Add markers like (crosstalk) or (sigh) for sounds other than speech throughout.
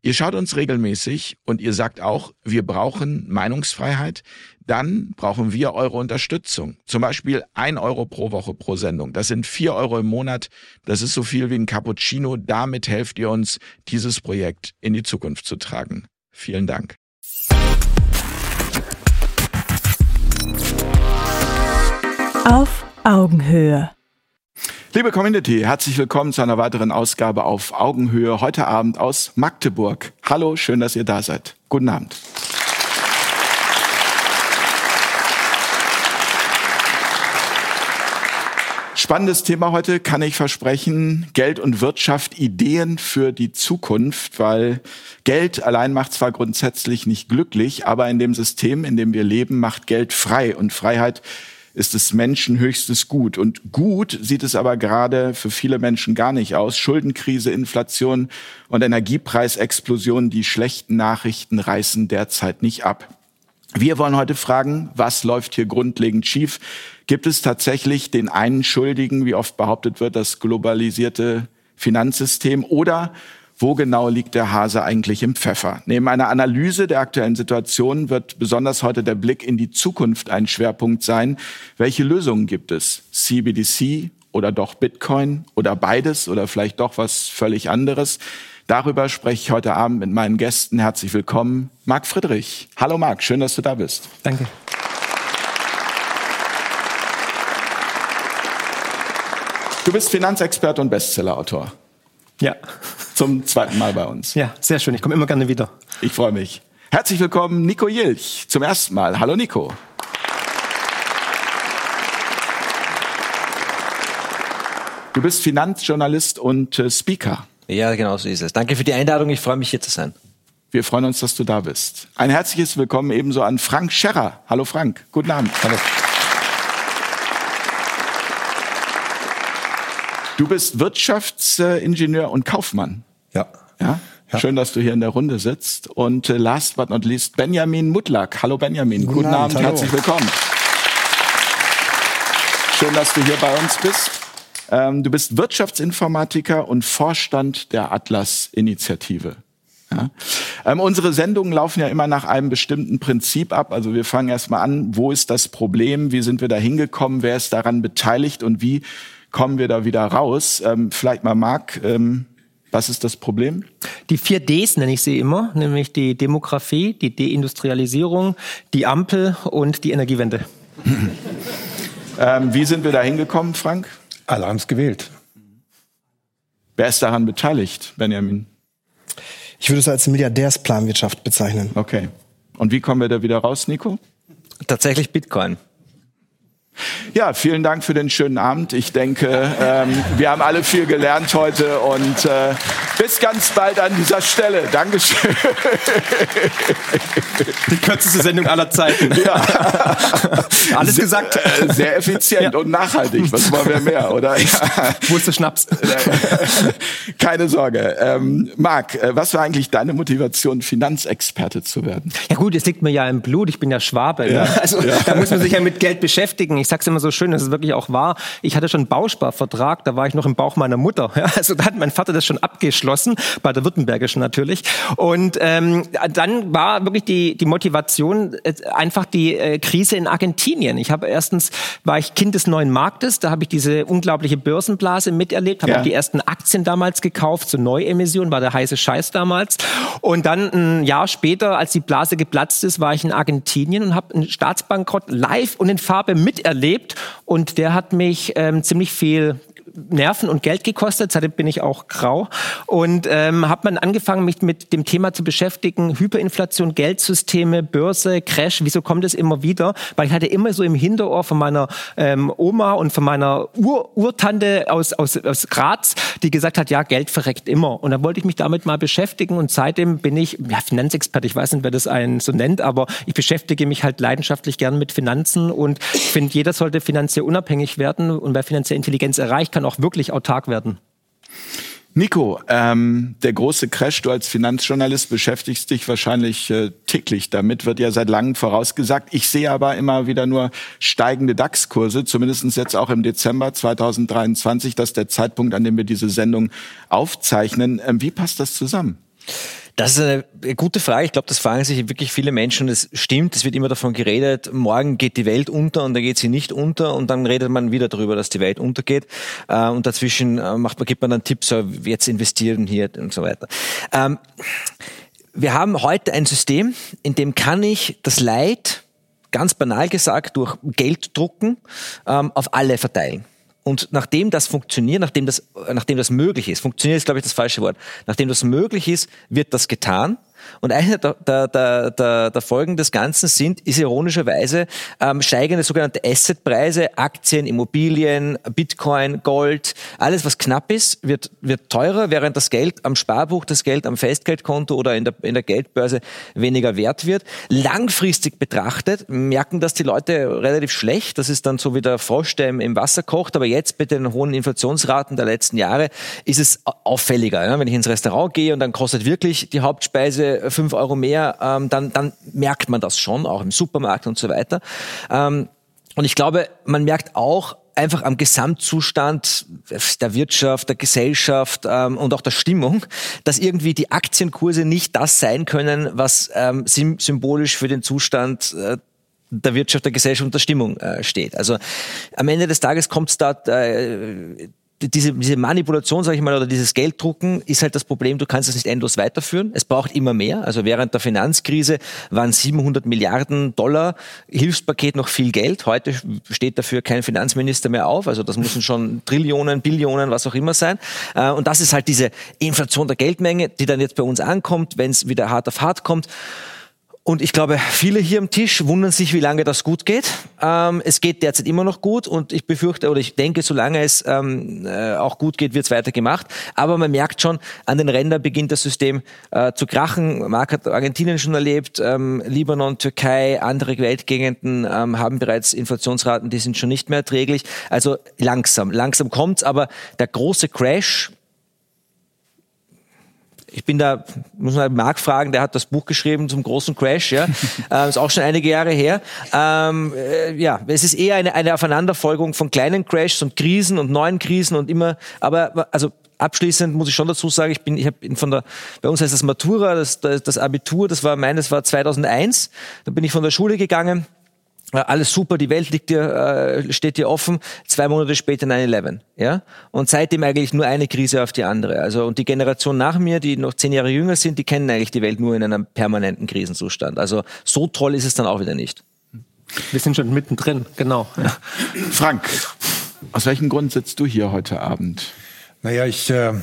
Ihr schaut uns regelmäßig und ihr sagt auch, wir brauchen Meinungsfreiheit, dann brauchen wir eure Unterstützung. Zum Beispiel ein Euro pro Woche pro Sendung. Das sind vier Euro im Monat. Das ist so viel wie ein Cappuccino. Damit helft ihr uns, dieses Projekt in die Zukunft zu tragen. Vielen Dank. Auf Augenhöhe. Liebe Community, herzlich willkommen zu einer weiteren Ausgabe auf Augenhöhe. Heute Abend aus Magdeburg. Hallo, schön, dass ihr da seid. Guten Abend. Spannendes Thema heute, kann ich versprechen. Geld und Wirtschaft, Ideen für die Zukunft, weil Geld allein macht zwar grundsätzlich nicht glücklich, aber in dem System, in dem wir leben, macht Geld frei. Und Freiheit ist es Menschen höchstes Gut. Und gut sieht es aber gerade für viele Menschen gar nicht aus. Schuldenkrise, Inflation und Energiepreisexplosion, die schlechten Nachrichten reißen derzeit nicht ab. Wir wollen heute fragen, was läuft hier grundlegend schief? Gibt es tatsächlich den einen Schuldigen, wie oft behauptet wird, das globalisierte Finanzsystem? Oder wo genau liegt der Hase eigentlich im Pfeffer? Neben einer Analyse der aktuellen Situation wird besonders heute der Blick in die Zukunft ein Schwerpunkt sein. Welche Lösungen gibt es? CBDC oder doch Bitcoin oder beides oder vielleicht doch was völlig anderes? Darüber spreche ich heute Abend mit meinen Gästen. Herzlich willkommen, Marc Friedrich. Hallo Marc, schön, dass du da bist. Danke. Du bist Finanzexperte und Bestsellerautor. Ja. Zum zweiten Mal bei uns. Ja, sehr schön. Ich komme immer gerne wieder. Ich freue mich. Herzlich willkommen, Nico Jilch, zum ersten Mal. Hallo, Nico. Du bist Finanzjournalist und äh, Speaker. Ja, genau so ist es. Danke für die Einladung. Ich freue mich, hier zu sein. Wir freuen uns, dass du da bist. Ein herzliches Willkommen ebenso an Frank Scherrer. Hallo Frank, guten Abend. Hallo. Du bist Wirtschaftsingenieur und Kaufmann. Ja. Ja? ja. Schön, dass du hier in der Runde sitzt. Und äh, last but not least, Benjamin Mutlak. Hallo Benjamin, guten, guten Abend, Abend herzlich willkommen. Schön, dass du hier bei uns bist. Ähm, du bist Wirtschaftsinformatiker und Vorstand der Atlas-Initiative. Ja. Ähm, unsere Sendungen laufen ja immer nach einem bestimmten Prinzip ab. Also wir fangen erstmal an, wo ist das Problem, wie sind wir da hingekommen, wer ist daran beteiligt und wie kommen wir da wieder raus. Ähm, vielleicht mal Marc, ähm, was ist das Problem? Die vier Ds nenne ich sie immer, nämlich die Demografie, die Deindustrialisierung, die Ampel und die Energiewende. (laughs) ähm, wie sind wir da hingekommen, Frank? Alle haben es gewählt. Wer ist daran beteiligt, Benjamin? Ich würde es als Milliardärsplanwirtschaft bezeichnen. Okay. Und wie kommen wir da wieder raus, Nico? Tatsächlich Bitcoin. Ja, vielen Dank für den schönen Abend. Ich denke, ähm, wir haben alle viel gelernt heute und äh, bis ganz bald an dieser Stelle. Dankeschön. Die kürzeste Sendung aller Zeiten. Ja. (laughs) Alles sehr, gesagt. Äh, sehr effizient ja. und nachhaltig. Was wollen wir mehr, oder? Ja. Wo ist der Schnaps? (laughs) Keine Sorge. Ähm, Marc, äh, was war eigentlich deine Motivation, Finanzexperte zu werden? Ja gut, es liegt mir ja im Blut. Ich bin ja Schwabe. Ja. Also da muss man sich ja mit Geld beschäftigen. Ich ich sag's immer so schön, das ist wirklich auch wahr. Ich hatte schon einen Bausparvertrag, da war ich noch im Bauch meiner Mutter. (laughs) Ja, also da hat mein Vater das schon abgeschlossen, bei der Württembergischen natürlich. Und ähm, dann war wirklich die, die Motivation äh, einfach die äh, Krise in Argentinien. Ich habe erstens, war ich Kind des neuen Marktes, da habe ich diese unglaubliche Börsenblase miterlebt, habe ja. auch die ersten Aktien damals gekauft, so Neuemission, war der heiße Scheiß damals. Und dann ein Jahr später, als die Blase geplatzt ist, war ich in Argentinien und habe einen Staatsbankrott live und in Farbe miterlebt erlebt. Und der hat mich ähm, ziemlich viel Nerven und Geld gekostet. Seitdem bin ich auch grau. Und ähm, habe man angefangen, mich mit dem Thema zu beschäftigen. Hyperinflation, Geldsysteme, Börse, Crash. Wieso kommt es immer wieder? Weil ich hatte immer so im Hinterohr von meiner ähm, Oma und von meiner Ur Urtante aus, aus, aus Graz, die gesagt hat, ja, Geld verreckt immer. Und da wollte ich mich damit mal beschäftigen. Und seitdem bin ich ja, Finanzexperte. Ich weiß nicht, wer das einen so nennt, aber ich beschäftige mich halt leidenschaftlich gern mit Finanzen. Und ich finde, jeder sollte finanziell unabhängig werden. Und wer finanzielle Intelligenz erreicht, kann auch wirklich autark werden. Nico, ähm, der große Crash, du als Finanzjournalist beschäftigst dich wahrscheinlich äh, täglich damit, wird ja seit langem vorausgesagt. Ich sehe aber immer wieder nur steigende DAX-Kurse, zumindest jetzt auch im Dezember 2023. Das ist der Zeitpunkt, an dem wir diese Sendung aufzeichnen. Ähm, wie passt das zusammen? Das ist eine gute Frage. Ich glaube, das fragen sich wirklich viele Menschen. Es stimmt, es wird immer davon geredet, morgen geht die Welt unter und dann geht sie nicht unter und dann redet man wieder darüber, dass die Welt untergeht. Äh, und dazwischen äh, macht gibt man dann Tipps, jetzt investieren hier und so weiter. Ähm, wir haben heute ein System, in dem kann ich das Leid, ganz banal gesagt, durch Geld drucken, ähm, auf alle verteilen. Und nachdem das funktioniert, nachdem das, nachdem das möglich ist, funktioniert ist, glaube ich, das falsche Wort, nachdem das möglich ist, wird das getan. Und eine der, der, der, der Folgen des Ganzen sind, ist ironischerweise ähm, steigende sogenannte Assetpreise, Aktien, Immobilien, Bitcoin, Gold, alles was knapp ist, wird, wird teurer, während das Geld am Sparbuch, das Geld am Festgeldkonto oder in der, in der Geldbörse weniger wert wird. Langfristig betrachtet merken das die Leute relativ schlecht. Das ist dann so wie der Frosch, der im, Wasser kocht. Aber jetzt mit den hohen Inflationsraten der letzten Jahre ist es auffälliger. Ja? Wenn ich ins Restaurant gehe und dann kostet wirklich die Hauptspeise fünf Euro mehr, ähm, dann, dann merkt man das schon, auch im Supermarkt und so weiter. Ähm, und ich glaube, man merkt auch, einfach am Gesamtzustand der Wirtschaft, der Gesellschaft ähm, und auch der Stimmung, dass irgendwie die Aktienkurse nicht das sein können, was ähm, symbolisch für den Zustand äh, der Wirtschaft, der Gesellschaft und der Stimmung äh, steht. Also am Ende des Tages kommt es da äh, diese, diese Manipulation, sage ich mal, oder dieses Gelddrucken ist halt das Problem, du kannst es nicht endlos weiterführen. Es braucht immer mehr. Also während der Finanzkrise waren 700 Milliarden Dollar Hilfspaket noch viel Geld. Heute steht dafür kein Finanzminister mehr auf. Also das müssen schon Trillionen, Billionen, was auch immer sein. Äh, und das ist halt diese Inflation der Geldmenge, die dann jetzt bei uns ankommt, wenn es wieder hart auf hart kommt. Und ich glaube, viele hier am Tisch wundern sich, wie lange das gut geht. Ähm, es geht derzeit immer noch gut und ich befürchte oder ich denke, solange es ähm, äh, auch gut geht, wird es weiter gemacht. Aber man merkt schon, an den Rändern beginnt das System äh, zu krachen. Marc hat Argentinien schon erlebt, ähm, Libanon, Türkei, andere Weltgegenden ähm, haben bereits Inflationsraten, die sind schon nicht mehr erträglich. Also langsam, langsam kommt's, aber der große Crash, ich bin da, muss man Marc fragen, der hat das Buch geschrieben zum großen Crash, ja. (laughs) ähm, ist auch schon einige Jahre her. Ähm, äh, ja, es ist eher eine, eine Aufeinanderfolgung von kleinen Crashs und Krisen und neuen Krisen und immer, aber also abschließend muss ich schon dazu sagen, ich bin, ich habe von der, bei uns heißt das Matura, das, das, Abitur, das war meines war 2001. Da bin ich von der Schule gegangen äh, alles super, die Welt liegt dir, äh, steht dir offen. Zwei Monate später 9-11, ja. Und seitdem eigentlich nur eine Krise auf die andere. Also und die Generation nach mir, die noch zehn Jahre jünger sind, die kennen eigentlich die Welt nur in einem permanenten Krisenzustand. Also so toll ist es dann auch wieder nicht. Wir sind schon mittendrin, genau. Ja. Frank, aus welchem Grund sitzt du hier heute Abend? Naja, ich äh,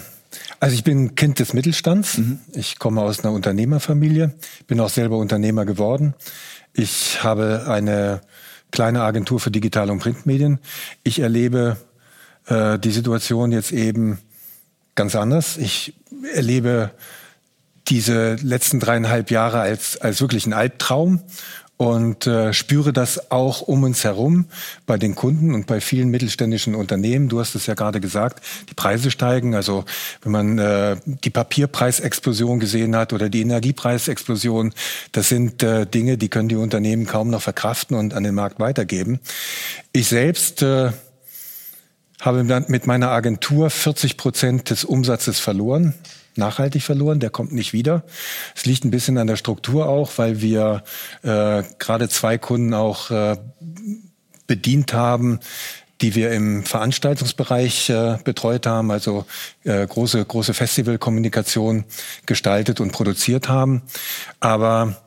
also ich bin Kind des Mittelstands. Mhm. Ich komme aus einer Unternehmerfamilie, bin auch selber Unternehmer geworden. Ich habe eine kleine Agentur für Digital- und Printmedien. Ich erlebe äh, die Situation jetzt eben ganz anders. Ich erlebe diese letzten dreieinhalb Jahre als, als wirklich ein Albtraum und äh, spüre das auch um uns herum bei den Kunden und bei vielen mittelständischen Unternehmen. Du hast es ja gerade gesagt, die Preise steigen. Also wenn man äh, die Papierpreisexplosion gesehen hat oder die Energiepreisexplosion, das sind äh, Dinge, die können die Unternehmen kaum noch verkraften und an den Markt weitergeben. Ich selbst äh, habe mit meiner Agentur 40 Prozent des Umsatzes verloren nachhaltig verloren, der kommt nicht wieder. Es liegt ein bisschen an der Struktur auch, weil wir äh, gerade zwei Kunden auch äh, bedient haben, die wir im Veranstaltungsbereich äh, betreut haben, also äh, große große Festivalkommunikation gestaltet und produziert haben. Aber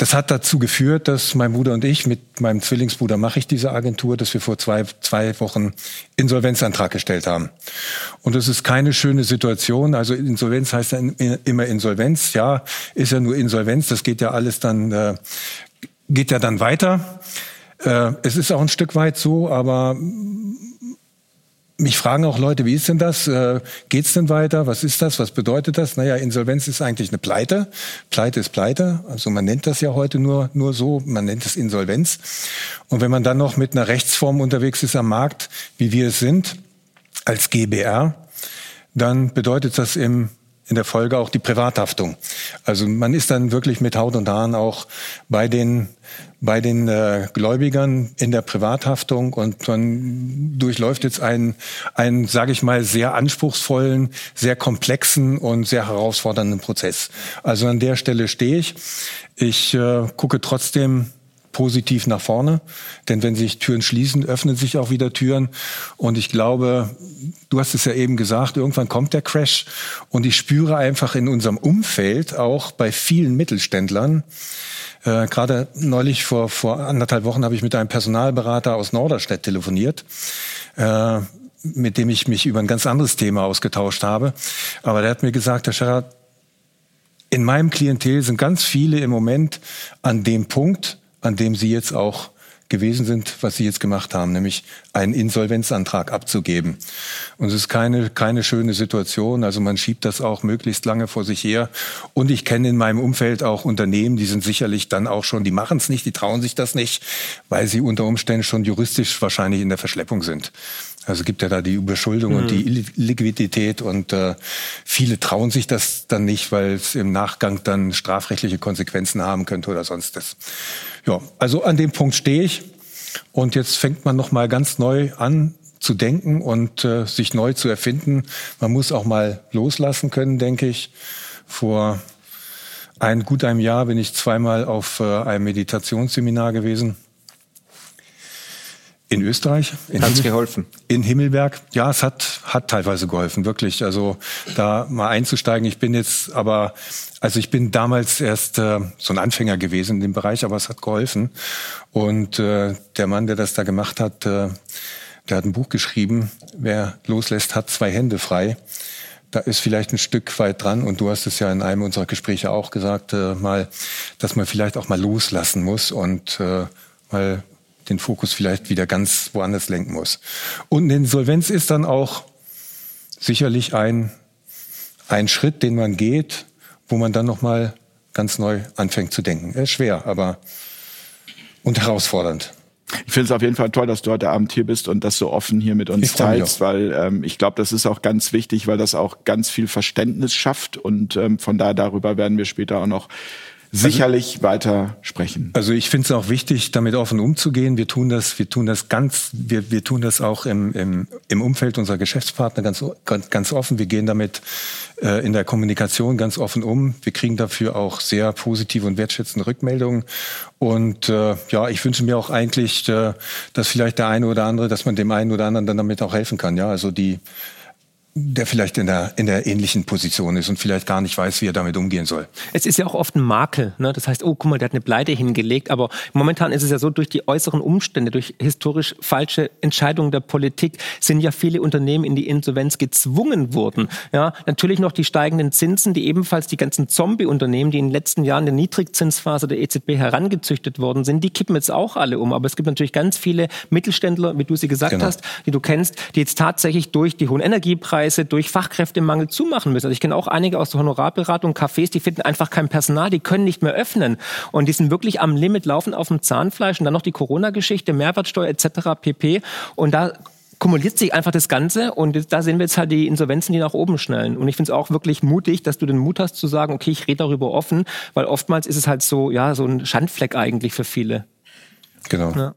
das hat dazu geführt, dass mein Bruder und ich mit meinem Zwillingsbruder mache ich diese Agentur, dass wir vor zwei, zwei Wochen Insolvenzantrag gestellt haben. Und das ist keine schöne Situation. Also Insolvenz heißt ja immer Insolvenz. Ja, ist ja nur Insolvenz. Das geht ja alles dann, äh, geht ja dann weiter. Äh, es ist auch ein Stück weit so, aber mich fragen auch Leute, wie ist denn das? Äh, geht's denn weiter? Was ist das? Was bedeutet das? Naja, Insolvenz ist eigentlich eine Pleite. Pleite ist Pleite. Also man nennt das ja heute nur, nur so. Man nennt es Insolvenz. Und wenn man dann noch mit einer Rechtsform unterwegs ist am Markt, wie wir es sind, als GBR, dann bedeutet das im in der Folge auch die Privathaftung. Also man ist dann wirklich mit Haut und Haaren auch bei den bei den äh, Gläubigern in der Privathaftung und man durchläuft jetzt einen, einen sage ich mal, sehr anspruchsvollen, sehr komplexen und sehr herausfordernden Prozess. Also an der Stelle stehe ich. Ich äh, gucke trotzdem positiv nach vorne. Denn wenn sich Türen schließen, öffnen sich auch wieder Türen. Und ich glaube, du hast es ja eben gesagt, irgendwann kommt der Crash. Und ich spüre einfach in unserem Umfeld, auch bei vielen Mittelständlern, äh, Gerade neulich vor, vor anderthalb Wochen habe ich mit einem Personalberater aus Norderstedt telefoniert, äh, mit dem ich mich über ein ganz anderes Thema ausgetauscht habe. Aber der hat mir gesagt, Herr Scherer, in meinem Klientel sind ganz viele im Moment an dem Punkt, an dem Sie jetzt auch gewesen sind, was Sie jetzt gemacht haben, nämlich einen Insolvenzantrag abzugeben. Und es ist keine, keine schöne Situation. Also man schiebt das auch möglichst lange vor sich her. Und ich kenne in meinem Umfeld auch Unternehmen, die sind sicherlich dann auch schon, die machen es nicht, die trauen sich das nicht, weil sie unter Umständen schon juristisch wahrscheinlich in der Verschleppung sind. Also gibt ja da die Überschuldung mhm. und die mhm. Liquidität und äh, viele trauen sich das dann nicht, weil es im Nachgang dann strafrechtliche Konsequenzen haben könnte oder sonst das. Ja, also an dem Punkt stehe ich und jetzt fängt man noch mal ganz neu an zu denken und äh, sich neu zu erfinden. Man muss auch mal loslassen können, denke ich. Vor ein gut einem Jahr bin ich zweimal auf äh, einem Meditationsseminar gewesen in Österreich. In Hat's geholfen? In Himmelberg. Ja, es hat, hat teilweise geholfen, wirklich. Also da mal einzusteigen. Ich bin jetzt aber, also ich bin damals erst äh, so ein Anfänger gewesen in dem Bereich, aber es hat geholfen. Und äh, der Mann, der das da gemacht hat, äh, der hat ein Buch geschrieben, wer loslässt, hat zwei Hände frei. Da ist vielleicht ein Stück weit dran und du hast es ja in einem unserer Gespräche auch gesagt, äh, mal, dass man vielleicht auch mal loslassen muss und äh, mal den Fokus vielleicht wieder ganz woanders lenken muss. Und eine Insolvenz ist dann auch sicherlich ein, ein Schritt, den man geht, wo man dann nochmal ganz neu anfängt zu denken. Er ist schwer, aber und herausfordernd. Ich finde es auf jeden Fall toll, dass du heute Abend hier bist und das so offen hier mit uns teilst, weil ähm, ich glaube, das ist auch ganz wichtig, weil das auch ganz viel Verständnis schafft und ähm, von daher darüber werden wir später auch noch sicherlich also, weiter sprechen. Also ich finde es auch wichtig, damit offen umzugehen. Wir tun das, wir tun das ganz, wir, wir tun das auch im, im, im Umfeld unserer Geschäftspartner ganz, ganz, ganz offen. Wir gehen damit äh, in der Kommunikation ganz offen um. Wir kriegen dafür auch sehr positive und wertschätzende Rückmeldungen. Und äh, ja, ich wünsche mir auch eigentlich, äh, dass vielleicht der eine oder andere, dass man dem einen oder anderen dann damit auch helfen kann. Ja, also die der vielleicht in der, in der ähnlichen Position ist und vielleicht gar nicht weiß, wie er damit umgehen soll. Es ist ja auch oft ein Makel. Ne? Das heißt, oh, guck mal, der hat eine Pleite hingelegt. Aber momentan ist es ja so, durch die äußeren Umstände, durch historisch falsche Entscheidungen der Politik, sind ja viele Unternehmen in die Insolvenz gezwungen worden. Ja, natürlich noch die steigenden Zinsen, die ebenfalls die ganzen Zombie-Unternehmen, die in den letzten Jahren der Niedrigzinsphase der EZB herangezüchtet worden sind, die kippen jetzt auch alle um. Aber es gibt natürlich ganz viele Mittelständler, wie du sie gesagt genau. hast, die du kennst, die jetzt tatsächlich durch die hohen Energiepreise teilweise durch Fachkräftemangel zumachen müssen. Also ich kenne auch einige aus der Honorarberatung, Cafés, die finden einfach kein Personal, die können nicht mehr öffnen. Und die sind wirklich am Limit, laufen auf dem Zahnfleisch. Und dann noch die Corona-Geschichte, Mehrwertsteuer etc. pp. Und da kumuliert sich einfach das Ganze und da sehen wir jetzt halt die Insolvenzen, die nach oben schnellen. Und ich finde es auch wirklich mutig, dass du den Mut hast zu sagen, okay, ich rede darüber offen, weil oftmals ist es halt so, ja, so ein Schandfleck eigentlich für viele. Genau. Ja.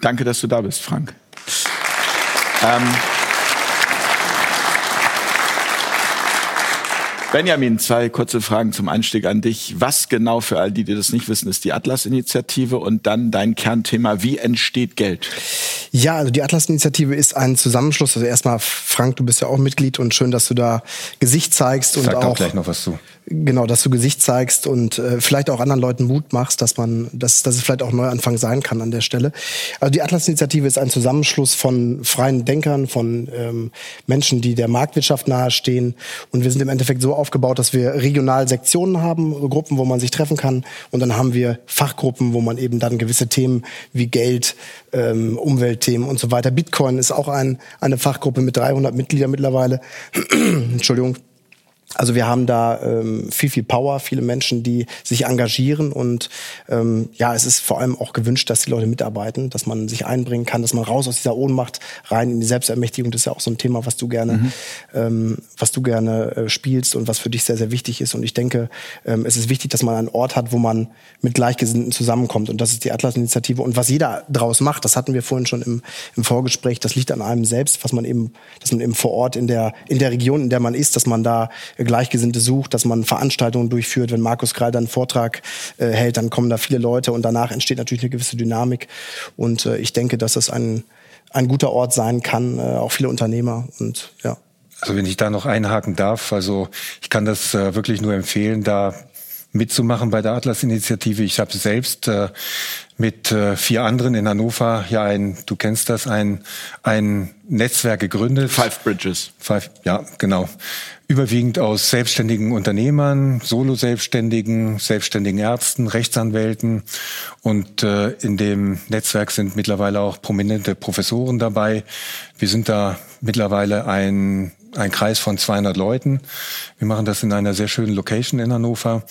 Danke, dass du da bist, Frank. Ähm Benjamin, zwei kurze Fragen zum Einstieg an dich. Was genau für all die, die das nicht wissen, ist die Atlas-Initiative und dann dein Kernthema, wie entsteht Geld? Ja, also die Atlas-Initiative ist ein Zusammenschluss. Also erstmal, Frank, du bist ja auch Mitglied und schön, dass du da Gesicht zeigst und Sag auch, auch gleich noch was zu. Genau, dass du Gesicht zeigst und äh, vielleicht auch anderen Leuten Mut machst, dass man, dass, dass es vielleicht auch Neuanfang sein kann an der Stelle. Also die Atlas-Initiative ist ein Zusammenschluss von freien Denkern, von ähm, Menschen, die der Marktwirtschaft nahestehen. Und wir sind im Endeffekt so aufgebaut, dass wir regional Sektionen haben, Gruppen, wo man sich treffen kann. Und dann haben wir Fachgruppen, wo man eben dann gewisse Themen wie Geld, ähm, Umweltthemen und so weiter. Bitcoin ist auch ein, eine Fachgruppe mit 300 Mitgliedern mittlerweile. (clears throat) Entschuldigung Also wir haben da ähm, viel, viel Power, viele Menschen, die sich engagieren und ähm, ja, es ist vor allem auch gewünscht, dass die Leute mitarbeiten, dass man sich einbringen kann, dass man raus aus dieser Ohnmacht rein in die Selbstermächtigung. Das ist ja auch so ein Thema, was du gerne, mhm. ähm, was du gerne äh, spielst und was für dich sehr, sehr wichtig ist. Und ich denke, ähm, es ist wichtig, dass man einen Ort hat, wo man mit Gleichgesinnten zusammenkommt. Und das ist die Atlas-Initiative. Und was jeder draus macht, das hatten wir vorhin schon im, im Vorgespräch, das liegt an einem selbst, was man eben, dass man eben vor Ort in der, in der Region, in der man ist, dass man da Gleichgesinnte sucht, dass man Veranstaltungen durchführt. Wenn Markus Krall dann einen Vortrag äh, hält, dann kommen da viele Leute und danach entsteht natürlich eine gewisse Dynamik. Und äh, ich denke, dass das ein, ein guter Ort sein kann, äh, auch viele Unternehmer und ja. Also wenn ich da noch einhaken darf, also ich kann das äh, wirklich nur empfehlen, da mitzumachen bei der Atlas-Initiative. Ich habe selbst äh, mit äh, vier anderen in Hannover ja ein, du kennst das, ein, ein Netzwerk gegründet. Five Bridges. Five, ja, genau. Überwiegend aus selbstständigen Unternehmern, Solo-Selbstständigen, selbstständigen Ärzten, Rechtsanwälten. Und äh, in dem Netzwerk sind mittlerweile auch prominente Professoren dabei. Wir sind da mittlerweile ein ein Kreis von 200 Leuten. Wir machen das in einer sehr schönen Location in Hannover.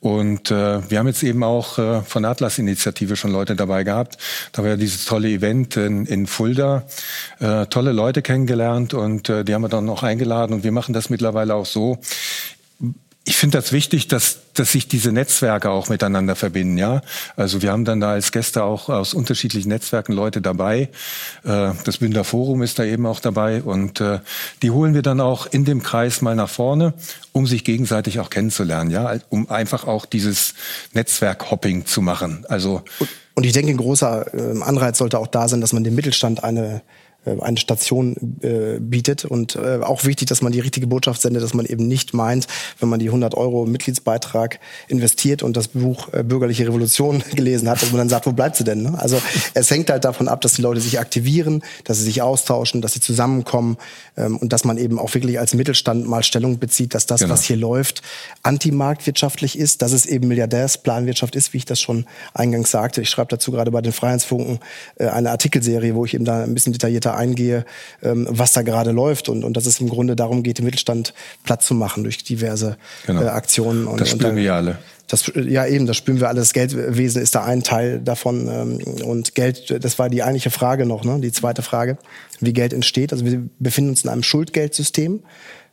Und äh, wir haben jetzt eben auch äh, von Atlas-Initiative schon Leute dabei gehabt. Da war ja dieses tolle Event in, in Fulda. Äh, tolle Leute kennengelernt und äh, die haben wir dann noch eingeladen. Und wir machen das mittlerweile auch so ich finde das wichtig, dass, dass sich diese Netzwerke auch miteinander verbinden. Ja, also wir haben dann da als Gäste auch aus unterschiedlichen Netzwerken Leute dabei. Äh, das Bünder Forum ist da eben auch dabei und äh, die holen wir dann auch in dem Kreis mal nach vorne, um sich gegenseitig auch kennenzulernen. Ja, um einfach auch dieses Netzwerk-Hopping zu machen. Also und ich denke, ein großer ähm, Anreiz sollte auch da sein, dass man dem Mittelstand eine äh, eine Station äh, bietet. Und äh, auch wichtig, dass man die richtige Botschaft sendet, dass man eben nicht meint, wenn man die 100 Euro Mitgliedsbeitrag investiert und das Buch äh, Bürgerliche Revolution (laughs) gelesen hat, dass man dann sagt, wo bleibt sie denn? Ne? Also es hängt halt davon ab, dass die Leute sich aktivieren, dass sie sich austauschen, dass sie zusammenkommen ähm, und dass man eben auch wirklich als Mittelstand mal Stellung bezieht, dass das, genau. was hier läuft, antimarktwirtschaftlich ist, dass es eben Milliardärsplanwirtschaft ist, wie ich das schon eingangs sagte. Ich schreibe dazu gerade bei den Freiheitsfunken äh, eine Artikelserie, wo ich eben da ein bisschen detaillierter eingehe, ähm, was da gerade läuft und, und dass es im Grunde darum geht, den Mittelstand platt zu machen durch diverse genau. äh, Aktionen. Und, das spüren und dann, wir alle. Das, ja, eben, das spüren wir alle. Das Geldwesen ist da ein Teil davon. Ähm, und Geld, das war die eigentliche Frage noch, ne? die zweite Frage, wie Geld entsteht. Also wir befinden uns in einem Schuldgeldsystem.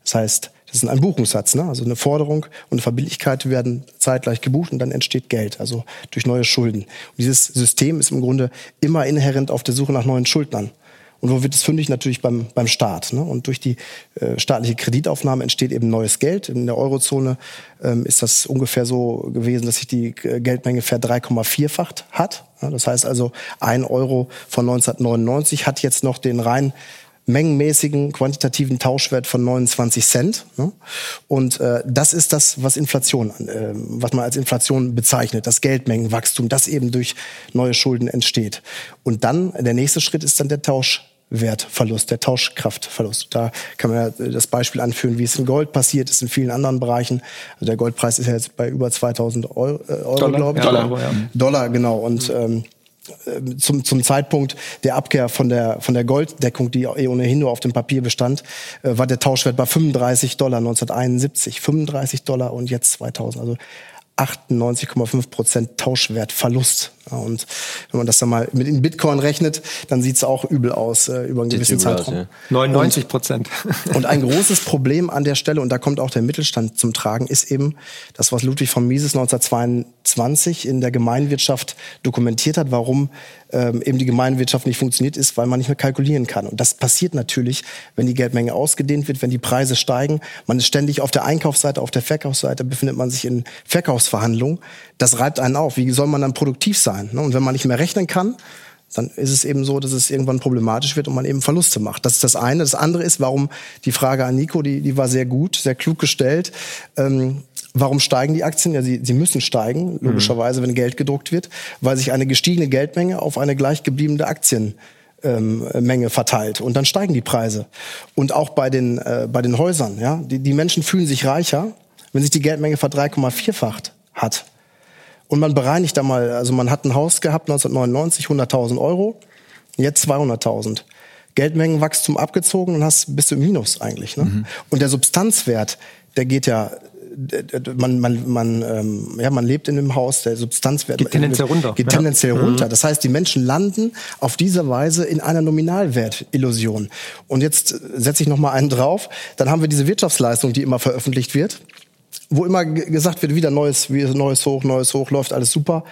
Das heißt, das ist ein Buchungssatz, ne? also eine Forderung und eine Verbindlichkeit werden zeitgleich gebucht und dann entsteht Geld, also durch neue Schulden. Und dieses System ist im Grunde immer inhärent auf der Suche nach neuen Schuldnern. Und wo wird es fündig? Natürlich beim, beim Staat. Ne? Und durch die äh, staatliche Kreditaufnahme entsteht eben neues Geld. In der Eurozone ähm, ist das ungefähr so gewesen, dass sich die äh, Geldmenge ver 3,4-facht hat. Ja, das heißt also, ein Euro von 1999 hat jetzt noch den rein mengenmäßigen quantitativen Tauschwert von 29 Cent. Ne? Und äh, das ist das, was Inflation, äh, was man als Inflation bezeichnet, das Geldmengenwachstum, das eben durch neue Schulden entsteht. Und dann der nächste Schritt ist dann der Tausch Wertverlust, der Tauschkraftverlust. Da kann man ja das Beispiel anführen, wie es in Gold passiert ist, in vielen anderen Bereichen. Also der Goldpreis ist ja jetzt bei über 2000 Euro, äh, Euro glaube ich. Dollar, ja. Dollar, genau. Und ähm, äh, zum, zum Zeitpunkt der Abkehr von der, von der Golddeckung, die eh ohnehin nur auf dem Papier bestand, äh, war der Tauschwert bei 35 Dollar 1971. 35 Dollar und jetzt 2000. Also 98,5 Prozent Tauschwertverlust. Und wenn man das dann mal mit in Bitcoin rechnet, dann sieht es auch übel aus äh, über einen gewissen Zeitraum. Aus, ja. 99 Prozent. Und, (laughs) und, ein großes Problem an der Stelle, und da kommt auch der Mittelstand zum Tragen, ist eben das, was Ludwig von Mises 1922 in der Gemeinwirtschaft dokumentiert hat, warum ähm, eben die Gemeinwirtschaft nicht funktioniert, ist, weil man nicht mehr kalkulieren kann. Und das passiert natürlich, wenn die Geldmenge ausgedehnt wird, wenn die Preise steigen. Man ist ständig auf der Einkaufsseite, auf der Verkaufsseite befindet man sich in Verkaufsverhandlungen. Das reibt einen auf. Wie soll man dann produktiv sein? Ne? Und wenn man nicht mehr rechnen kann, dann ist es eben so, dass es irgendwann problematisch wird und man eben Verluste macht. Das ist das eine. Das andere ist, warum die Frage an Nico, die, die war sehr gut, sehr klug gestellt. Ähm, Warum steigen die Aktien? Ja, sie, sie müssen steigen, logischerweise, wenn Geld gedruckt wird, weil sich eine gestiegene Geldmenge auf eine gleichgebliebene Aktienmenge ähm, verteilt und dann steigen die Preise. Und auch bei den, äh, bei den Häusern, ja, die, die Menschen fühlen sich reicher, wenn sich die Geldmenge ver 3,4-facht hat. Und man bereinigt da mal, also man hat ein Haus gehabt 1999, 100.000 Euro, jetzt 200.000. Geldmengenwachstum abgezogen und hast bist du im Minus eigentlich. Ne? Mhm. Und der Substanzwert, der geht ja man, man, man, ähm, ja, man lebt in einem Haus, der Substanzwert geht tendenziell runter. Geht tendenziell ja. runter. Mhm. Das heißt, die Menschen landen auf diese Weise in einer Nominalwertillusion. Und jetzt setze ich noch mal einen drauf. Dann haben wir diese Wirtschaftsleistung, die immer veröffentlicht wird, wo immer gesagt wird, wieder neues, neues Hoch, neues Hoch, läuft alles super.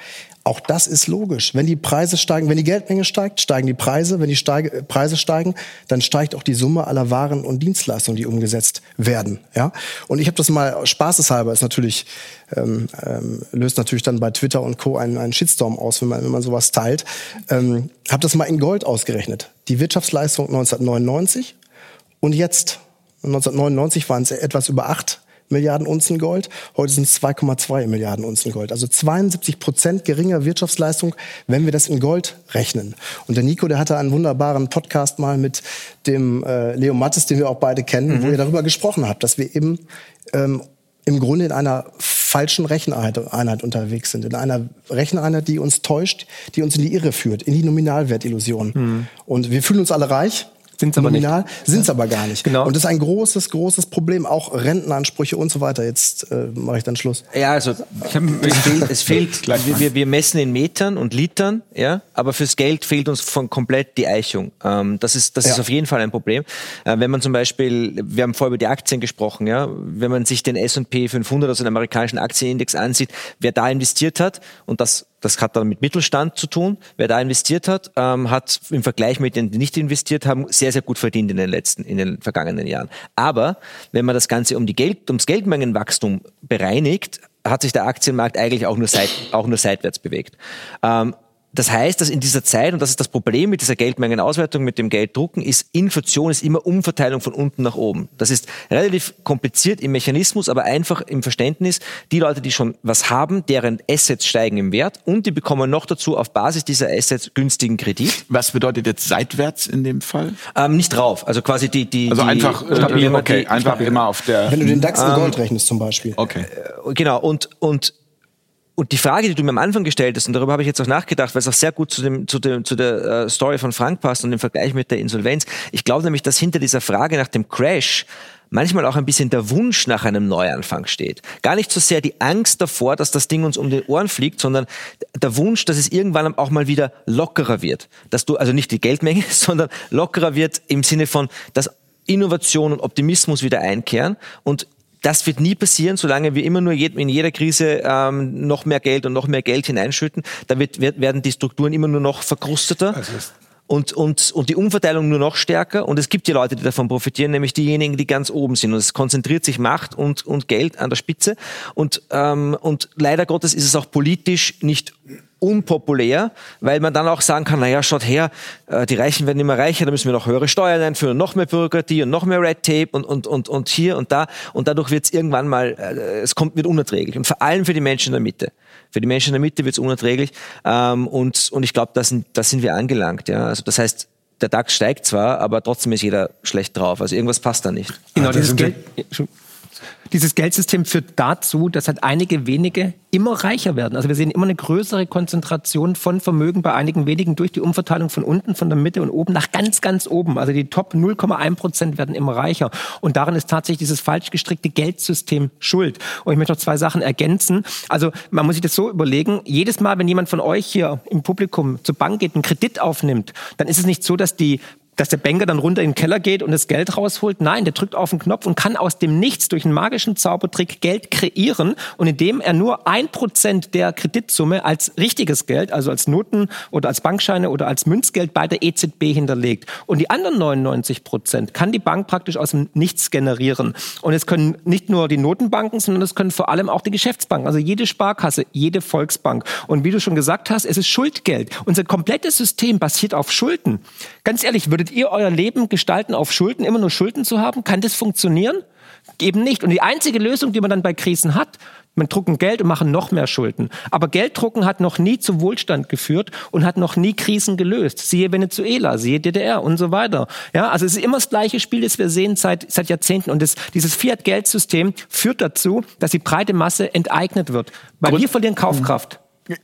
Auch das ist logisch. Wenn die Preise steigen, wenn die Geldmenge steigt, steigen die Preise. Wenn die Steige, Preise steigen, dann steigt auch die Summe aller Waren und Dienstleistungen, die umgesetzt werden. Ja? Und ich habe das mal spaßeshalber, ist natürlich ähm, ähm, löst natürlich dann bei Twitter und Co. einen, einen Shitstorm aus, wenn man, wenn man sowas teilt. Ähm, habe das mal in Gold ausgerechnet. Die Wirtschaftsleistung 1999 und jetzt 1999 waren es etwas über acht Milliarden Unzen Gold. Heute sind es 2,2 Milliarden Unzen Gold. Also 72 Prozent geringer Wirtschaftsleistung, wenn wir das in Gold rechnen. Und der Nico, der hatte einen wunderbaren Podcast mal mit dem äh, Leo Mattes, den wir auch beide kennen, mhm. wo ihr darüber gesprochen habt, dass wir eben ähm, im Grunde in einer falschen Recheneinheit unterwegs sind. In einer Recheneinheit, die uns täuscht, die uns in die Irre führt, in die Nominalwertillusion. Mhm. Und wir fühlen uns alle reich, Sind's aber nominal, sind es aber gar nicht. Genau. Und das ist ein großes, großes Problem, auch Rentenansprüche und so weiter. Jetzt äh, mache ich dann Schluss. Ja, also ich hab, es fehlt, es (laughs) fehlt wir, wir messen in Metern und Litern, ja, aber fürs Geld fehlt uns von komplett die Eichung. Ähm, das ist, das ja. ist auf jeden Fall ein Problem. Äh, wenn man zum Beispiel, wir haben vorher über die Aktien gesprochen, ja, wenn man sich den S&P 500, also den amerikanischen Aktienindex ansieht, wer da investiert hat und das das hat dann mit Mittelstand zu tun. Wer da investiert hat, ähm, hat im Vergleich mit denen, die nicht investiert haben, sehr, sehr gut verdient in den letzten, in den vergangenen Jahren. Aber wenn man das Ganze um die Geld, ums Geldmengenwachstum bereinigt, hat sich der Aktienmarkt eigentlich auch nur, seit, auch nur seitwärts bewegt. Ähm, das heißt, dass in dieser Zeit, und das ist das Problem mit dieser Geldmengenauswertung, mit dem Gelddrucken, ist Inflation ist immer Umverteilung von unten nach oben. Das ist relativ kompliziert im Mechanismus, aber einfach im Verständnis. Die Leute, die schon was haben, deren Assets steigen im Wert und die bekommen noch dazu auf Basis dieser Assets günstigen Kredit. Was bedeutet jetzt seitwärts in dem Fall? Ähm, nicht drauf. Also quasi die, die, also die einfach, stabil, okay, die, einfach stabil. immer auf der. Wenn du den DAX in Gold ähm, rechnest zum Beispiel. Okay. Äh, genau. Und, und und die Frage, die du mir am Anfang gestellt hast, und darüber habe ich jetzt auch nachgedacht, weil es auch sehr gut zu, dem, zu, dem, zu der äh, Story von Frank passt und im Vergleich mit der Insolvenz. Ich glaube nämlich, dass hinter dieser Frage nach dem Crash manchmal auch ein bisschen der Wunsch nach einem Neuanfang steht. Gar nicht so sehr die Angst davor, dass das Ding uns um die Ohren fliegt, sondern der Wunsch, dass es irgendwann auch mal wieder lockerer wird. Dass du, also nicht die Geldmenge, (laughs) sondern lockerer wird im Sinne von, dass Innovation und Optimismus wieder einkehren und das wird nie passieren, solange wir immer nur in jeder Krise ähm, noch mehr Geld und noch mehr Geld hineinschütten. Da wird, werden die Strukturen immer nur noch verkrusteter. Also und, und, und die Umverteilung nur noch stärker. Und es gibt ja Leute, die davon profitieren, nämlich diejenigen, die ganz oben sind. Und es konzentriert sich Macht und, und Geld an der Spitze. Und, ähm, und leider Gottes ist es auch politisch nicht unpopulär, weil man dann auch sagen kann, naja, schaut her, äh, die Reichen werden immer reicher, da müssen wir noch höhere Steuern einführen, noch mehr Bürokratie und noch mehr Red Tape und, und, und, und hier und da. Und dadurch wird es irgendwann mal, äh, es kommt, wird unerträglich. Und vor allem für die Menschen in der Mitte. Für die Menschen in der Mitte wird es unerträglich. Ähm, und, und ich glaube, da sind, da sind wir angelangt. Ja? Also das heißt, der DAX steigt zwar, aber trotzdem ist jeder schlecht drauf. Also irgendwas passt da nicht. Genau, ah, dieses Geld. Dieses Geldsystem führt dazu, dass halt einige wenige immer reicher werden. Also wir sehen immer eine größere Konzentration von Vermögen bei einigen wenigen durch die Umverteilung von unten, von der Mitte und oben nach ganz, ganz oben. Also die Top 0,1 Prozent werden immer reicher. Und darin ist tatsächlich dieses falsch gestrickte Geldsystem schuld. Und ich möchte noch zwei Sachen ergänzen. Also man muss sich das so überlegen, jedes Mal, wenn jemand von euch hier im Publikum zur Bank geht, einen Kredit aufnimmt, dann ist es nicht so, dass die dass der Banker dann runter in den Keller geht und das Geld rausholt. Nein, der drückt auf den Knopf und kann aus dem Nichts durch einen magischen Zaubertrick Geld kreieren und indem er nur ein Prozent der Kreditsumme als richtiges Geld, also als Noten oder als Bankscheine oder als Münzgeld bei der EZB hinterlegt. Und die anderen 99 Prozent kann die Bank praktisch aus dem Nichts generieren. Und es können nicht nur die Notenbanken, sondern es können vor allem auch die Geschäftsbanken, also jede Sparkasse, jede Volksbank. Und wie du schon gesagt hast, es ist Schuldgeld. Unser komplettes System basiert auf Schulden. Ganz ehrlich, würde Würdet ihr euer Leben gestalten auf Schulden, immer nur Schulden zu haben? Kann das funktionieren? Eben nicht. Und die einzige Lösung, die man dann bei Krisen hat, man drucken Geld und machen noch mehr Schulden. Aber Gelddrucken hat noch nie zu Wohlstand geführt und hat noch nie Krisen gelöst. Siehe Venezuela, siehe DDR und so weiter. Ja, also es ist immer das gleiche Spiel, das wir sehen seit, seit Jahrzehnten. Und das, dieses Fiat-Geldsystem führt dazu, dass die breite Masse enteignet wird. Weil Grund wir verlieren Kaufkraft.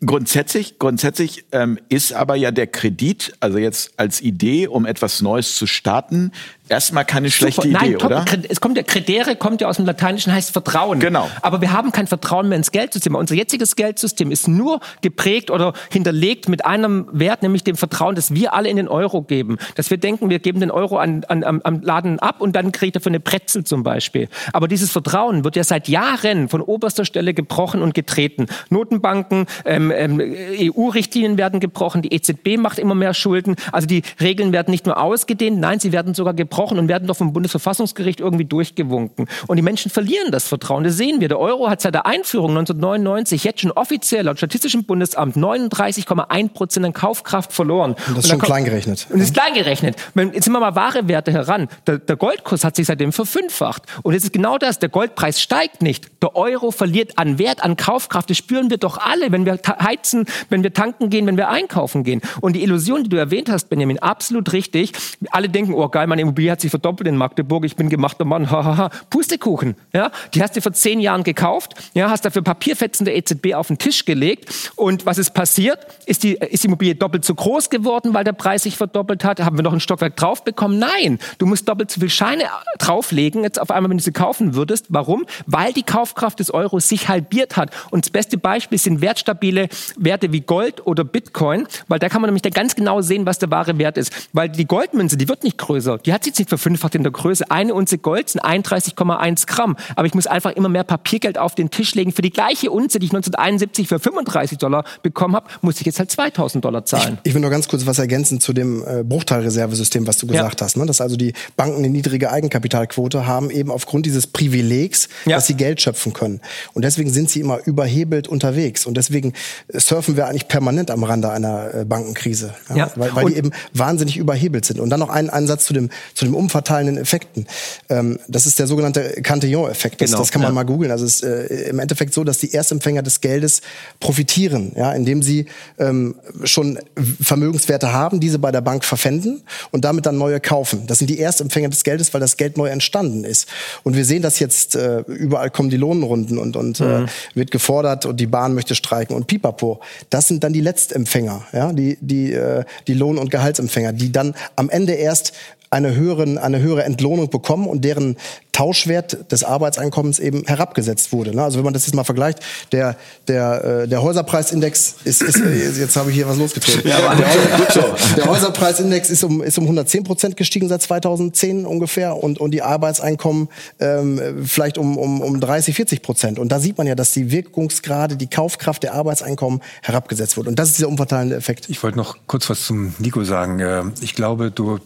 Grundsätzlich, grundsätzlich ähm, ist aber ja der Kredit, also jetzt als Idee, um etwas Neues zu starten, erstmal keine schlechte Super. Idee, Nein, top. oder? Es kommt der Kredere kommt ja aus dem Lateinischen, heißt Vertrauen. Genau. Aber wir haben kein Vertrauen mehr ins Geldsystem. Unser jetziges Geldsystem ist nur geprägt oder hinterlegt mit einem Wert, nämlich dem Vertrauen, dass wir alle in den Euro geben. Dass wir denken, wir geben den Euro an, an, am, Laden ab und dann kriegt er für eine Brezel zum Beispiel. Aber dieses Vertrauen wird ja seit Jahren von oberster Stelle gebrochen und getreten. Notenbanken, ähm, ähm, EU-Richtlinien werden gebrochen, die EZB macht immer mehr Schulden. Also die Regeln werden nicht nur ausgedehnt, nein, sie werden sogar gebrochen und werden doch vom Bundesverfassungsgericht irgendwie durchgewunken. Und die Menschen verlieren das Vertrauen. Das sehen wir. Der Euro hat seit der Einführung 1999 jetzt schon offiziell laut Statistischem Bundesamt 39,1 Prozent an Kaufkraft verloren. Und das ist schon klein gerechnet. Und das ist klein gerechnet. Wenn- Jetzt sind wir mal wahre Werte heran. Der, der Goldkurs hat sich seitdem verfünffacht. Und es ist genau das. Der Goldpreis steigt nicht. Der Euro verliert an Wert, an Kaufkraft. Das spüren wir doch alle, wenn wir heizen, wenn wir tanken gehen, wenn wir einkaufen gehen. Und die Illusion, die du erwähnt hast, Benjamin, absolut richtig. Alle denken, oh geil, meine Immobilie hat sich verdoppelt in Magdeburg. Ich bin gemachter Mann. Hahaha. Pustekuchen. Ja? Die hast du vor zehn Jahren gekauft. Ja? Hast dafür Papierfetzen der EZB auf den Tisch gelegt. Und was ist passiert? Ist die, ist die Immobilie doppelt so groß geworden, weil der Preis sich verdoppelt hat? Haben wir noch ein Stockwerk drauf bekommen? Nein. Du musst doppelt so viel Scheine drauflegen, jetzt auf einmal, wenn du sie kaufen würdest. Warum? Weil die Kaufkraft des Euros sich halbiert hat. Und das beste Beispiel sind wertstabile Werte wie Gold oder Bitcoin, weil da kann man nämlich dann ganz genau sehen, was der wahre Wert ist. Weil die Goldmünze, die wird nicht größer. Die hat sich nicht verfünffacht in der Größe. Eine Unze Gold sind 31,1 Gramm. Aber ich muss einfach immer mehr Papiergeld auf den Tisch legen. Für die gleiche Unze, die ich 1971 für 35 Dollar bekommen habe, muss ich jetzt halt 2000 Dollar zahlen. Ich will nur ganz kurz was ergänzen zu dem äh, Bruchteilreservesystem, was du gesagt hast. Ne? Dass also die Banken eine niedrige Eigenkapitalquote haben, eben aufgrund dieses Privilegs, Ja. dass sie Geld schöpfen können. Und deswegen sind sie immer überhebelt unterwegs. Und deswegen äh, surfen wir eigentlich permanent am Rande einer äh, Bankenkrise. Ja. Weil, weil die eben wahnsinnig überhebelt sind. Und dann noch ein Ansatz zu dem, zu dem umverteilenden Effekten. Ähm, das ist der sogenannte Cantillon-Effekt. Das, Genau, das kann man ja. mal googeln. Also es ist äh, im Endeffekt so, dass die Erstempfänger des Geldes profitieren, ja, indem sie ähm, schon Vermögenswerte haben, diese bei der Bank verpfänden und damit dann neue kaufen. Das sind die Erstempfänger des Geldes, weil das Geld neu entstanden ist. Und wir sehen das jetzt, äh, überall kommen die Lohnrunden und, und äh, wird gefordert und die Bahn möchte streiken und pipapo. Das sind dann die Letztempfänger, ja, die, die, äh, die Lohn- und Gehaltsempfänger, die dann am Ende erst eine, höheren, eine höhere Entlohnung bekommen und deren Tauschwert des Arbeitseinkommens eben herabgesetzt wurde. Ne? Also wenn man das jetzt mal vergleicht, der, der, äh, der Häuserpreisindex ist, ist äh, jetzt habe ich hier was losgetreten. der, Häuser, der Häuserpreisindex ist um, ist um 110 Prozent gestiegen seit 2010 ungefähr und, und die Arbeitseinkommen ähm, vielleicht um, um, um 30, 40 Prozent. Und da sieht man ja, dass die Wirkungsgrade, die Kaufkraft der Arbeitseinkommen herabgesetzt wurde. Und das ist dieser umverteilende Effekt. Ich wollte noch kurz was zum Nico sagen. Äh, Ich glaube, du,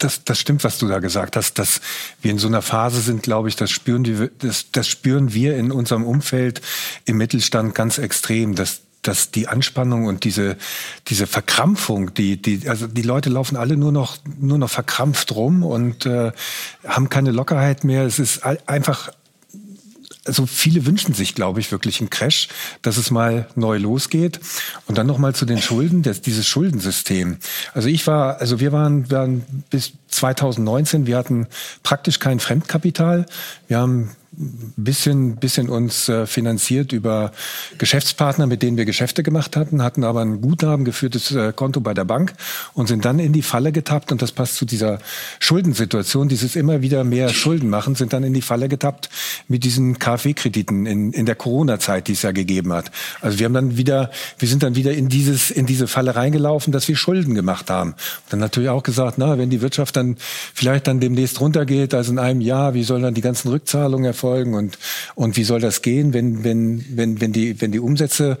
das, das stimmt, was du da gesagt hast, dass wir in so einer Phase sind, glaube ich, das spüren, die, das, das spüren wir in unserem Umfeld im Mittelstand ganz extrem, dass dass die Anspannung und diese diese Verkrampfung, die die also die Leute laufen alle nur noch nur noch verkrampft rum und äh, haben keine Lockerheit mehr. Es ist einfach also viele wünschen sich, glaube ich, wirklich einen Crash, dass es mal neu losgeht. Und dann noch mal zu den Schulden, das, dieses Schuldensystem. Also ich war, also wir waren, waren bis 2019, wir hatten praktisch kein Fremdkapital. Wir haben bisschen, bisschen uns äh, finanziert über Geschäftspartner, mit denen wir Geschäfte gemacht hatten, hatten aber ein Guthaben geführtes äh, Konto bei der Bank und sind dann in die Falle getappt. Und das passt zu dieser Schuldensituation, dieses immer wieder mehr Schulden machen, sind dann in die Falle getappt mit diesen KfW-Krediten in, in der Corona-Zeit, die es ja gegeben hat. Also wir haben dann wieder, wir sind dann wieder in dieses, in diese Falle reingelaufen, dass wir Schulden gemacht haben. Und dann natürlich auch gesagt, na, wenn die Wirtschaft dann vielleicht dann demnächst runtergeht, also in einem Jahr, wie sollen dann die ganzen Rückzahlungen erfolgen und, und wie soll das gehen, wenn, wenn, wenn, wenn die, wenn die Umsätze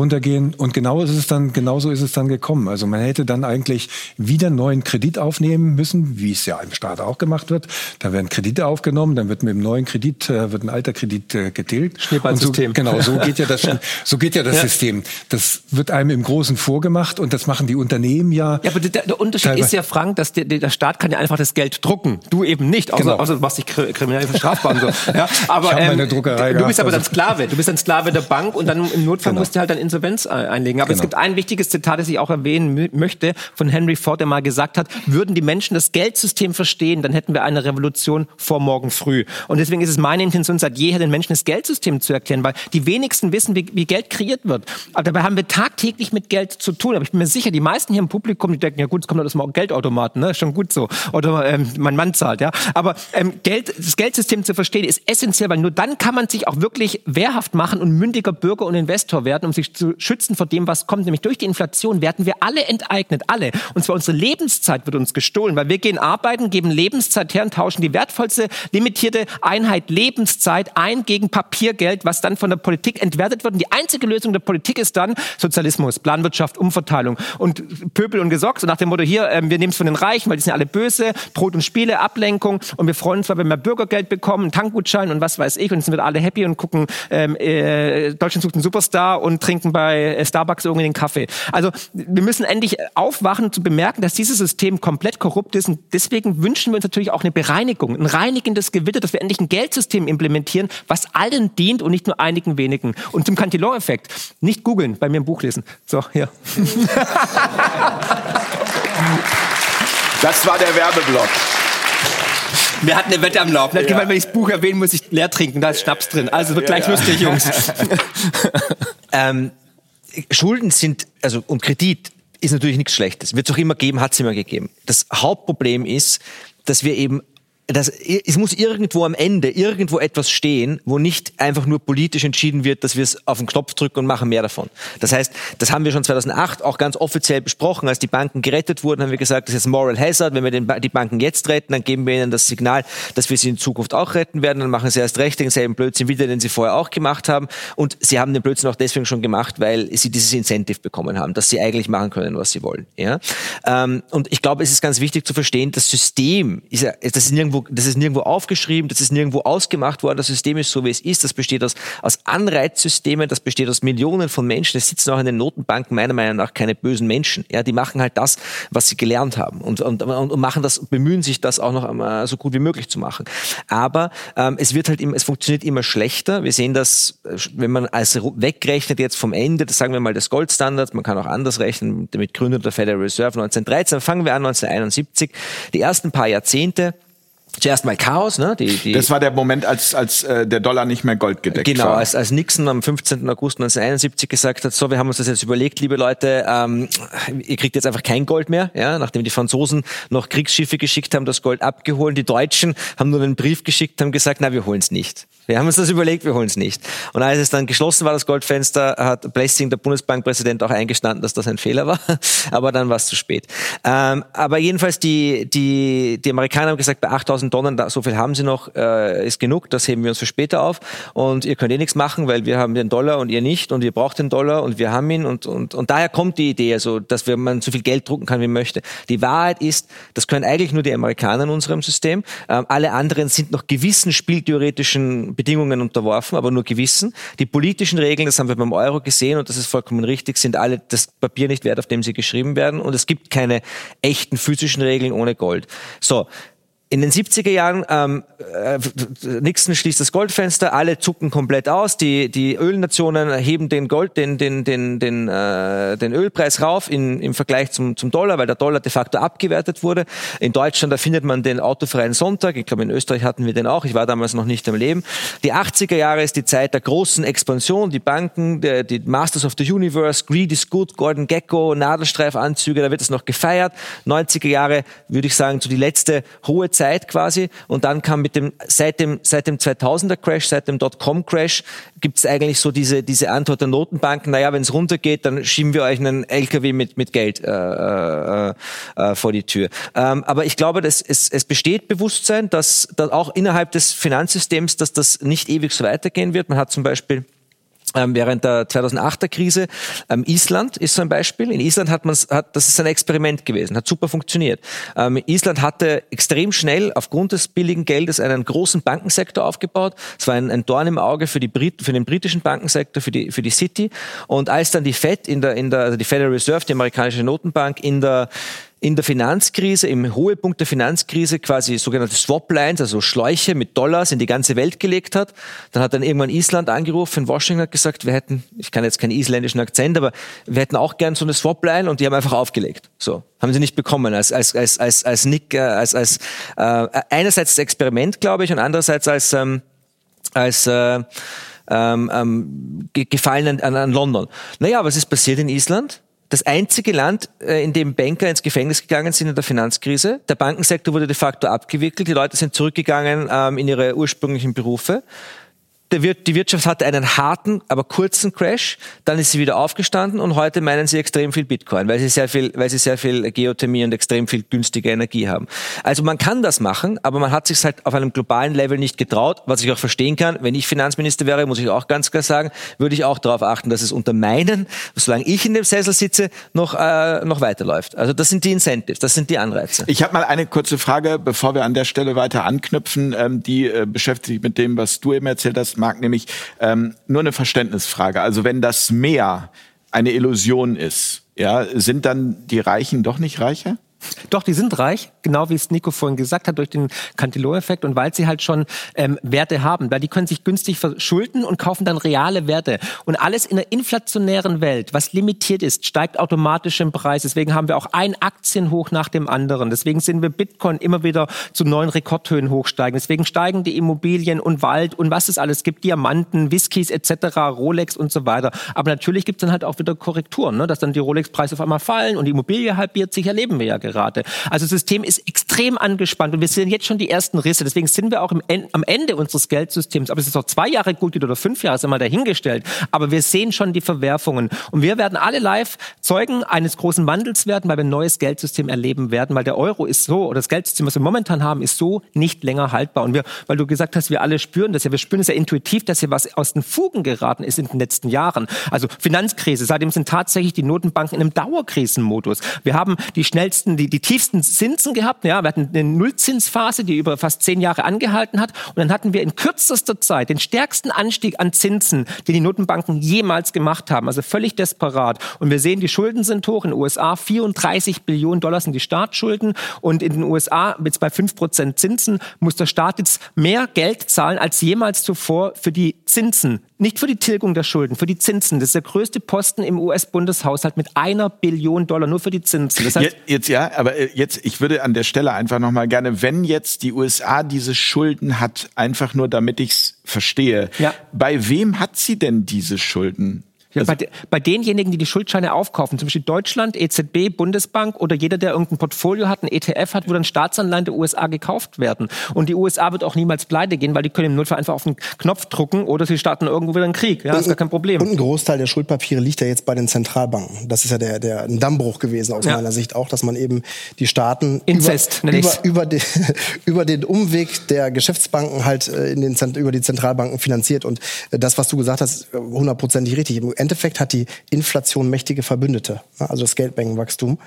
runtergehen. Und genau ist es dann, genauso ist es dann gekommen. Also man hätte dann eigentlich wieder einen neuen Kredit aufnehmen müssen, wie es ja im Staat auch gemacht wird. Da werden Kredite aufgenommen, dann wird mit dem neuen Kredit, äh, wird ein alter Kredit äh, getilgt. Schneeballsystem. So, genau, so geht ja das, (laughs) so geht ja das Ja. System. Das wird einem im Großen vorgemacht und das machen die Unternehmen ja. Ja, aber der, der Unterschied Teilweise- ist ja, Frank, dass der, der Staat kann ja einfach das Geld drucken. Du eben nicht, außer, Genau. außer du machst dich kri- kriminell strafbar und so. Ja, (laughs) aber ähm, du bist aber dann also Sklave. Du bist ein Sklave der Bank und dann im Notfall genau. musst du halt dann Insolvenz einlegen. Aber genau. es gibt ein wichtiges Zitat, das ich auch erwähnen möchte, von Henry Ford, der mal gesagt hat, würden die Menschen das Geldsystem verstehen, dann hätten wir eine Revolution vor morgen früh. Und deswegen ist es meine Intention, seit jeher den Menschen das Geldsystem zu erklären, weil die wenigsten wissen, wie, wie Geld kreiert wird. Aber dabei haben wir tagtäglich mit Geld zu tun. Aber ich bin mir sicher, die meisten hier im Publikum, die denken, ja gut, es kommt aus dem Geldautomaten, ne? schon gut so. Oder ähm, mein Mann zahlt, ja. Aber ähm, Geld, das Geldsystem zu verstehen, ist essentiell, weil nur dann kann man sich auch wirklich wehrhaft machen und mündiger Bürger und Investor werden, um sich zu schützen vor dem, was kommt. Nämlich durch die Inflation werden wir alle enteignet, alle. Und zwar unsere Lebenszeit wird uns gestohlen, weil wir gehen arbeiten, geben Lebenszeit her und tauschen die wertvollste limitierte Einheit Lebenszeit ein gegen Papiergeld, was dann von der Politik entwertet wird. Und die einzige Lösung der Politik ist dann Sozialismus, Planwirtschaft, Umverteilung und Pöbel und Gesocks. Und nach dem Motto hier, äh, wir nehmen es von den Reichen, weil die sind alle böse, Brot und Spiele, Ablenkung. Und wir freuen uns, weil wir mehr Bürgergeld bekommen, Tankgutschein und was weiß ich. Und sind wir alle happy und gucken ähm, äh, Deutschland sucht einen Superstar und trinken bei äh, Starbucks irgendwie den Kaffee. Also wir müssen endlich aufwachen zu bemerken, dass dieses System komplett korrupt ist. Und deswegen wünschen wir uns natürlich auch eine Bereinigung, ein reinigendes Gewitter, dass wir endlich ein Geldsystem implementieren, was allen dient und nicht nur einigen wenigen. Und zum Cantillon-Effekt, nicht googeln, bei mir im Buch lesen. So, hier. Das war der Werbeblock. Wir hatten eine Wette am Laufen. Ja. Wenn ich das Buch erwähne, muss ich leer trinken. Da ist Schnaps drin. Also wird gleich ja. lustig, Jungs. (laughs) ähm, Schulden sind, also und Kredit ist natürlich nichts Schlechtes. Wird es auch immer geben, hat es immer gegeben. Das Hauptproblem ist, dass wir eben das, es muss irgendwo am Ende irgendwo etwas stehen, wo nicht einfach nur politisch entschieden wird, dass wir es auf den Knopf drücken und machen mehr davon. Das heißt, das haben wir schon 2008 auch ganz offiziell besprochen, als die Banken gerettet wurden, haben wir gesagt, das ist Moral Hazard. Wenn wir den, die Banken jetzt retten, dann geben wir ihnen das Signal, dass wir sie in Zukunft auch retten werden. Dann machen sie erst recht denselben Blödsinn wieder, den sie vorher auch gemacht haben. Und sie haben den Blödsinn auch deswegen schon gemacht, weil sie dieses Incentive bekommen haben, dass sie eigentlich machen können, was sie wollen. Ja? Ähm, und ich glaube, es ist ganz wichtig zu verstehen, das System ist ja, das ist nirgendwo das ist nirgendwo aufgeschrieben, das ist nirgendwo ausgemacht worden. Das System ist so, wie es ist. Das besteht aus, aus Anreizsystemen, das besteht aus Millionen von Menschen. Es sitzen auch in den Notenbanken meiner Meinung nach keine bösen Menschen. Ja, die machen halt das, was sie gelernt haben und, und, und machen das, bemühen sich, das auch noch einmal so gut wie möglich zu machen. Aber ähm, es wird halt immer, es funktioniert immer schlechter. Wir sehen das, wenn man also wegrechnet jetzt vom Ende, das sagen wir mal des Goldstandards, man kann auch anders rechnen, damit gründet der Federal Reserve 1913, fangen wir an 1971. Die ersten paar Jahrzehnte Zuerst mal Chaos, ne? Die, die das war der Moment, als, als äh, der Dollar nicht mehr goldgedeckt genau, war. Genau, als, als Nixon am 15. August 1971 gesagt hat, so, wir haben uns das jetzt überlegt, liebe Leute, ähm, ihr kriegt jetzt einfach kein Gold mehr, ja, nachdem die Franzosen noch Kriegsschiffe geschickt haben, das Gold abgeholt, die Deutschen haben nur einen Brief geschickt, haben gesagt, na, wir holen es nicht. Wir haben uns das überlegt, wir holen es nicht. Und als es dann geschlossen war, das Goldfenster, hat Blessing, der Bundesbankpräsident, auch eingestanden, dass das ein Fehler war. (laughs) Aber dann war es zu spät. Ähm, aber jedenfalls, die, die, die Amerikaner haben gesagt, bei 8000 Dollar, da, so viel haben sie noch, äh, ist genug, das heben wir uns für später auf. Und ihr könnt eh nichts machen, weil wir haben den Dollar und ihr nicht. Und ihr braucht den Dollar und wir haben ihn. Und, und, und daher kommt die Idee, also, dass wir, man so viel Geld drucken kann, wie man möchte. Die Wahrheit ist, das können eigentlich nur die Amerikaner in unserem System. Ähm, alle anderen sind noch gewissen spieltheoretischen Bedingungen unterworfen, aber nur gewissen. Die politischen Regeln, das haben wir beim Euro gesehen und das ist vollkommen richtig, sind alle das Papier nicht wert, auf dem sie geschrieben werden. Und es gibt keine echten physischen Regeln ohne Gold. So, in den 70er Jahren, ähm, äh, Nixon schließt das Goldfenster, alle zucken komplett aus, die, die Ölnationen heben den Gold, den, den, den, den, äh, den Ölpreis rauf in, im Vergleich zum, zum Dollar, weil der Dollar de facto abgewertet wurde. In Deutschland, da findet man den autofreien Sonntag, ich glaube in Österreich hatten wir den auch, ich war damals noch nicht am Leben. Die 80er Jahre ist die Zeit der großen Expansion, die Banken, der, die Masters of the Universe, Greed is Good, Gordon Gecko, Nadelstreifanzüge, da wird es noch gefeiert. 90er Jahre, würde ich sagen, so die letzte hohe Zeit Zeit quasi. Und dann kam mit dem, seit dem, seit dem 2000er Crash, seit dem Dotcom-Crash, gibt es eigentlich so diese, diese Antwort der Notenbanken, naja, wenn es runtergeht, dann schieben wir euch einen LKW mit, mit Geld äh, äh, äh, vor die Tür. Ähm, aber ich glaube, dass es, es besteht Bewusstsein, dass, dass auch innerhalb des Finanzsystems, dass das nicht ewig so weitergehen wird. Man hat zum Beispiel ähm, während der 2008er Krise. Ähm, Island ist so ein Beispiel. In Island hat man hat, das ist ein Experiment gewesen, hat super funktioniert. Ähm, Island hatte extrem schnell aufgrund des billigen Geldes einen großen Bankensektor aufgebaut. Es war ein, ein Dorn im Auge für die Brit für den britischen Bankensektor, für die für die City. Und als dann die Fed in der in der also die Federal Reserve, die amerikanische Notenbank in der in der Finanzkrise, im Hohepunkt der Finanzkrise quasi sogenannte Swap-Lines, also Schläuche mit Dollars in die ganze Welt gelegt hat. Dann hat dann irgendwann Island angerufen, in Washington hat gesagt, wir hätten, ich kann jetzt keinen isländischen Akzent, aber wir hätten auch gern so eine Swap-Line und die haben einfach aufgelegt. So. Haben sie nicht bekommen als, als, als, als, als Nick, äh, als, als äh, einerseits Experiment, glaube ich, und andererseits als, ähm, als äh, ähm, ähm, Gefallen an, an London. Naja, was ist passiert in Island? Das einzige Land, äh, in dem Banker ins Gefängnis gegangen sind in der Finanzkrise. Der Bankensektor wurde de facto abgewickelt. Die Leute sind zurückgegangen ähm, in ihre ursprünglichen Berufe die Wirtschaft hatte einen harten, aber kurzen Crash. Dann ist sie wieder aufgestanden und heute meinen sie extrem viel Bitcoin, weil sie sehr viel, weil sie sehr viel Geothermie und extrem viel günstige Energie haben. Also man kann das machen, aber man hat sich halt auf einem globalen Level nicht getraut, was ich auch verstehen kann. Wenn ich Finanzminister wäre, muss ich auch ganz klar sagen, würde ich auch darauf achten, dass es unter meinen, solange ich in dem Sessel sitze, noch, äh, noch weiterläuft. Also das sind die Incentives, das sind die Anreize. Ich habe mal eine kurze Frage, bevor wir an der Stelle weiter anknüpfen. Ähm, die äh, beschäftigt sich mit dem, was du eben erzählt hast Marc, nämlich ähm, nur eine Verständnisfrage. Also wenn das Meer eine Illusion ist, ja, sind dann die Reichen doch nicht reicher? Doch, die sind reich, genau wie es Nico vorhin gesagt hat, durch den Cantillon-Effekt und weil sie halt schon ähm, Werte haben, weil die können sich günstig verschulden und kaufen dann reale Werte. Und alles in der inflationären Welt, was limitiert ist, steigt automatisch im Preis. Deswegen haben wir auch ein Aktienhoch nach dem anderen. Deswegen sehen wir Bitcoin immer wieder zu neuen Rekordhöhen hochsteigen. Deswegen steigen die Immobilien und Wald und was es alles gibt, Diamanten, Whiskys etc., Rolex und so weiter. Aber natürlich gibt es dann halt auch wieder Korrekturen, ne? dass dann die Rolex-Preise auf einmal fallen und die Immobilie halbiert sich, erleben wir ja gerade. Also das System ist extrem angespannt und wir sehen jetzt schon die ersten Risse. Deswegen sind wir auch im, am Ende unseres Geldsystems. Aber es ist auch zwei Jahre gut oder fünf Jahre, ist einmal dahingestellt. Aber wir sehen schon die Verwerfungen. Und wir werden alle live Zeugen eines großen Wandels werden, weil wir ein neues Geldsystem erleben werden, weil der Euro ist so, oder das Geldsystem, was wir momentan haben, ist so nicht länger haltbar. Und wir, weil du gesagt hast, wir alle spüren das ja, wir spüren es ja intuitiv, dass hier was aus den Fugen geraten ist in den letzten Jahren. Also Finanzkrise, seitdem sind tatsächlich die Notenbanken in einem Dauerkrisenmodus. Wir haben die schnellsten, die, die tiefsten Zinsen gehabt. Ja, wir hatten eine Nullzinsphase, die über fast zehn Jahre angehalten hat. Und dann hatten wir in kürzester Zeit den stärksten Anstieg an Zinsen, den die Notenbanken jemals gemacht haben. Also völlig desperat. Und wir sehen, die Schulden sind hoch. In den USA 34 Billionen Dollar sind die Staatsschulden. Und in den USA jetzt bei 5 Prozent Zinsen muss der Staat jetzt mehr Geld zahlen als jemals zuvor für die Zinsen nicht für die Tilgung der Schulden, für die Zinsen. Das ist der größte Posten im US-Bundeshaushalt mit einer Billion Dollar nur für die Zinsen. Das heißt, jetzt, jetzt ja, aber äh, jetzt, ich würde an der Stelle einfach nochmal gerne, wenn jetzt die USA diese Schulden hat, einfach nur damit ich es verstehe, ja. bei wem hat sie denn diese Schulden? Ja, also, bei, de, bei denjenigen, die die Schuldscheine aufkaufen, zum Beispiel Deutschland, EZB, Bundesbank oder jeder, der irgendein Portfolio hat, ein ETF hat, wo dann Staatsanleihen der USA gekauft werden. Und die USA wird auch niemals pleite gehen, weil die können im Notfall einfach auf den Knopf drucken oder sie starten irgendwo wieder einen Krieg. Ja, und, ist gar kein Problem. Und ein Großteil der Schuldpapiere liegt ja jetzt bei den Zentralbanken. Das ist ja der, der ein Dammbruch gewesen aus ja. meiner Sicht auch, dass man eben die Staaten Inzest, über, über, über, den, (laughs) über den Umweg der Geschäftsbanken halt äh, in den, über die Zentralbanken finanziert. Und äh, das, was du gesagt hast, hundertprozentig richtig Endeffekt hat die Inflation mächtige Verbündete, ne? also das Geldmengenwachstum.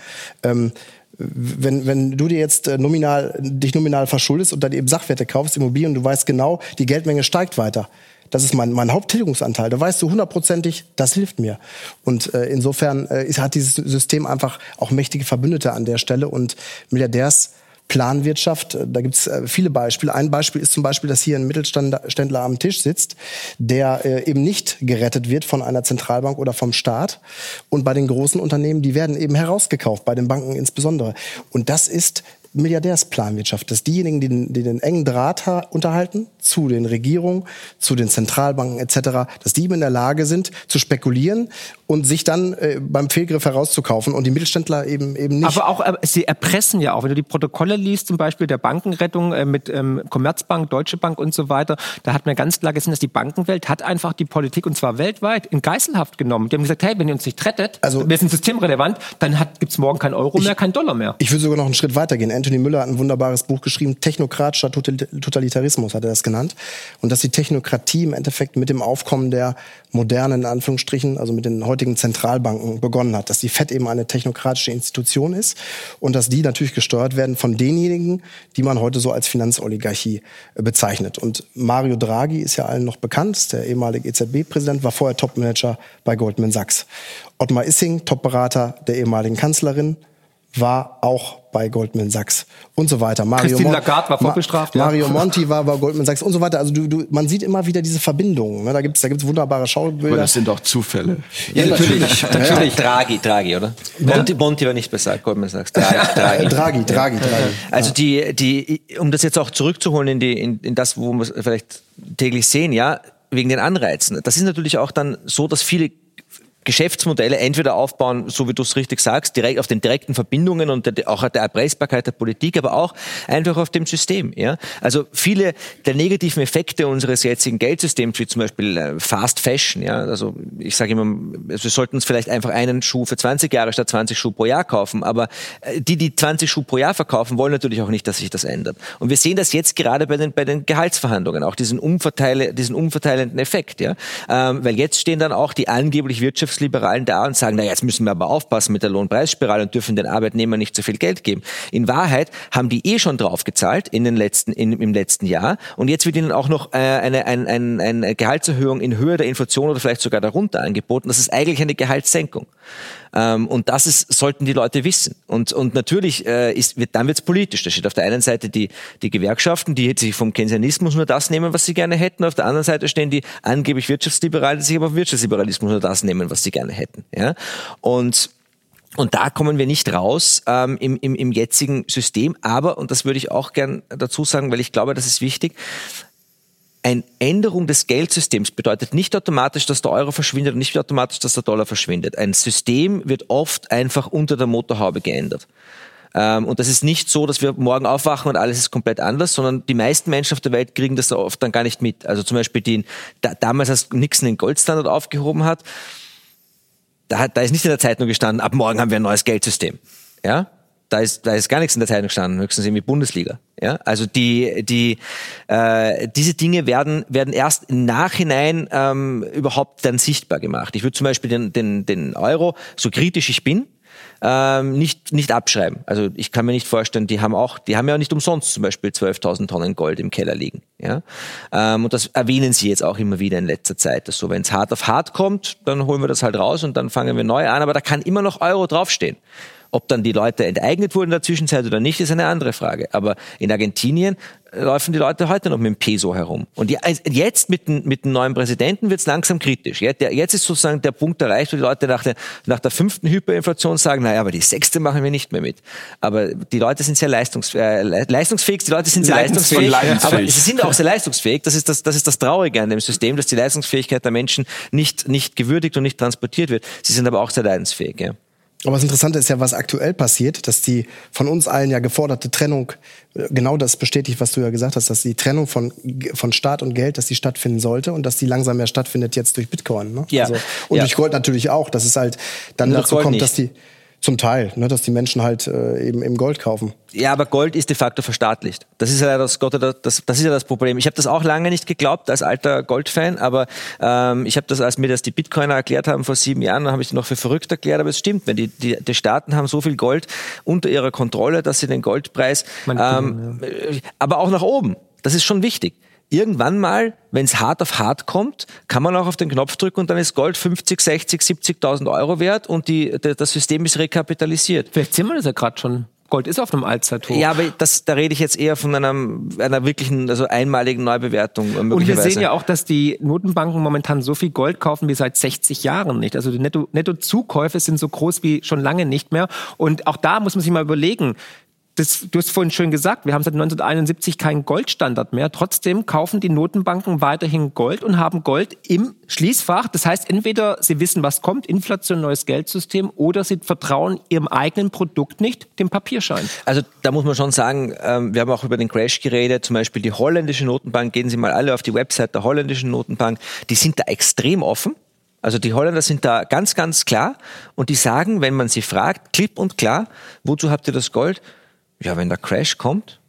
Ähm, wenn, wenn du dir jetzt äh, nominal, dich nominal verschuldest und dann eben Sachwerte kaufst, Immobilien, und du weißt genau, die Geldmenge steigt weiter. Das ist mein, mein Haupttilgungsanteil. Da weißt du hundertprozentig, das hilft mir. Und äh, insofern äh, hat dieses System einfach auch mächtige Verbündete an der Stelle und Milliardärs Planwirtschaft. Da gibt es äh, viele Beispiele. Ein Beispiel ist zum Beispiel, dass hier ein Mittelständler am Tisch sitzt, der äh, eben nicht gerettet wird von einer Zentralbank oder vom Staat. Und bei den großen Unternehmen, die werden eben herausgekauft, bei den Banken insbesondere. Und das ist Milliardärsplanwirtschaft, dass diejenigen, die den, die den engen Draht unterhalten zu den Regierungen, zu den Zentralbanken etc., dass die eben in der Lage sind zu spekulieren und sich dann äh, beim Fehlgriff herauszukaufen und die Mittelständler eben eben nicht. Aber auch äh, sie erpressen ja auch, wenn du die Protokolle liest, zum Beispiel der Bankenrettung äh, mit ähm, Commerzbank, Deutsche Bank und so weiter, da hat man ganz klar gesehen, dass die Bankenwelt hat einfach die Politik und zwar weltweit in Geiselhaft genommen. Die haben gesagt, hey, wenn ihr uns nicht rettet, also, wir sind systemrelevant, dann gibt es morgen kein Euro ich, mehr, kein Dollar mehr. Ich würde sogar noch einen Schritt weitergehen. Anthony Müller hat ein wunderbares Buch geschrieben, Technokratischer Totalitarismus hat er das genannt. Und dass die Technokratie im Endeffekt mit dem Aufkommen der modernen, in Anführungsstrichen, also mit den heutigen Zentralbanken begonnen hat. Dass die FED eben eine technokratische Institution ist und dass die natürlich gesteuert werden von denjenigen, die man heute so als Finanzoligarchie äh, bezeichnet. Und Mario Draghi ist ja allen noch bekannt, der ehemalige EZB-Präsident, war vorher Topmanager bei Goldman Sachs. Ottmar Issing, Topberater der ehemaligen Kanzlerin, war auch bei Goldman Sachs und so weiter. Mario Christine Mon- Lagarde war Ma- vorbestraft, weiter. Mario ja. (laughs) Monti war bei Goldman Sachs und so weiter. Also du, du, man sieht immer wieder diese Verbindungen. Ne? Da gibt's da gibt's wunderbare Aber Schaubilder. das sind doch Zufälle. Ja, natürlich. natürlich. (laughs) Draghi, Draghi, oder? Monti, Monti war nicht besser, Goldman Sachs. Draghi, (laughs) Draghi. Draghi, Draghi, Draghi. Also die, die, um das jetzt auch zurückzuholen in, die, in, in das, wo wir es vielleicht täglich sehen, ja, wegen den Anreizen. Das ist natürlich auch dann so, dass viele Geschäftsmodelle entweder aufbauen, so wie du es richtig sagst, direkt auf den direkten Verbindungen und der, auch der Erpressbarkeit der Politik, aber auch einfach auf dem System. Ja? Also viele der negativen Effekte unseres jetzigen Geldsystems, wie zum Beispiel äh, Fast Fashion, ja, also ich sage immer, wir sollten uns vielleicht einfach einen Schuh für 20 Jahre statt 20 Schuhe pro Jahr kaufen, aber äh, die, die 20 Schuhe pro Jahr verkaufen, wollen natürlich auch nicht, dass sich das ändert. Und wir sehen das jetzt gerade bei den, bei den Gehaltsverhandlungen, auch diesen, Umverteile, diesen umverteilenden Effekt, ja, ähm, weil jetzt stehen dann auch die angeblich Wirtschaftsliberalen da und sagen, na jetzt müssen wir aber aufpassen mit der Lohnpreisspirale und dürfen den Arbeitnehmern nicht so viel Geld geben. In Wahrheit haben die eh schon draufgezahlt in den letzten, in, im letzten Jahr und jetzt wird ihnen auch noch äh, eine, ein, ein, eine Gehaltserhöhung in Höhe der Inflation oder vielleicht sogar darunter angeboten. Das ist eigentlich eine Gehaltssenkung. Ähm, und das ist, sollten die Leute wissen. Und, und natürlich äh, ist, wird, dann wird es politisch. Da steht auf der einen Seite die, die Gewerkschaften, die sich vom Keynesianismus nur das nehmen, was sie gerne hätten. Auf der anderen Seite stehen die angeblich Wirtschaftsliberalen, die sich aber vom Wirtschaftsliberalismus nur das nehmen, was sie gerne hätten. Ja? Und und da kommen wir nicht raus ähm, im, im, im jetzigen System. Aber, und das würde ich auch gern dazu sagen, weil ich glaube, das ist wichtig, eine Änderung des Geldsystems bedeutet nicht automatisch, dass der Euro verschwindet und nicht automatisch, dass der Dollar verschwindet. Ein System wird oft einfach unter der Motorhaube geändert. Ähm, und das ist nicht so, dass wir morgen aufwachen und alles ist komplett anders, sondern die meisten Menschen auf der Welt kriegen das oft dann gar nicht mit. Also zum Beispiel den, da, damals, als Nixon den Goldstandard aufgehoben hat, da, da ist nicht in der Zeitung gestanden, ab morgen haben wir ein neues Geldsystem. Ja? Da ist, da ist gar nichts in der Zeitung gestanden, höchstens irgendwie Bundesliga. Ja? Also die, die, äh, diese Dinge werden, werden erst im Nachhinein ähm, überhaupt dann sichtbar gemacht. Ich würde zum Beispiel den, den, den Euro, so kritisch ich bin, ähm, nicht, nicht abschreiben. Also ich kann mir nicht vorstellen, die haben auch, die haben ja nicht umsonst zum Beispiel 12.000 Tonnen Gold im Keller liegen. Ja? Ähm, und das erwähnen sie jetzt auch immer wieder in letzter Zeit. Dass so, wenn es hart auf hart kommt, dann holen wir das halt raus und dann fangen wir neu an. Aber da kann immer noch Euro draufstehen. Ob dann die Leute enteignet wurden in der Zwischenzeit oder nicht, ist eine andere Frage. Aber in Argentinien laufen die Leute heute noch mit dem Peso herum. Und jetzt mit dem, mit dem neuen Präsidenten wird es langsam kritisch. Jetzt ist sozusagen der Punkt erreicht, wo die Leute nach der, nach der fünften Hyperinflation sagen, naja, aber die sechste machen wir nicht mehr mit. Aber die Leute sind sehr leistungs, äh, leistungsfähig, die Leute sind sehr leistungsfähig, leistungsfähig, aber sie sind auch sehr leistungsfähig. Das ist das, das ist das Traurige an dem System, dass die Leistungsfähigkeit der Menschen nicht, nicht gewürdigt und nicht transportiert wird. Sie sind aber auch sehr leidensfähig. Ja. Aber das Interessante ist ja, was aktuell passiert, dass die von uns allen ja geforderte Trennung, äh, genau das bestätigt, was du ja gesagt hast, dass die Trennung von, von Staat und Geld, dass die stattfinden sollte und dass die langsam mehr stattfindet jetzt durch Bitcoin. Ne? Ja. Also, und ja. durch Gold natürlich auch, dass es halt dann Nach dazu Gold kommt, nicht. dass die zum Teil, ne, dass die Menschen halt äh, eben, eben Gold kaufen. Ja, aber Gold ist de facto verstaatlicht. Das ist ja das, Gott, das, das ist ja das Problem. Ich habe das auch lange nicht geglaubt als alter Goldfan, aber ähm, ich habe das, als mir das die Bitcoiner erklärt haben vor sieben Jahren, habe ich noch für verrückt erklärt, aber es stimmt, wenn die, die, die Staaten haben so viel Gold unter ihrer Kontrolle, dass sie den Goldpreis, ähm, äh, aber auch nach oben. Das ist schon wichtig. Irgendwann mal, wenn es hart auf hart kommt, kann man auch auf den Knopf drücken und dann ist Gold 50, 60, 70.000 Euro wert und die, das System ist rekapitalisiert. Vielleicht sehen wir das ja gerade schon. Gold ist auf einem Allzeithoch. Ja, aber das, da rede ich jetzt eher von einem, einer wirklichen, also einmaligen Neubewertung. äh, Und wir sehen ja auch, dass die Notenbanken momentan so viel Gold kaufen wie seit 60 Jahren nicht. Also die Netto- Nettozukäufe sind so groß wie schon lange nicht mehr. Und auch da muss man sich mal überlegen, das, du hast vorhin schön gesagt, wir haben seit 1971 keinen Goldstandard mehr. Trotzdem kaufen die Notenbanken weiterhin Gold und haben Gold im Schließfach. Das heißt, entweder sie wissen, was kommt, Inflation, neues Geldsystem, oder sie vertrauen ihrem eigenen Produkt nicht, dem Papierschein. Also da muss man schon sagen, ähm, wir haben auch über den Crash geredet, zum Beispiel die holländische Notenbank, gehen Sie mal alle auf die Website der holländischen Notenbank, die sind da extrem offen. Also die Holländer sind da ganz, ganz klar und die sagen, wenn man sie fragt, klipp und klar, wozu habt ihr das Gold? Ja, wenn der Crash kommt,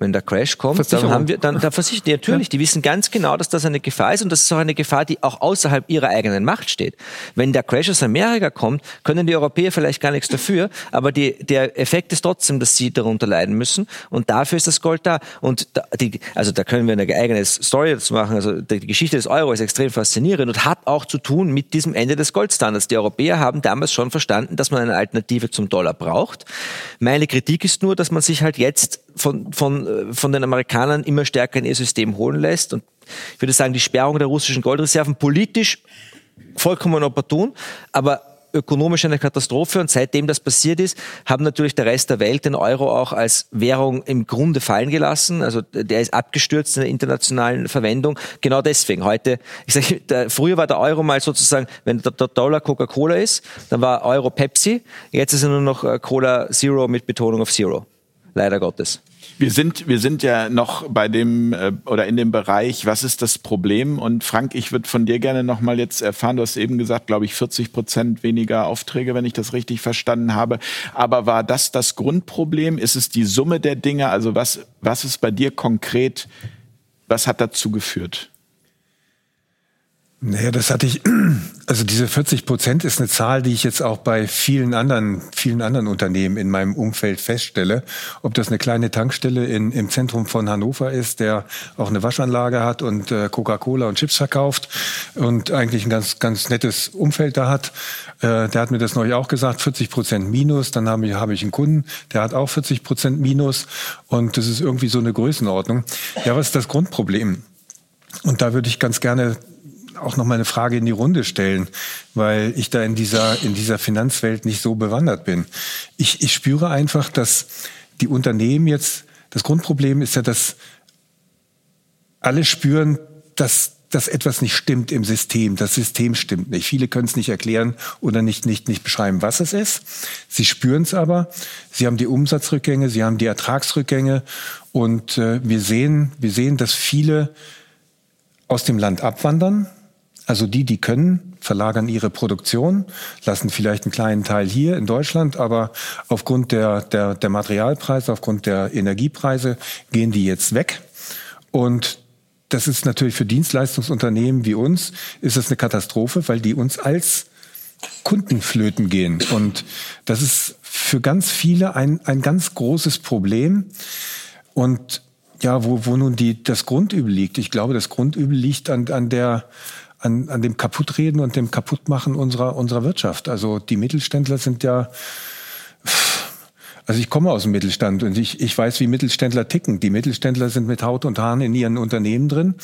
wenn der Crash kommt, dann haben wir, dann, da versichern die natürlich, ja. die wissen ganz genau, dass das eine Gefahr ist und das ist auch eine Gefahr, die auch außerhalb ihrer eigenen Macht steht. Wenn der Crash aus Amerika kommt, können die Europäer vielleicht gar nichts dafür, aber die, der Effekt ist trotzdem, dass sie darunter leiden müssen und dafür ist das Gold da. Und da, die, also da können wir eine eigene Story dazu machen. Also die Geschichte des Euro ist extrem faszinierend und hat auch zu tun mit diesem Ende des Goldstandards. Die Europäer haben damals schon verstanden, dass man eine Alternative zum Dollar braucht. Meine Kritik ist nur, dass man sich halt jetzt von, von, äh, von den Amerikanern immer stärker in ihr System holen lässt. Und ich würde sagen, die Sperrung der russischen Goldreserven politisch vollkommen opportun, aber ökonomisch eine Katastrophe und seitdem das passiert ist, haben natürlich der Rest der Welt den Euro auch als Währung im Grunde fallen gelassen. Also der ist abgestürzt in der internationalen Verwendung. Genau deswegen heute, ich sage, der, früher war der Euro mal sozusagen, wenn der, der Dollar Coca-Cola ist, dann war Euro Pepsi, jetzt ist er nur noch äh, Cola Zero mit Betonung auf Zero. Leider Gottes. Wir sind, wir sind ja noch bei dem äh, oder in dem Bereich, was ist das Problem? Und Frank, ich würde von dir gerne noch mal jetzt erfahren. Du hast eben gesagt, glaube ich, 40 Prozent weniger Aufträge, wenn ich das richtig verstanden habe. Aber war das das Grundproblem? Ist es die Summe der Dinge? Also was, was ist bei dir konkret? Was hat dazu geführt? Naja, das hatte ich, (clears throat) also diese 40 Prozent ist eine Zahl, die ich jetzt auch bei vielen anderen, vielen anderen Unternehmen in meinem Umfeld feststelle. Ob das eine kleine Tankstelle in, im Zentrum von Hannover ist, der auch eine Waschanlage hat und äh, Coca-Cola und Chips verkauft und eigentlich ein ganz, ganz nettes Umfeld da hat. Äh, der hat mir das neulich auch gesagt, 40 Prozent Minus. Dann habe ich, habe ich einen Kunden, der hat auch 40 Prozent Minus. Und das ist irgendwie so eine Größenordnung. Ja, was ist das Grundproblem? Und da würde ich ganz gerne auch noch mal eine Frage in die Runde stellen, weil ich da in dieser, in dieser Finanzwelt nicht so bewandert bin. Ich, ich spüre einfach, dass die Unternehmen jetzt, das Grundproblem ist ja, dass alle spüren, dass dass etwas nicht stimmt im System. Das System stimmt nicht. Viele können es nicht erklären oder nicht, nicht, nicht beschreiben, was es ist. Sie spüren es aber. Sie haben die Umsatzrückgänge, sie haben die Ertragsrückgänge und äh, wir sehen, wir sehen, dass viele aus dem Land abwandern, also die, die können, verlagern ihre Produktion, lassen vielleicht einen kleinen Teil hier in Deutschland, aber aufgrund der, der, der Materialpreise, aufgrund der Energiepreise gehen die jetzt weg. Und das ist natürlich für Dienstleistungsunternehmen wie uns, ist das eine Katastrophe, weil die uns als Kunden flöten gehen. Und das ist für ganz viele ein, ein ganz großes Problem. Und ja, wo, wo nun die, das Grundübel liegt. Ich glaube, das Grundübel liegt an, an der, an, an dem Kaputtreden und dem Kaputtmachen unserer, unserer Wirtschaft. Also die Mittelständler sind ja, also ich komme aus dem Mittelstand und ich, ich weiß, wie Mittelständler ticken. Die Mittelständler sind mit Haut und Haaren in ihren Unternehmen drin.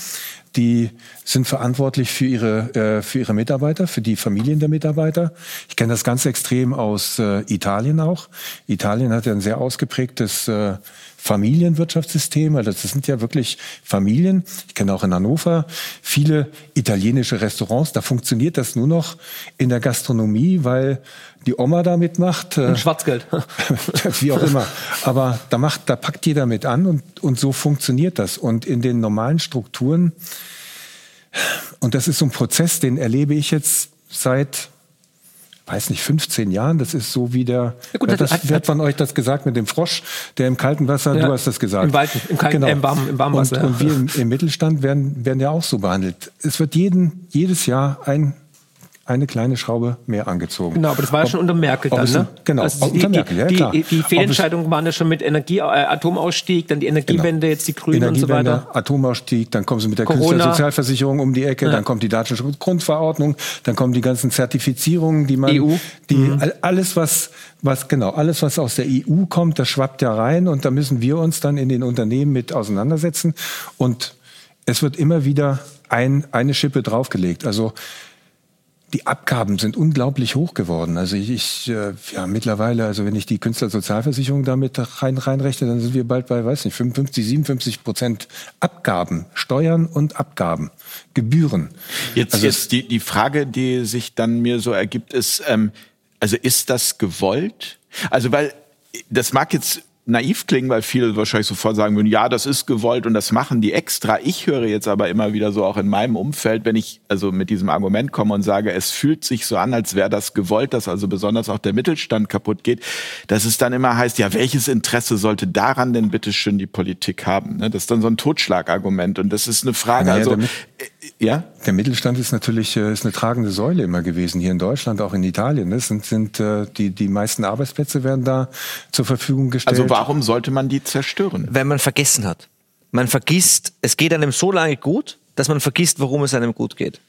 Die sind verantwortlich für ihre, äh, für ihre Mitarbeiter, für die Familien der Mitarbeiter. Ich kenne das ganz extrem aus äh, Italien auch. Italien hat ja ein sehr ausgeprägtes äh, Familienwirtschaftssystem. Also das sind ja wirklich Familien. Ich kenne auch in Hannover viele italienische Restaurants. Da funktioniert das nur noch in der Gastronomie, weil die Oma da mitmacht. Äh, und Schwarzgeld. (laughs) wie auch immer. Aber da macht, da packt jeder mit an und, und so funktioniert das. Und in den normalen Strukturen, und das ist so ein Prozess, den erlebe ich jetzt seit weiß nicht, 15 Jahren. Das ist so wie der. Ja gut, das, hat, hat, von euch das gesagt mit dem Frosch, der im kalten Wasser, ja, du hast das gesagt. Im, Walten, im, kalten, genau. äh, im, warmen, im warmen Wasser. Und, und wir im, im, Mittelstand werden, werden ja auch so behandelt. Es wird jeden, jedes Jahr ein eine kleine Schraube mehr angezogen. Genau, aber das war ja schon unter Merkel dann, ne? Genau, also die, unter Merkel, ja klar. Die, die Fehlentscheidungen waren ja schon mit Energie, äh, Atomausstieg, dann die Energiewende, genau. jetzt die Grünen und so weiter. Atomausstieg, dann kommen sie mit der Künstlersozialversicherung um die Ecke, ja. dann kommt die Datenschutzgrundverordnung, dann kommen die ganzen Zertifizierungen, die man, EU. die mhm. alles was was genau alles was aus der EU kommt, das schwappt ja rein und da müssen wir uns dann in den Unternehmen mit auseinandersetzen und es wird immer wieder ein, eine Schippe draufgelegt. Also die Abgaben sind unglaublich hoch geworden. Also ich, ich äh, ja mittlerweile, also wenn ich die Künstlersozialversicherung damit rein, reinrechne, dann sind wir bald bei, weiß nicht, 55, 57 Prozent Abgaben, Steuern und Abgaben, Gebühren. Jetzt, also jetzt die, die Frage, die sich dann mir so ergibt, ist, ähm, also ist das gewollt? Also weil das mag jetzt naiv klingen, weil viele wahrscheinlich sofort sagen würden, ja, das ist gewollt und das machen die extra. Ich höre jetzt aber immer wieder so auch in meinem Umfeld, wenn ich also mit diesem Argument komme und sage, es fühlt sich so an, als wäre das gewollt, dass also besonders auch der Mittelstand kaputt geht, dass es dann immer heißt, ja, welches Interesse sollte daran denn bitte schön die Politik haben? Ne? Das ist dann so ein Totschlagargument und das ist eine Frage. Also, ja? Der Mittelstand ist natürlich äh, ist eine tragende Säule immer gewesen, hier in Deutschland, auch in Italien. Das sind, sind äh, die, die meisten Arbeitsplätze werden da zur Verfügung gestellt. Also warum sollte man die zerstören? Weil man vergessen hat. Man vergisst, es geht einem so lange gut, dass man vergisst, warum es einem gut geht.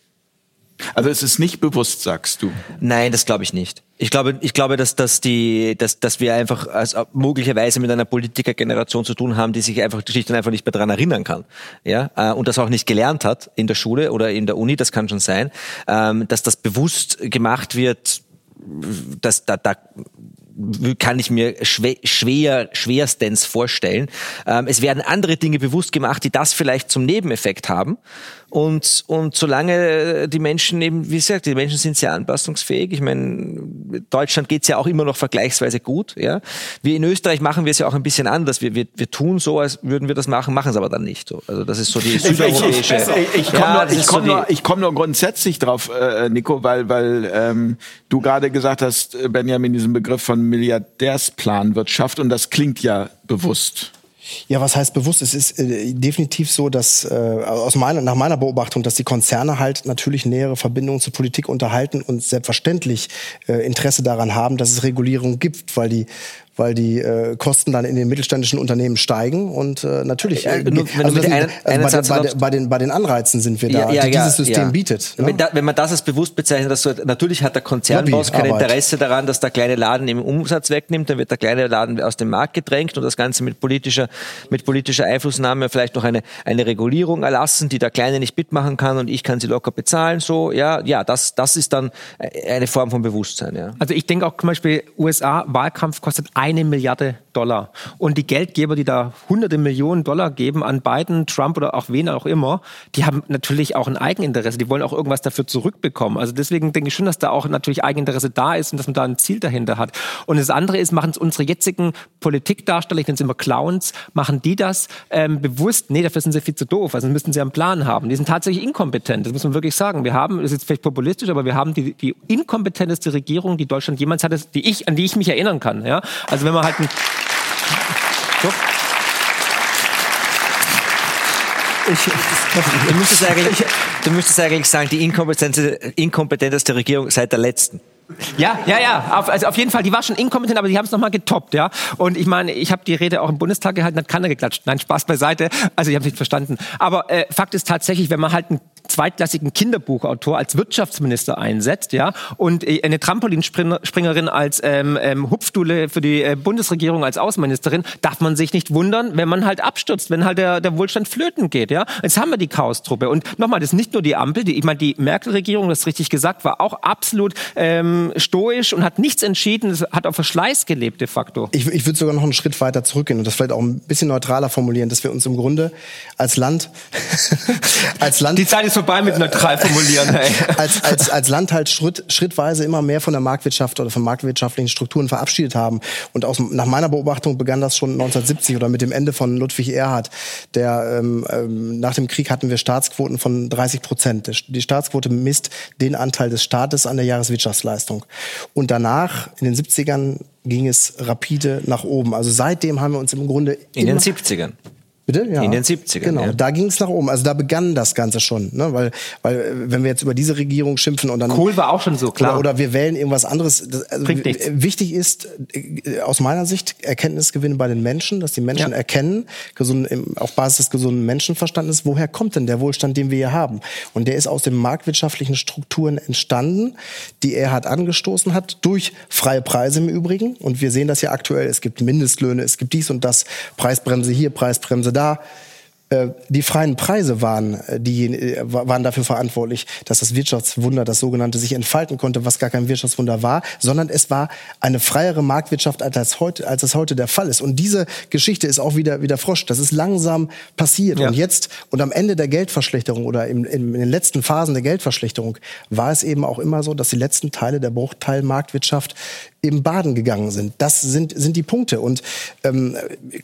Also es ist nicht bewusst, sagst du. Nein, das glaube ich nicht. Ich glaube, ich glaube, dass, dass, die, dass, dass wir einfach als, möglicherweise mit einer Politikergeneration zu tun haben, die sich einfach schlicht und einfach nicht mehr daran erinnern kann. Ja? äh, Und das auch nicht gelernt hat in der Schule oder in der Uni, das kann schon sein, ähm, dass das bewusst gemacht wird, dass da, da kann ich mir schwer schwerstens vorstellen. Ähm, es werden andere Dinge bewusst gemacht, die das vielleicht zum Nebeneffekt haben. Und, und solange die Menschen eben, wie gesagt, die Menschen sind sehr anpassungsfähig. Ich meine, Deutschland geht's ja auch immer noch vergleichsweise gut. Ja? Wir in Österreich machen wir es ja auch ein bisschen anders. Wir, wir, wir tun so, als würden wir das machen, machen es aber dann nicht. So. Also das ist so die südeuropäische. Ich, ich komme Ja, nur, ich komm so nur, ich komm nur grundsätzlich drauf, äh, Nico, weil, weil ähm, du gerade gesagt hast, äh, Benjamin, diesen Begriff von Milliardärsplanwirtschaft und das klingt ja bewusst. Ja, was heißt bewusst? Es ist äh, definitiv so, dass äh, aus meiner, nach meiner Beobachtung, dass die Konzerne halt natürlich nähere Verbindungen zur Politik unterhalten und selbstverständlich äh, Interesse daran haben, dass es Regulierung gibt, weil die weil die äh, Kosten dann in den mittelständischen Unternehmen steigen und äh, natürlich Ja, äh, einen- also einen bei, den, bei, erlaubst. den, bei den bei den Anreizen sind wir da, die dieses System ja. bietet. Ne? Wenn, da, wenn man das als bewusst bezeichnet, dass so, natürlich hat der Konzernboss kein. Interesse daran, dass der kleine Laden im Umsatz wegnimmt, dann wird der kleine Laden aus dem Markt gedrängt und das Ganze mit politischer, mit politischer Einflussnahme vielleicht noch eine, eine Regulierung erlassen, die der Kleine nicht mitmachen kann und ich kann sie locker bezahlen, so, ja, ja, das, das ist dann eine Form von Bewusstsein, ja. Also ich denke auch zum Beispiel, USA Wahlkampf kostet eine Milliarde Dollar. Und die Geldgeber, die da hunderte Millionen Dollar geben an Biden, Trump oder auch wen auch immer, die haben natürlich auch ein Eigeninteresse. Die wollen auch irgendwas dafür zurückbekommen. Also deswegen denke ich schon, dass da auch natürlich Eigeninteresse da ist und dass man da ein Ziel dahinter hat. Und das andere ist, machen es unsere jetzigen Politikdarsteller, ich nenne es immer Clowns, machen die das ähm, bewusst? Nee, dafür sind sie viel zu doof. Also müssten sie einen Plan haben. Die sind tatsächlich inkompetent. Das muss man wirklich sagen. Wir haben, das ist jetzt vielleicht populistisch, aber wir haben die, die inkompetenteste Regierung, die Deutschland jemals hatte, die ich, an die ich mich erinnern kann. Ja? Also wenn man halt ein so. Du müsstest eigentlich, du müsstest eigentlich sagen, die inkompetenteste, inkompetenteste Regierung seit der letzten. Ja, ja, ja. Auf, also auf jeden Fall, die war schon inkompetent, aber die haben es nochmal getoppt, ja. Und ich meine, ich habe die Rede auch im Bundestag gehalten, hat keiner geklatscht. Nein, Spaß beiseite. Also ich habe nicht verstanden. Aber äh, Fakt ist tatsächlich, wenn man halt einen zweitklassigen Kinderbuchautor als Wirtschaftsminister einsetzt, ja, und äh, eine Trampolinspringerin als ähm, ähm, Hupfdule für die äh, Bundesregierung als Außenministerin, darf man sich nicht wundern, wenn man halt abstürzt, wenn halt der, der Wohlstand flöten geht, ja. Jetzt haben wir die Chaostruppe. Und nochmal, das ist nicht nur die Ampel, die, ich meine, die Merkel-Regierung, das ist richtig gesagt, war auch absolut ähm, stoisch und hat nichts entschieden, es hat auf Verschleiß gelebt de facto. Ich, ich würde sogar noch einen Schritt weiter zurückgehen und das vielleicht auch ein bisschen neutraler formulieren, dass wir uns im Grunde als Land, (laughs) als Land, Die Zeit ist vorbei mit neutral formulieren. Hey. (laughs) als, als, als Land halt Schritt, schrittweise immer mehr von der Marktwirtschaft oder von marktwirtschaftlichen Strukturen verabschiedet haben. Und aus, nach meiner Beobachtung begann das schon 1970 oder mit dem Ende von Ludwig Erhard. Der, ähm, ähm, nach dem Krieg hatten wir Staatsquoten von 30 Prozent. Die Staatsquote misst den Anteil des Staates an der Jahreswirtschaftsleistung. Und danach, in den 70ern, ging es rapide nach oben. Also seitdem haben wir uns im Grunde In den 70ern. Bitte? Ja. In den 70ern, Genau, ja. da ging es nach oben. Also da begann das Ganze schon. Ne? Weil, weil wenn wir jetzt über diese Regierung schimpfen und dann... Kohl war auch schon so, klar. Oder, oder wir wählen irgendwas anderes. Das, also Bringt nichts. Wichtig ist äh, aus meiner Sicht Erkenntnisgewinne bei den Menschen, dass die Menschen Ja. erkennen, gesund, auf Basis des gesunden Menschenverstandes, woher kommt denn der Wohlstand, den wir hier haben? Und der ist aus den marktwirtschaftlichen Strukturen entstanden, die er hat angestoßen hat, durch freie Preise im Übrigen. Und wir sehen das ja aktuell. Es gibt Mindestlöhne, es gibt dies und das, Preisbremse hier, Preisbremse da äh, die freien Preise waren, äh, die, äh, wa- waren dafür verantwortlich, dass das Wirtschaftswunder, das sogenannte, sich entfalten konnte, was gar kein Wirtschaftswunder war, sondern es war eine freiere Marktwirtschaft, als, als, heute, als es heute der Fall ist. Und diese Geschichte ist auch wieder, wieder Frosch. Das ist langsam passiert. Ja. Und jetzt, und am Ende der Geldverschlechterung oder im, im, in den letzten Phasen der Geldverschlechterung war es eben auch immer so, dass die letzten Teile der Bruchteilmarktwirtschaft eben baden gegangen sind. Das sind, sind die Punkte. Und ähm,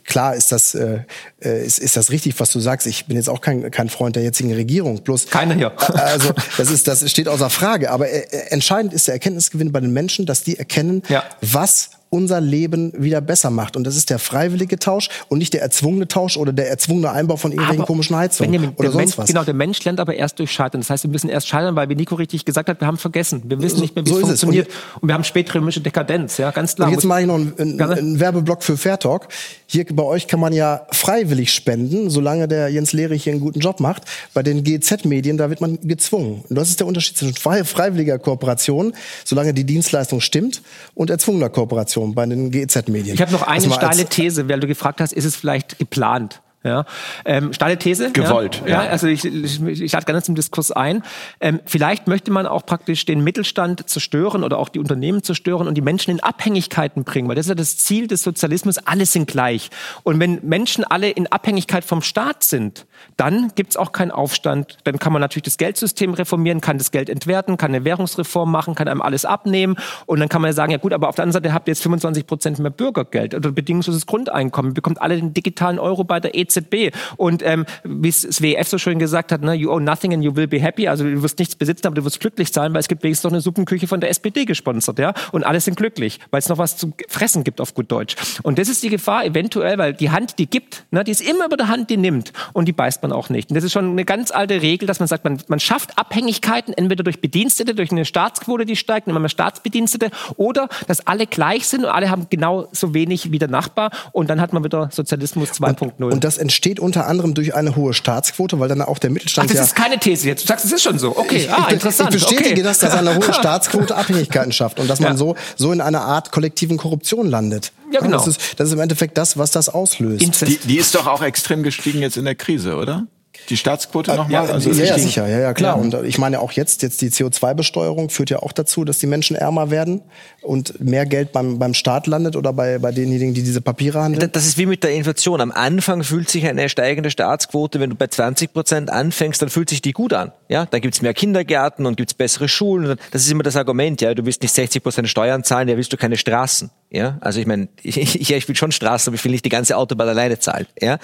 klar ist das, äh, äh ist, ist das richtig, was du sagst. Ich bin jetzt auch kein, kein Freund der jetzigen Regierung. Bloß, Keiner hier. Also (laughs) das, ist, das steht außer Frage. Aber äh, entscheidend ist der Erkenntnisgewinn bei den Menschen, dass die erkennen, ja. was unser Leben wieder besser macht. Und das ist der freiwillige Tausch und nicht der erzwungene Tausch oder der erzwungene Einbau von irgendwelchen aber komischen Heizungen Benjamin, oder sonst Mensch, was. Genau, der Mensch lernt aber erst durch Scheitern. Das heißt, wir müssen erst scheitern, weil wie Nico richtig gesagt hat, wir haben vergessen. Wir wissen nicht mehr, wie so es funktioniert. Und, und, wir haben spätrömische Dekadenz, ja, ganz klar. Und jetzt mache ich noch einen, einen, Werbeblock für Fairtalk. Hier bei euch kann man ja freiwillig spenden, solange der Jens Lehrich hier einen guten Job macht. Bei den GZ-Medien, da wird man gezwungen. Und das ist der Unterschied zwischen freiwilliger Kooperation, solange die Dienstleistung stimmt, und erzwungener Kooperation bei den GZ-Medien. Ich habe noch eine steile These, weil du gefragt hast, ist es vielleicht geplant? Ja, ähm, steile These. Gewollt. Ja, ja. also ich, ich, ich lade gerne zum Diskurs ein. Ähm, vielleicht möchte man auch praktisch den Mittelstand zerstören oder auch die Unternehmen zerstören und die Menschen in Abhängigkeiten bringen, weil das ist ja das Ziel des Sozialismus, alle sind gleich. Und wenn Menschen alle in Abhängigkeit vom Staat sind, dann gibt's auch keinen Aufstand. Dann kann man natürlich das Geldsystem reformieren, kann das Geld entwerten, kann eine Währungsreform machen, kann einem alles abnehmen und dann kann man ja sagen, ja gut, aber auf der anderen Seite habt ihr jetzt 25 Prozent mehr Bürgergeld oder bedingungsloses Grundeinkommen, bekommt alle den digitalen Euro bei der EZ EZB. Und ähm, wie es das WEF so schön gesagt hat, ne, you own nothing and you will be happy. Also du wirst nichts besitzen, aber du wirst glücklich sein, weil es gibt wenigstens noch eine Suppenküche von der SPD gesponsert, ja. Und alle sind glücklich, weil es noch was zu fressen gibt auf gut Deutsch. Und das ist die Gefahr eventuell, weil die Hand, die gibt, ne, die ist immer über der Hand, die nimmt und die beißt man auch nicht. Und das ist schon eine ganz alte Regel, dass man sagt, man, man schafft Abhängigkeiten entweder durch Bedienstete, durch eine Staatsquote, die steigt, immer mehr Staatsbedienstete, oder dass alle gleich sind und alle haben genau so wenig wie der Nachbar und dann hat man wieder Sozialismus 2.0. Und, und das entsteht unter anderem durch eine hohe Staatsquote, weil dann auch der Mittelstand. Ach, das ja ist keine These jetzt. Du sagst, es ist schon so. Okay, ich, ah, ich, interessant. Ich bestätige okay. das, dass eine hohe (laughs) Staatsquote Abhängigkeiten schafft und dass man ja. so, so in einer Art kollektiven Korruption landet. Ja, genau. Das ist, das ist im Endeffekt das, was das auslöst. Die, die ist doch auch extrem gestiegen jetzt in der Krise, oder? Die Staatsquote äh, nochmal? Ja, also ja, ja, sicher, ja, ja, klar. Ja. Und äh, ich meine auch jetzt, jetzt die CO2-Besteuerung führt ja auch dazu, dass die Menschen ärmer werden und mehr Geld beim, beim Staat landet oder bei, bei denjenigen, die diese Papiere handeln. Das ist wie mit der Inflation. Am Anfang fühlt sich eine steigende Staatsquote, wenn du bei 20 Prozent anfängst, dann fühlt sich die gut an. Ja, dann gibt's mehr Kindergärten und gibt's bessere Schulen. Das ist immer das Argument, ja, du willst nicht 60 Prozent Steuern zahlen, ja willst du keine Straßen. Ja, also ich meine, (laughs) ich, ich, ich will schon Straßen, aber ich will nicht die ganze Autobahn alleine zahlen. Ja,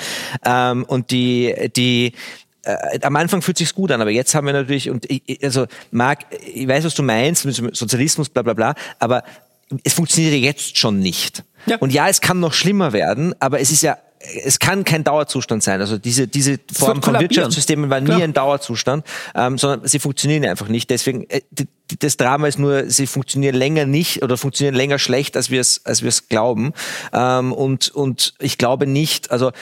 ähm, und die, die, äh, am Anfang fühlt sich's gut an, aber jetzt haben wir natürlich, und ich, also Marc, ich weiß, was du meinst, Sozialismus, bla bla bla, aber es funktioniert jetzt schon nicht. Ja. Und ja, es kann noch schlimmer werden, aber es ist ja es kann kein Dauerzustand sein. Also diese, diese Form von Wirtschaftssystemen war nie Klar. ein Dauerzustand, ähm, sondern sie funktionieren einfach nicht. Deswegen, äh, das Drama ist nur, sie funktionieren länger nicht oder funktionieren länger schlecht, als wir es, als wir es glauben. Ähm, und, und ich glaube nicht, also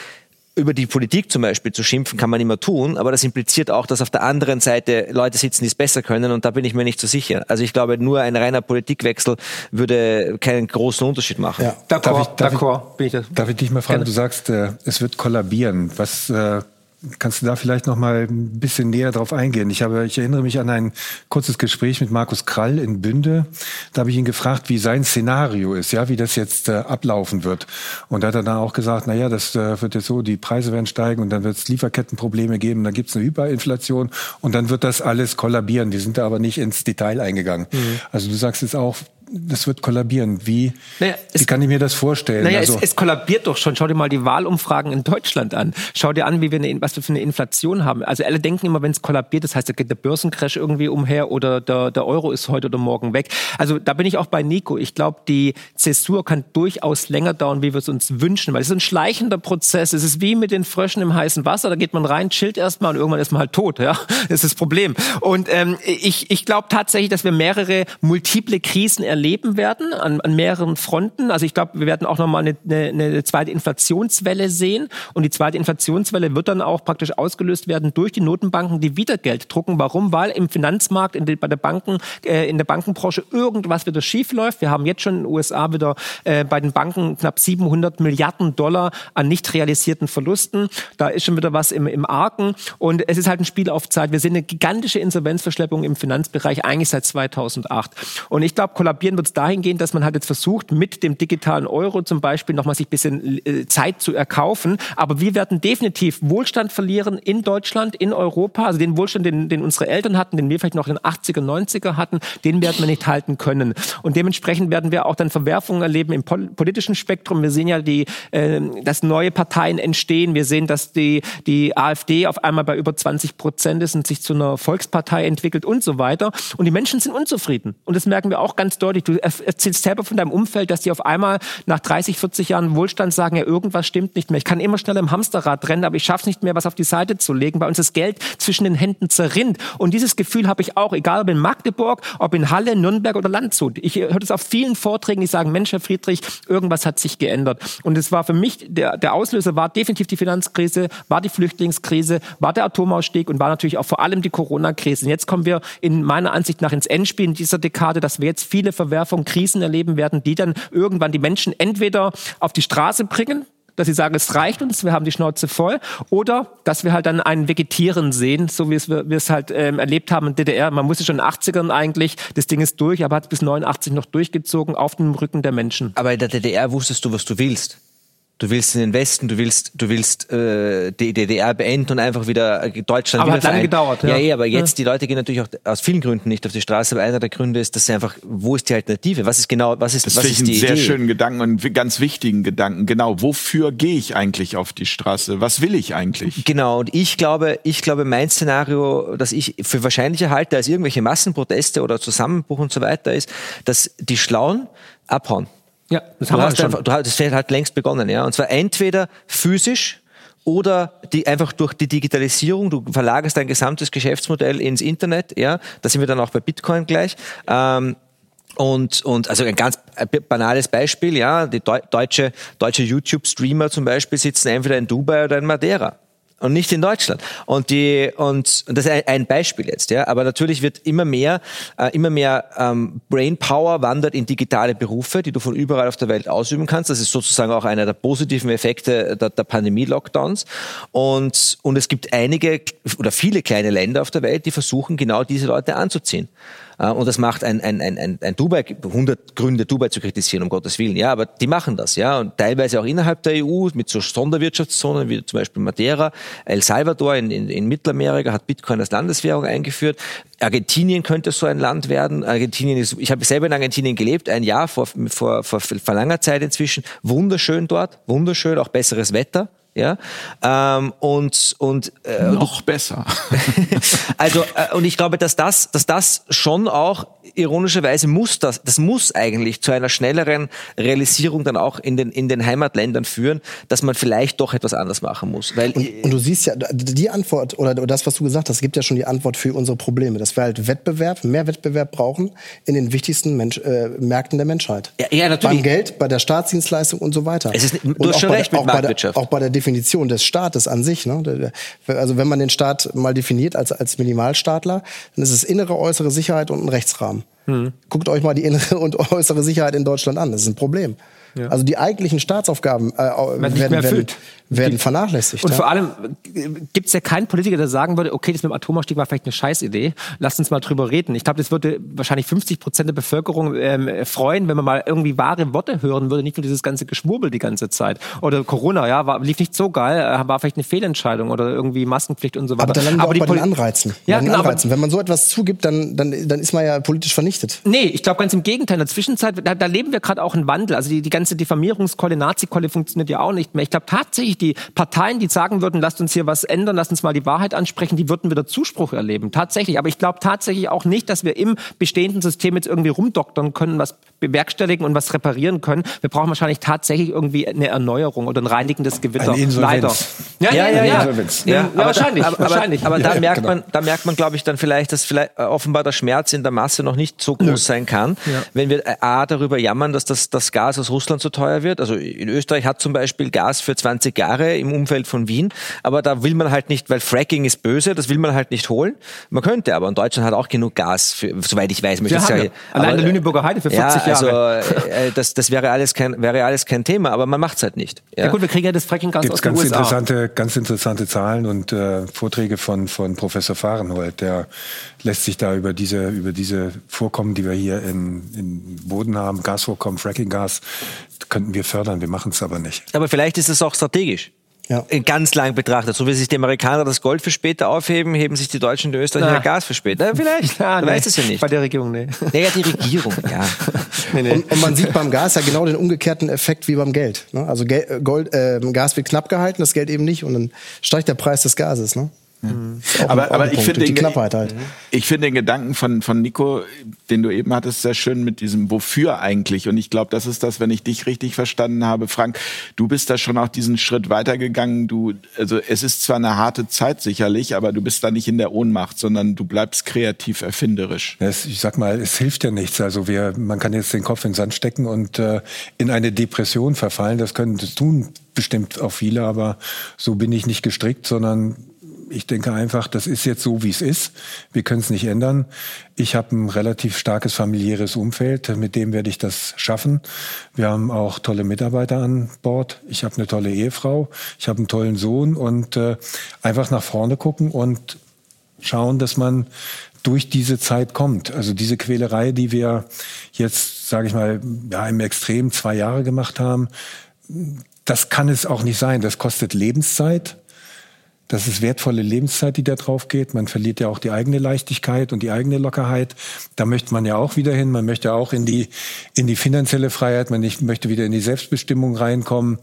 über die Politik zum Beispiel zu schimpfen, kann man immer tun, aber das impliziert auch, dass auf der anderen Seite Leute sitzen, die es besser können und da bin ich mir nicht so sicher. Also ich glaube, nur ein reiner Politikwechsel würde keinen großen Unterschied machen. Ja. Darf, ich, darf, ich, darf ich dich mal fragen, Gerne. du sagst, äh, es wird kollabieren. Was äh, Kannst du da vielleicht noch mal ein bisschen näher drauf eingehen? Ich habe, ich erinnere mich an ein kurzes Gespräch mit Markus Krall in Bünde. Da habe ich ihn gefragt, wie sein Szenario ist, ja, wie das jetzt äh, ablaufen wird. Und da hat er dann auch gesagt, na ja, das äh, wird jetzt so, die Preise werden steigen und dann wird es Lieferkettenprobleme geben, dann gibt es eine Hyperinflation und dann wird das alles kollabieren. Die sind da aber nicht ins Detail eingegangen. Mhm. Also du sagst jetzt auch, das wird kollabieren. Wie, naja, es, wie kann ich mir das vorstellen? Naja, also, es, es, kollabiert doch schon. Schau dir mal die Wahlumfragen in Deutschland an. Schau dir an, wie wir eine, was wir für eine Inflation haben. Also alle denken immer, wenn es kollabiert, das heißt, da geht der Börsencrash irgendwie umher oder der, der Euro ist heute oder morgen weg. Also da bin ich auch bei Nico. Ich glaube, die Zäsur kann durchaus länger dauern, wie wir es uns wünschen, weil es ist ein schleichender Prozess. Es ist wie mit den Fröschen im heißen Wasser. Da geht man rein, chillt erstmal und irgendwann ist man halt tot. Ja, das ist das Problem. Und ähm, ich, ich glaube tatsächlich, dass wir mehrere multiple Krisen erleben erleben werden an, an mehreren Fronten. Also ich glaube, wir werden auch nochmal eine, eine, eine zweite Inflationswelle sehen. Und die zweite Inflationswelle wird dann auch praktisch ausgelöst werden durch die Notenbanken, die wieder Geld drucken. Warum? Weil im Finanzmarkt, in de, bei der Banken, äh, in der Bankenbranche irgendwas wieder schief läuft. Wir haben jetzt schon in den USA wieder äh, bei den Banken knapp 700 Milliarden Dollar an nicht realisierten Verlusten. Da ist schon wieder was im, im Argen. Und es ist halt ein Spiel auf Zeit. Wir sehen eine gigantische Insolvenzverschleppung im Finanzbereich eigentlich seit 2008. Und ich glaube, kollabiert passieren wird es dahingehend, dass man halt jetzt versucht, mit dem digitalen Euro zum Beispiel nochmal sich ein bisschen äh, Zeit zu erkaufen. Aber wir werden definitiv Wohlstand verlieren in Deutschland, in Europa. Also den Wohlstand, den, den unsere Eltern hatten, den wir vielleicht noch in den 80er, 90er hatten, den werden wir nicht halten können. Und dementsprechend werden wir auch dann Verwerfungen erleben im politischen Spektrum. Wir sehen ja, die, äh, dass neue Parteien entstehen. Wir sehen, dass die, die AfD auf einmal bei über 20 Prozent ist und sich zu einer Volkspartei entwickelt und so weiter. Und die Menschen sind unzufrieden. Und das merken wir auch ganz deutlich. Du erzählst selber von deinem Umfeld, dass die auf einmal nach 30, 40 Jahren Wohlstand sagen, ja, irgendwas stimmt nicht mehr. Ich kann immer schneller im Hamsterrad rennen, aber ich schaffe es nicht mehr, was auf die Seite zu legen. Bei uns das Geld zwischen den Händen zerrinnt. Und dieses Gefühl habe ich auch, egal ob in Magdeburg, ob in Halle, Nürnberg oder Landshut. Ich höre das auf vielen Vorträgen, die sagen, Mensch, Herr Friedrich, irgendwas hat sich geändert. Und es war für mich, der, der Auslöser war definitiv die Finanzkrise, war die Flüchtlingskrise, war der Atomausstieg und war natürlich auch vor allem die Corona-Krise. Und jetzt kommen wir in meiner Ansicht nach ins Endspiel in dieser Dekade, dass wir jetzt viele Verwerfungen, Krisen erleben werden, die dann irgendwann die Menschen entweder auf die Straße bringen, dass sie sagen, es reicht uns, wir haben die Schnauze voll, oder dass wir halt dann ein Vegetieren sehen, so wie es wir, wir es halt ähm, erlebt haben in DDR. Man musste schon in den 80ern eigentlich, das Ding ist durch, aber hat bis 89 noch durchgezogen auf dem Rücken der Menschen. Aber in der DDR wusstest du, was du willst. Du willst in den Westen, du willst, du willst äh, die DDR beenden und einfach wieder äh, Deutschland aber wieder hat lange gedauert. Ja, ja eh, aber jetzt ja. die Leute gehen natürlich auch aus vielen Gründen nicht auf die Straße. Aber einer der Gründe ist, dass sie einfach, wo ist die Alternative? Was ist genau, was ist, das was ist die ich einen sehr Idee? schönen Gedanken und ganz wichtigen Gedanken. Genau, wofür gehe ich eigentlich auf die Straße? Was will ich eigentlich? Genau. Und ich glaube, ich glaube, mein Szenario, das ich für wahrscheinlicher halte als irgendwelche Massenproteste oder Zusammenbruch und so weiter, ist, dass die Schlauen abhauen. Ja, das haben wir schon. Einfach, du hast, das hat längst begonnen, ja. Und zwar entweder physisch oder die einfach durch die Digitalisierung, du verlagerst dein gesamtes Geschäftsmodell ins Internet, ja. Da sind wir dann auch bei Bitcoin gleich. Ähm, und, und also ein ganz banales Beispiel, ja, die deutsche, deutsche YouTube-Streamer zum Beispiel sitzen entweder in Dubai oder in Madeira und nicht in Deutschland. Und die und, und das ist ein Beispiel jetzt, ja. Aber natürlich wird immer mehr, äh, immer mehr ähm, Brainpower wandert in digitale Berufe, die du von überall auf der Welt ausüben kannst. Das ist sozusagen auch einer der positiven Effekte der, der Pandemie-Lockdowns. Und und es gibt einige oder viele kleine Länder auf der Welt, die versuchen genau diese Leute anzuziehen. Äh, und das macht ein, ein, ein, ein Dubai, 100 Gründe, Dubai zu kritisieren, um Gottes Willen. Ja, aber die machen das, ja. Und teilweise auch innerhalb der EU mit so Sonderwirtschaftszonen wie zum Beispiel Madeira. El Salvador in, in, in Mittelamerika hat Bitcoin als Landeswährung eingeführt. Argentinien könnte so ein Land werden. Argentinien ist, ich habe selber in Argentinien gelebt, ein Jahr vor, vor, vor, vor langer Zeit inzwischen. Wunderschön dort, wunderschön, auch besseres Wetter ja. Ähm, und und äh, noch besser. (laughs) Also äh, und ich glaube dass das dass das schon auch ironischerweise muss das, das muss eigentlich zu einer schnelleren Realisierung dann auch in den, in den Heimatländern führen, dass man vielleicht doch etwas anders machen muss. Weil und, und du siehst ja, die Antwort oder das, was du gesagt hast, gibt ja schon die Antwort für unsere Probleme, dass wir halt Wettbewerb, mehr Wettbewerb brauchen in den wichtigsten Mensch, äh, Märkten der Menschheit. Ja, ja, natürlich. Beim Geld, bei der Staatsdienstleistung und so weiter. Es ist, du und hast schon recht der, mit Marktwirtschaft. Bei der, auch bei der Definition des Staates an sich. Ne? Also wenn man den Staat mal definiert als, als Minimalstaatler, dann ist es innere, äußere Sicherheit und ein Rechtsrahmen. Hm. Guckt euch mal die innere und äußere Sicherheit in Deutschland an. Das ist ein Problem. Ja. Also die eigentlichen Staatsaufgaben äh, werden, werden, werden vernachlässigt. Und ja. vor allem äh, gibt es ja keinen Politiker, der sagen würde, okay, das mit dem Atomausstieg war vielleicht eine Scheißidee, lasst uns mal drüber reden. Ich glaube, das würde wahrscheinlich 50 Prozent der Bevölkerung ähm, freuen, wenn man mal irgendwie wahre Worte hören würde, nicht nur dieses ganze Geschwurbel die ganze Zeit. Oder Corona, ja, war, lief nicht so geil, äh, war vielleicht eine Fehlentscheidung oder irgendwie Maskenpflicht und so weiter. Aber dann landen wir aber auch bei den Anreizen. Ja, genau, Anreizen. Wenn man so etwas zugibt, dann, dann, dann ist man ja politisch vernichtet. Nee, ich glaube ganz im Gegenteil. In der Zwischenzeit, da, da leben wir gerade auch einen Wandel. Also die, die ganze Diffamierungskolle, Nazi-Kolle funktioniert ja auch nicht mehr. Ich glaube tatsächlich, die Parteien, die sagen würden, lasst uns hier was ändern, lasst uns mal die Wahrheit ansprechen, die würden wieder Zuspruch erleben. Tatsächlich. Aber ich glaube tatsächlich auch nicht, dass wir im bestehenden System jetzt irgendwie rumdoktern können, was bewerkstelligen und was reparieren können. Wir brauchen wahrscheinlich tatsächlich irgendwie eine Erneuerung oder ein reinigendes Gewitter. Leider. Ja, ja, ja. ja, ja. ja aber wahrscheinlich. Da, aber, wahrscheinlich. aber, aber da merkt genau. man, da merkt man, glaube ich, dann vielleicht, dass vielleicht äh, offenbar der Schmerz in der Masse noch nicht so groß sein kann, wenn wir äh, a darüber jammern, dass das, das Gas aus Russland Russland so teuer wird. Also in Österreich hat zum Beispiel Gas für 20 Jahre im Umfeld von Wien, aber da will man halt nicht, weil Fracking ist böse, das will man halt nicht holen. Man könnte, aber in Deutschland hat auch genug Gas, für, soweit ich weiß. Ja, ja. Allein der Lüneburger Heide für 40 ja, Jahre. Also, (laughs) äh, das, das wäre alles kein, wäre alles kein Thema, aber man macht's halt nicht. Ja, ja gut, wir kriegen ja das Fracking-Gas Gibt's aus den ganz USA. interessante, ganz interessante Zahlen und äh, Vorträge von von Professor Fahrenhold. Der lässt sich da über diese über diese Vorkommen, die wir hier in, in Boden haben, Gasvorkommen, Fracking-Gas, könnten wir fördern. Wir machen es aber nicht. Aber vielleicht ist es auch strategisch. Ja. Ganz lang betrachtet. So wie sich die Amerikaner das Gold für später aufheben, heben sich die Deutschen und die Österreicher Na. Gas für später. Na, vielleicht. (laughs) Ja, du nee. weißt es ja nicht. Bei der Regierung, nee. Naja, die Regierung, ja. (laughs) Und, und man sieht beim Gas ja genau den umgekehrten Effekt wie beim Geld. Ne? Also äh, Gold, äh, Gas wird knapp gehalten, das Geld eben nicht, und dann steigt der Preis des Gases. Ne? Ein- Aber, aber ich finde den, halt. ich finde den Gedanken von, von Nico, den du eben hattest, sehr schön mit diesem Wofür eigentlich. Und ich glaube, das ist das, wenn ich dich richtig verstanden habe, Frank. Du bist da schon auch diesen Schritt weitergegangen. Du, also es ist zwar eine harte Zeit sicherlich, aber du bist da nicht in der Ohnmacht, sondern du bleibst kreativ erfinderisch. Es, ich sag mal, es hilft ja nichts. Also wir, man kann jetzt den Kopf in den Sand stecken und äh, in eine Depression verfallen. Das können das tun bestimmt auch viele, aber so bin ich nicht gestrickt, sondern ich denke einfach, das ist jetzt so, wie es ist. Wir können es nicht ändern. Ich habe ein relativ starkes familiäres Umfeld, mit dem werde ich das schaffen. Wir haben auch tolle Mitarbeiter an Bord. Ich habe eine tolle Ehefrau, ich habe einen tollen Sohn und äh, einfach nach vorne gucken und schauen, dass man durch diese Zeit kommt. Also diese Quälerei, die wir jetzt, sage ich mal, ja, im Extrem zwei Jahre gemacht haben, das kann es auch nicht sein. Das kostet Lebenszeit. Das ist wertvolle Lebenszeit, die da drauf geht. Man verliert ja auch die eigene Leichtigkeit und die eigene Lockerheit. Da möchte man ja auch wieder hin. Man möchte auch in die, in die finanzielle Freiheit. Man möchte wieder in die Selbstbestimmung reinkommen.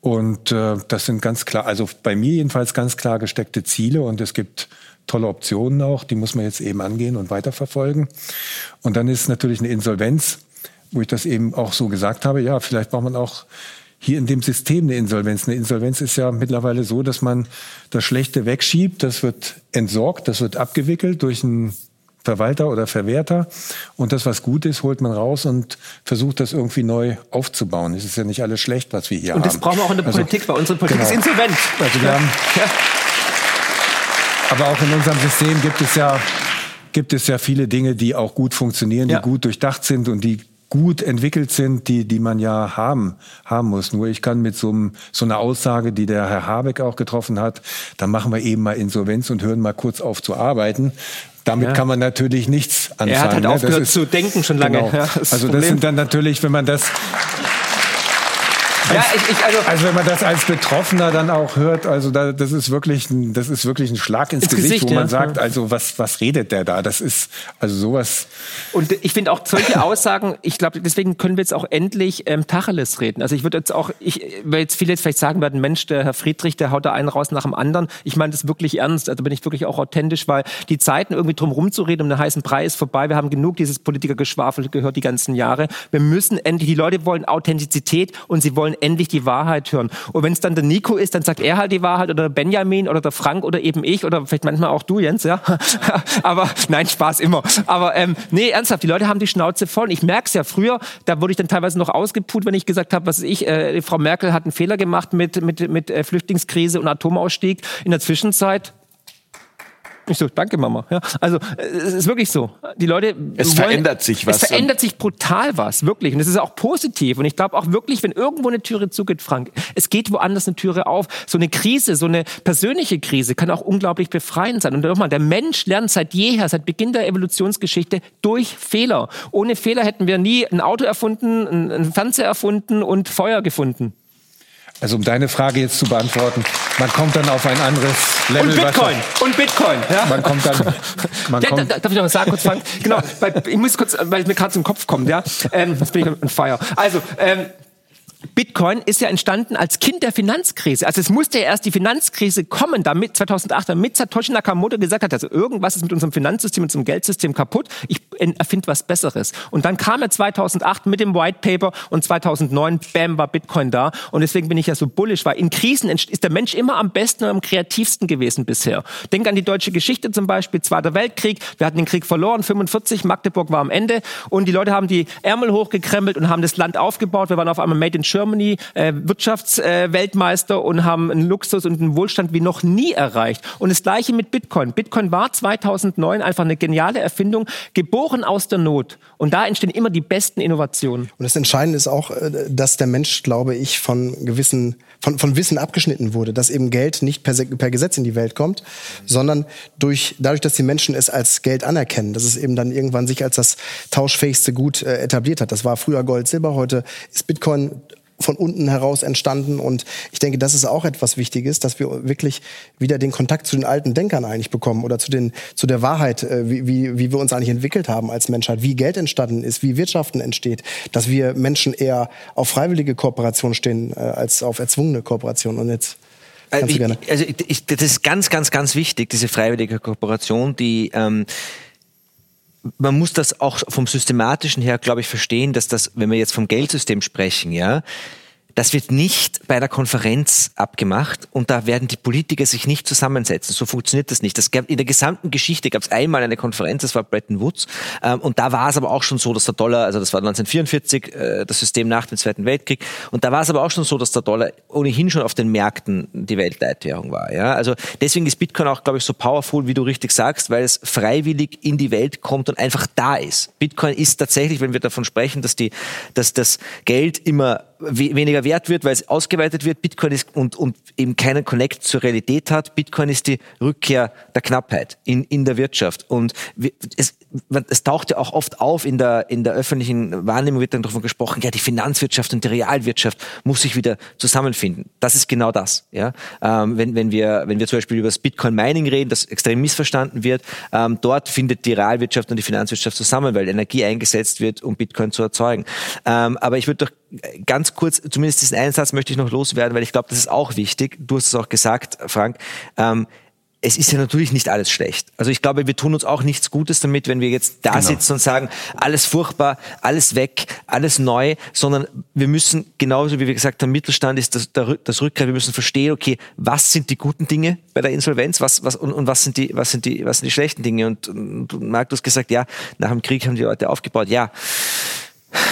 Und äh, das sind ganz klar, also bei mir jedenfalls ganz klar gesteckte Ziele. Und es gibt tolle Optionen auch. Die muss man jetzt eben angehen und weiterverfolgen. Und dann ist natürlich eine Insolvenz, wo ich das eben auch so gesagt habe. Ja, vielleicht braucht man auch hier in dem System eine Insolvenz. Eine Insolvenz ist ja mittlerweile so, dass man das Schlechte wegschiebt, das wird entsorgt, das wird abgewickelt durch einen Verwalter oder Verwerter und das, was gut ist, holt man raus und versucht das irgendwie neu aufzubauen. Es ist ja nicht alles schlecht, was wir hier Und haben. das brauchen wir auch in der Also- Politik, weil unsere Politik Genau. ist insolvent. Also wir haben, aber auch in unserem System gibt es ja gibt es ja viele Dinge, die auch gut funktionieren, Ja. die gut durchdacht sind und die gut entwickelt sind, die die man ja haben haben muss. Nur ich kann mit so, einem, so einer Aussage, die der Herr Habeck auch getroffen hat, dann machen wir eben mal Insolvenz und hören mal kurz auf zu arbeiten. Damit Ja. kann man natürlich nichts anfangen. Er hat halt ne? Aufgehört ist- zu denken schon lange. Genau. Ja, das also das Problem. sind dann natürlich, wenn man das Ja, ich, ich, also, also wenn man das als Betroffener dann auch hört, also da, das ist wirklich ein, das ist wirklich ein Schlag ins, Ins Gesicht, Gesicht, wo man ja. sagt, also was was redet der da? Das ist also sowas. Und ich finde auch solche Aussagen, ich glaube, deswegen können wir jetzt auch endlich ähm, Tacheles reden. Also ich würde jetzt auch, ich, weil jetzt viele jetzt vielleicht sagen werden, Mensch, der Herr Friedrich, der haut da einen raus nach dem anderen. Ich meine das wirklich ernst, also bin ich wirklich auch authentisch, weil die Zeiten irgendwie drum rumzureden um den heißen Preis vorbei. Wir haben genug dieses Politikergeschwafel gehört die ganzen Jahre. Wir müssen endlich, die Leute wollen Authentizität und sie wollen endlich die Wahrheit hören. Und wenn es dann der Nico ist, dann sagt er halt die Wahrheit oder der Benjamin oder der Frank oder eben ich oder vielleicht manchmal auch du, Jens, ja. (laughs) Aber nein, Spaß immer. Aber ähm, nee, ernsthaft, die Leute haben die Schnauze voll. Ich merke es ja früher, da wurde ich dann teilweise noch ausgeput, wenn ich gesagt habe, was ich, äh, Frau Merkel hat einen Fehler gemacht mit, mit, mit äh, Flüchtlingskrise und Atomausstieg. In der Zwischenzeit ich so, danke Mama. Ja, also es ist wirklich so. Die Leute Es verändert sich was. Es verändert sich brutal was, wirklich. Und das ist auch positiv. Und ich glaube auch wirklich, wenn irgendwo eine Türe zugeht, Frank, es geht woanders eine Türe auf. So eine Krise, so eine persönliche Krise kann auch unglaublich befreiend sein. Und nochmal, der Mensch lernt seit jeher, seit Beginn der Evolutionsgeschichte durch Fehler. Ohne Fehler hätten wir nie ein Auto erfunden, ein einen Fernseher erfunden und Feuer gefunden. Also um deine Frage jetzt zu beantworten, man kommt dann auf ein anderes Level. Und Bitcoin. Und Bitcoin. Ja. Man kommt dann, man Ja, kommt, da, darf ich noch was sagen, kurz Frank? Genau, weil, ich muss kurz, weil mir gerade zum Kopf kommt, ja. Ähm, jetzt bin ich on fire. Also, ähm, Bitcoin ist ja entstanden als Kind der Finanzkrise. Also es musste ja erst die Finanzkrise kommen, damit 2008, damit Satoshi Nakamoto gesagt hat, also irgendwas ist mit unserem Finanzsystem, mit unserem Geldsystem kaputt. Ich erfinde was Besseres. Und dann kam er 2008 mit dem White Paper und 2009, bam, war Bitcoin da. Und deswegen bin ich ja so bullish, weil in Krisen ist der Mensch immer am besten und am kreativsten gewesen bisher. Denk an die deutsche Geschichte zum Beispiel, Zweiter Weltkrieg. Wir hatten den Krieg verloren, 45, Magdeburg war am Ende. Und die Leute haben die Ärmel hochgekrempelt und haben das Land aufgebaut. Wir waren auf einmal Made in Germany, äh, Wirtschaftsweltmeister äh, und haben einen Luxus und einen Wohlstand wie noch nie erreicht. Und das gleiche mit Bitcoin. Bitcoin war 2009 einfach eine geniale Erfindung, geboren aus der Not. Und da entstehen immer die besten Innovationen. Und das Entscheidende ist auch, äh, dass der Mensch, glaube ich, von gewissen, von, von Wissen abgeschnitten wurde, dass eben Geld nicht per, per Gesetz in die Welt kommt, sondern durch, dadurch, dass die Menschen es als Geld anerkennen, dass es eben dann irgendwann sich als das tauschfähigste Gut äh, etabliert hat. Das war früher Gold, Silber, heute ist Bitcoin von unten heraus entstanden. Und ich denke, das ist auch etwas Wichtiges, dass wir wirklich wieder den Kontakt zu den alten Denkern eigentlich bekommen oder zu, den, zu der Wahrheit, äh, wie, wie, wie wir uns eigentlich entwickelt haben als Menschheit, wie Geld entstanden ist, wie Wirtschaften entsteht, dass wir Menschen eher auf freiwillige Kooperation stehen äh, als auf erzwungene Kooperation. Und jetzt also, ich, also ich, das ist ganz, ganz, ganz wichtig, diese freiwillige Kooperation, die ähm, man muss das auch vom systematischen her, glaube ich, verstehen, dass das, wenn wir jetzt vom Geldsystem sprechen, ja, das wird nicht bei einer Konferenz abgemacht und da werden die Politiker sich nicht zusammensetzen. So funktioniert das nicht. Das gab, in der gesamten Geschichte gab es einmal eine Konferenz, das war Bretton Woods. Ähm, und da war es aber auch schon so, dass der Dollar, also das war 1944, äh, das System nach dem Zweiten Weltkrieg. Und da war es aber auch schon so, dass der Dollar ohnehin schon auf den Märkten die Weltleitwährung war. Ja? Also deswegen ist Bitcoin auch, glaube ich, so powerful, wie du richtig sagst, weil es freiwillig in die Welt kommt und einfach da ist. Bitcoin ist tatsächlich, wenn wir davon sprechen, dass die, dass das Geld immer weniger wert wird, weil es ausgeweitet wird. Bitcoin ist und, und eben keinen Connect zur Realität hat. Bitcoin ist die Rückkehr der Knappheit in, in der Wirtschaft. Und es, es taucht ja auch oft auf in der, in der öffentlichen Wahrnehmung wird dann davon gesprochen, ja, die Finanzwirtschaft und die Realwirtschaft muss sich wieder zusammenfinden. Das ist genau das. Ja? Ähm, wenn, wenn, wir, wenn wir zum Beispiel über das Bitcoin Mining reden, das extrem missverstanden wird, ähm, dort findet die Realwirtschaft und die Finanzwirtschaft zusammen, weil Energie eingesetzt wird, um Bitcoin zu erzeugen. Ähm, aber ich würde doch ganz kurz, zumindest diesen Einsatz möchte ich noch loswerden, weil ich glaube, das ist auch wichtig. Du hast es auch gesagt, Frank. Ähm, es ist ja natürlich nicht alles schlecht. Also ich glaube, wir tun uns auch nichts Gutes damit, wenn wir jetzt da genau. sitzen und sagen, alles furchtbar, alles weg, alles neu, sondern wir müssen, genauso wie wir gesagt haben, Mittelstand ist das, das Rückgrat, wir müssen verstehen, okay, was sind die guten Dinge bei der Insolvenz, was, was, und, und was sind die, was sind die, was sind die schlechten Dinge? Und, und du hast gesagt, ja, nach dem Krieg haben die Leute aufgebaut, ja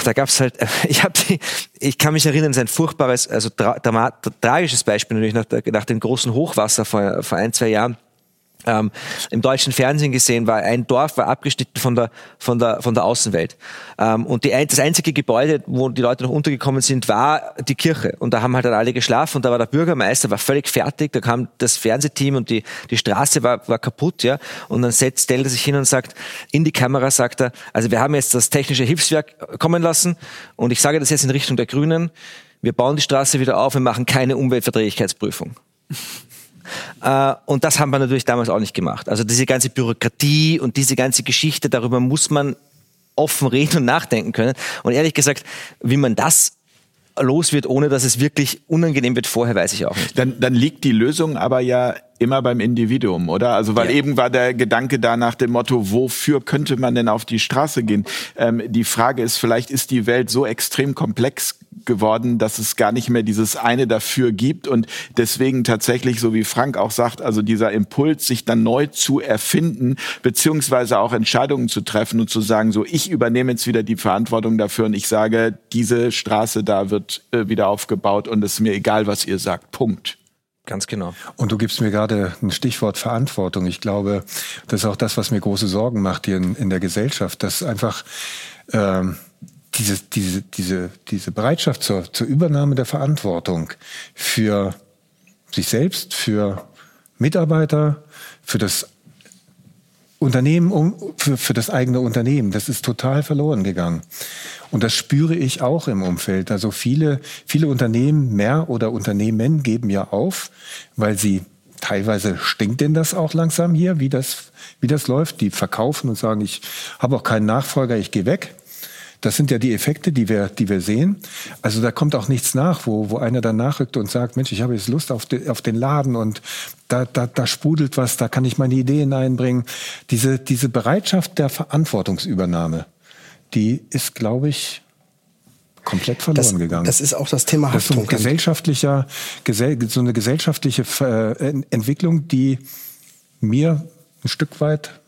da gab's halt, (laughs) ich habe ich kann mich erinnern, es ist ein furchtbares, also tra tragisches Beispiel natürlich nach, nach dem großen Hochwasser vor, vor ein, zwei Jahren ähm, im deutschen Fernsehen gesehen war, ein Dorf war abgeschnitten von der, von der, von der Außenwelt. Ähm, und die, das einzige Gebäude, wo die Leute noch untergekommen sind, war die Kirche. Und da haben halt dann alle geschlafen und da war der Bürgermeister, war völlig fertig, da kam das Fernsehteam und die, die Straße war, war kaputt, ja. Und dann setzt, stellt er sich hin und sagt, in die Kamera sagt er, also wir haben jetzt das technische Hilfswerk kommen lassen und ich sage das jetzt in Richtung der Grünen, wir bauen die Straße wieder auf, wir machen keine Umweltverträglichkeitsprüfung. Äh, und das haben wir natürlich damals auch nicht gemacht. Also diese ganze Bürokratie und diese ganze Geschichte, darüber muss man offen reden und nachdenken können. Und ehrlich gesagt, wie man das los wird, ohne dass es wirklich unangenehm wird vorher, weiß ich auch nicht. Dann, dann liegt die Lösung aber ja immer beim Individuum, oder? Also weil ja. eben war der Gedanke da nach dem Motto, wofür könnte man denn auf die Straße gehen? Ähm, die Frage ist, vielleicht ist die Welt so extrem komplex geworden, dass es gar nicht mehr dieses eine dafür gibt und deswegen tatsächlich, so wie Frank auch sagt, also dieser Impuls, sich dann neu zu erfinden, beziehungsweise auch Entscheidungen zu treffen und zu sagen, so ich übernehme jetzt wieder die Verantwortung dafür und ich sage, diese Straße da wird äh, wieder aufgebaut und es ist mir egal, was ihr sagt. Punkt. Ganz genau. Und du gibst mir gerade ein Stichwort Verantwortung. Ich glaube, das ist auch das, was mir große Sorgen macht hier in, in der Gesellschaft, dass einfach ähm, diese, diese, diese, diese Bereitschaft zur, zur Übernahme der Verantwortung für sich selbst, für Mitarbeiter, für das Unternehmen, für, für das eigene Unternehmen, das ist total verloren gegangen. Und das spüre ich auch im Umfeld. Also viele, viele Unternehmen, mehr oder Unternehmen geben ja auf, weil sie teilweise stinkt denn das auch langsam hier, wie das, wie das läuft. Die verkaufen und sagen, ich habe auch keinen Nachfolger, ich gehe weg. Das sind ja die Effekte, die wir, die wir sehen. Also da kommt auch nichts nach, wo, wo einer dann nachrückt und sagt, Mensch, ich habe jetzt Lust auf, die, auf den Laden und da, da, da sprudelt was, da kann ich meine Ideen einbringen. Diese, diese Bereitschaft der Verantwortungsübernahme, die ist, glaube ich, komplett verloren das, gegangen. Das ist auch das Thema Haftung. Das ist so, gesellschaftlicher, so eine gesellschaftliche äh, Entwicklung, die mir ein Stück weit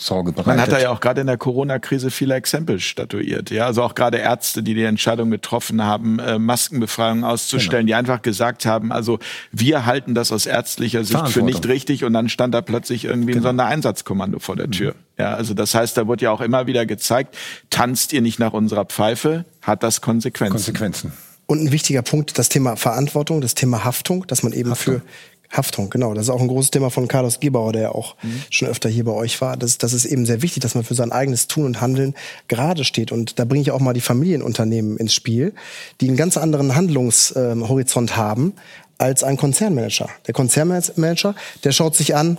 Sorge bereitet. Man hat da ja auch gerade in der Corona-Krise viele Exempel statuiert. Ja, also auch gerade Ärzte, die die Entscheidung getroffen haben, äh, Maskenbefreiung auszustellen, genau. die einfach gesagt haben, also wir halten das aus ärztlicher Sicht für nicht richtig und dann stand da plötzlich irgendwie genau. ein Sondereinsatzkommando vor der Tür. Mhm. Ja, also das heißt, da wird ja auch immer wieder gezeigt, tanzt ihr nicht nach unserer Pfeife, hat das Konsequenzen. Konsequenzen. Und ein wichtiger Punkt, das Thema Verantwortung, das Thema Haftung, dass man eben Haftung. für Haftung, genau. Das ist auch ein großes Thema von Carlos Gebauer, der auch mhm. schon öfter hier bei euch war. Das, das ist eben sehr wichtig, dass man für sein eigenes Tun und Handeln gerade steht. Und da bringe ich auch mal die Familienunternehmen ins Spiel, die einen ganz anderen Handlungshorizont haben als ein Konzernmanager. Der Konzernmanager, der schaut sich an,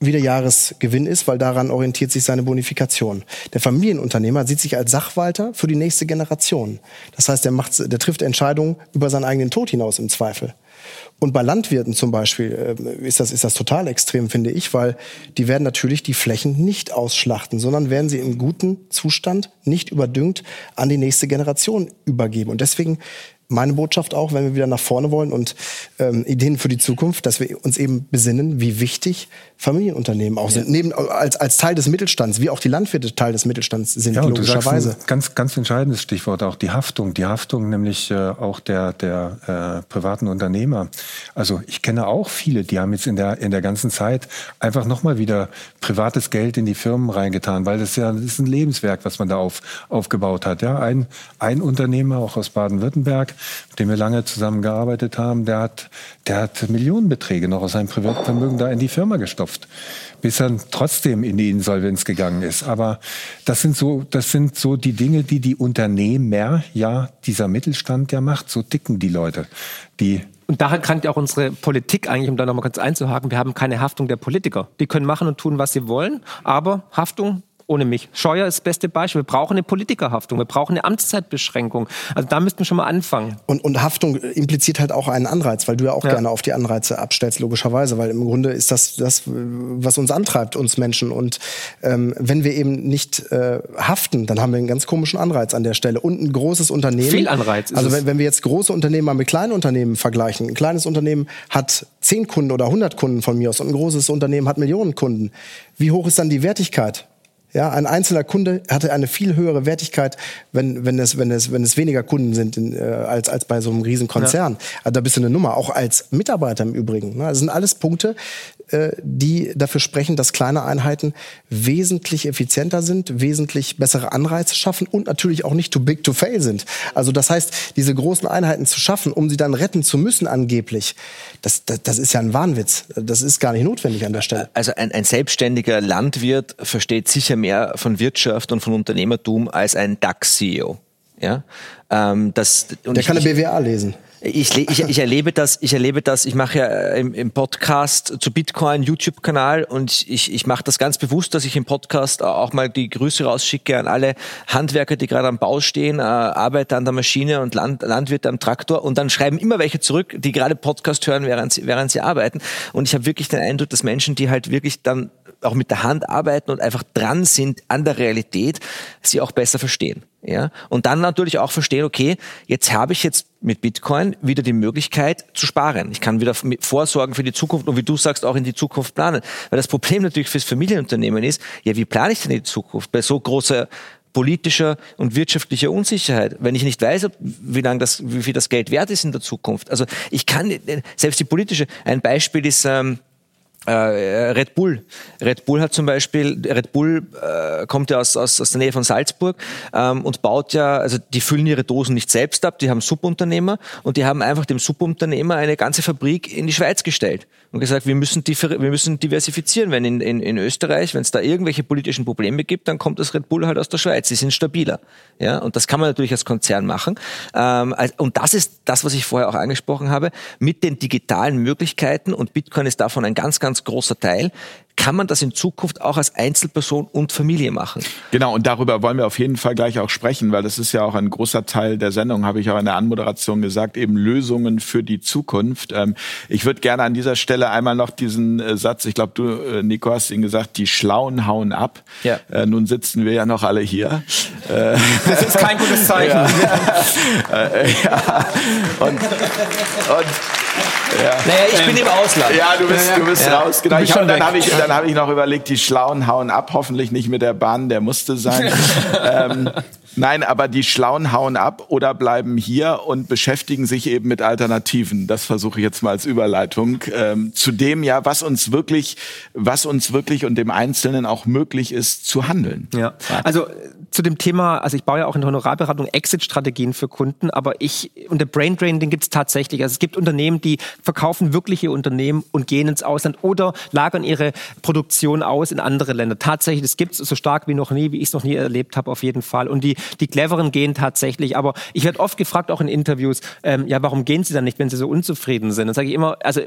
wie der Jahresgewinn ist, weil daran orientiert sich seine Bonifikation. Der Familienunternehmer sieht sich als Sachwalter für die nächste Generation. Das heißt, er, macht, der trifft Entscheidungen über seinen eigenen Tod hinaus im Zweifel. Und bei Landwirten zum Beispiel äh, ist das, ist das total extrem, finde ich, weil die werden natürlich die Flächen nicht ausschlachten, sondern werden sie in gutem Zustand, nicht überdüngt, an die nächste Generation übergeben. Und deswegen meine Botschaft auch, wenn wir wieder nach vorne wollen und ähm, Ideen für die Zukunft, dass wir uns eben besinnen, wie wichtig Familienunternehmen auch sind. Ja. Neben, als, als Teil des Mittelstands, wie auch die Landwirte Teil des Mittelstands sind, ja, logischerweise. ganz, ganz entscheidendes Stichwort, auch die Haftung. Die Haftung nämlich äh, auch der, der äh, privaten Unternehmer. Also ich kenne auch viele, die haben jetzt in der, in der ganzen Zeit einfach nochmal wieder privates Geld in die Firmen reingetan, weil das ja das ist ein Lebenswerk, was man da auf, aufgebaut hat. Ja, ein, ein Unternehmer, auch aus Baden-Württemberg, mit dem wir lange zusammengearbeitet haben, der hat, der hat Millionenbeträge noch aus seinem Privatvermögen da in die Firma gestopft, bis er trotzdem in die Insolvenz gegangen ist. Aber das sind so, das sind so die Dinge, die die Unternehmer, ja, dieser Mittelstand ja macht. So ticken die Leute, die und daran kann ja auch unsere Politik eigentlich, um da nochmal kurz einzuhaken, wir haben keine Haftung der Politiker. Die können machen und tun, was sie wollen, aber Haftung ohne mich. Scheuer ist das beste Beispiel. Wir brauchen eine Politikerhaftung, wir brauchen eine Amtszeitbeschränkung. Also da müssten wir schon mal anfangen. Und, und Haftung impliziert halt auch einen Anreiz, weil du ja auch ja. gerne auf die Anreize abstellst, logischerweise, weil im Grunde ist das das, was uns antreibt, uns Menschen. Und ähm, wenn wir eben nicht äh, haften, dann haben wir einen ganz komischen Anreiz an der Stelle. Und ein großes Unternehmen. Viel Anreiz. also wenn, wenn wir jetzt große Unternehmen mal mit kleinen Unternehmen vergleichen. Ein kleines Unternehmen hat zehn Kunden oder 100 Kunden von mir aus und ein großes Unternehmen hat Millionen Kunden. Wie hoch ist dann die Wertigkeit? Ja, ein einzelner Kunde hatte eine viel höhere Wertigkeit, wenn, wenn, es, wenn, es, wenn es weniger Kunden sind in, äh, als, als bei so einem Riesenkonzern. Ja. Also da bist du eine Nummer, auch als Mitarbeiter im Übrigen. Ne? Das sind alles Punkte, die dafür sprechen, dass kleine Einheiten wesentlich effizienter sind, wesentlich bessere Anreize schaffen und natürlich auch nicht too big to fail sind. Also das heißt, diese großen Einheiten zu schaffen, um sie dann retten zu müssen angeblich, das, das, das ist ja ein Wahnwitz. Das ist gar nicht notwendig an der Stelle. Also ein, ein selbstständiger Landwirt versteht sicher mehr von Wirtschaft und von Unternehmertum als ein DAX-CEO. Ja, ähm, das, Der ich, kann eine BWA lesen. Ich, ich, ich, erlebe das, ich erlebe das, ich mache ja äh, im, im Podcast zu Bitcoin YouTube-Kanal und ich, ich mache das ganz bewusst, dass ich im Podcast auch mal die Grüße rausschicke an alle Handwerker, die gerade am Bau stehen, äh, Arbeiter an der Maschine und Land, Landwirte am Traktor und dann schreiben immer welche zurück, die gerade Podcast hören, während sie, während sie arbeiten. Und ich habe wirklich den Eindruck, dass Menschen, die halt wirklich dann auch mit der Hand arbeiten und einfach dran sind an der Realität, sie auch besser verstehen. Ja, und dann natürlich auch verstehen, okay, jetzt habe ich jetzt mit Bitcoin wieder die Möglichkeit zu sparen. Ich kann wieder vorsorgen für die Zukunft und wie du sagst, auch in die Zukunft planen. Weil das Problem natürlich fürs Familienunternehmen ist, ja, wie plane ich denn die Zukunft bei so großer politischer und wirtschaftlicher Unsicherheit, wenn ich nicht weiß, wie lang das, wie viel das Geld wert ist in der Zukunft. Also ich kann selbst die politische. Ein Beispiel ist ähm, äh, Red Bull. Red Bull hat zum Beispiel, Red Bull äh, kommt ja aus, aus, aus der Nähe von Salzburg ähm, und baut ja, also die füllen ihre Dosen nicht selbst ab, die haben Subunternehmer und die haben einfach dem Subunternehmer eine ganze Fabrik in die Schweiz gestellt und gesagt, wir müssen, wir müssen diversifizieren. Wenn in, in, in Österreich, wenn es da irgendwelche politischen Probleme gibt, dann kommt das Red Bull halt aus der Schweiz. Sie sind stabiler. Ja, und das kann man natürlich als Konzern machen. Ähm, und das ist das, was ich vorher auch angesprochen habe, mit den digitalen Möglichkeiten und Bitcoin ist davon ein ganz, ganz großer Teil kann man das in Zukunft auch als Einzelperson und Familie machen? Genau, und darüber wollen wir auf jeden Fall gleich auch sprechen, weil das ist ja auch ein großer Teil der Sendung, habe ich auch in der Anmoderation gesagt, eben Lösungen für die Zukunft. Ähm, ich würde gerne an dieser Stelle einmal noch diesen äh, Satz, ich glaube, du, äh, Nico, hast ihn gesagt, die Schlauen hauen ab. Ja. Äh, nun sitzen wir ja noch alle hier. Das ist kein gutes (laughs) Zeichen. Ja. ja. Und, und ja. Naja, ich bin im Ausland. Ja, du bist, du bist ja. raus. Genau. Bist hab, dann habe ich, dann hab ich noch überlegt, die Schlauen hauen ab. Hoffentlich nicht mit der Bahn, der musste sein. (laughs) ähm, Nein, aber die Schlauen hauen ab oder bleiben hier und beschäftigen sich eben mit Alternativen. Das versuche ich jetzt mal als Überleitung ähm, zu dem ja, was uns wirklich, was uns wirklich und dem Einzelnen auch möglich ist zu handeln. Ja, also zu dem Thema, also ich baue ja auch in der Honorarberatung Exit-Strategien für Kunden, aber ich, und der Brain Drain, den gibt es tatsächlich. Also es gibt Unternehmen, die verkaufen wirkliche Unternehmen und gehen ins Ausland oder lagern ihre Produktion aus in andere Länder. Tatsächlich, das gibt es so stark wie noch nie, wie ich es noch nie erlebt habe, auf jeden Fall. Und die, die Cleveren gehen tatsächlich, aber ich werde oft gefragt, auch in Interviews, ähm, ja, warum gehen sie dann nicht, wenn sie so unzufrieden sind? Dann sage ich immer, also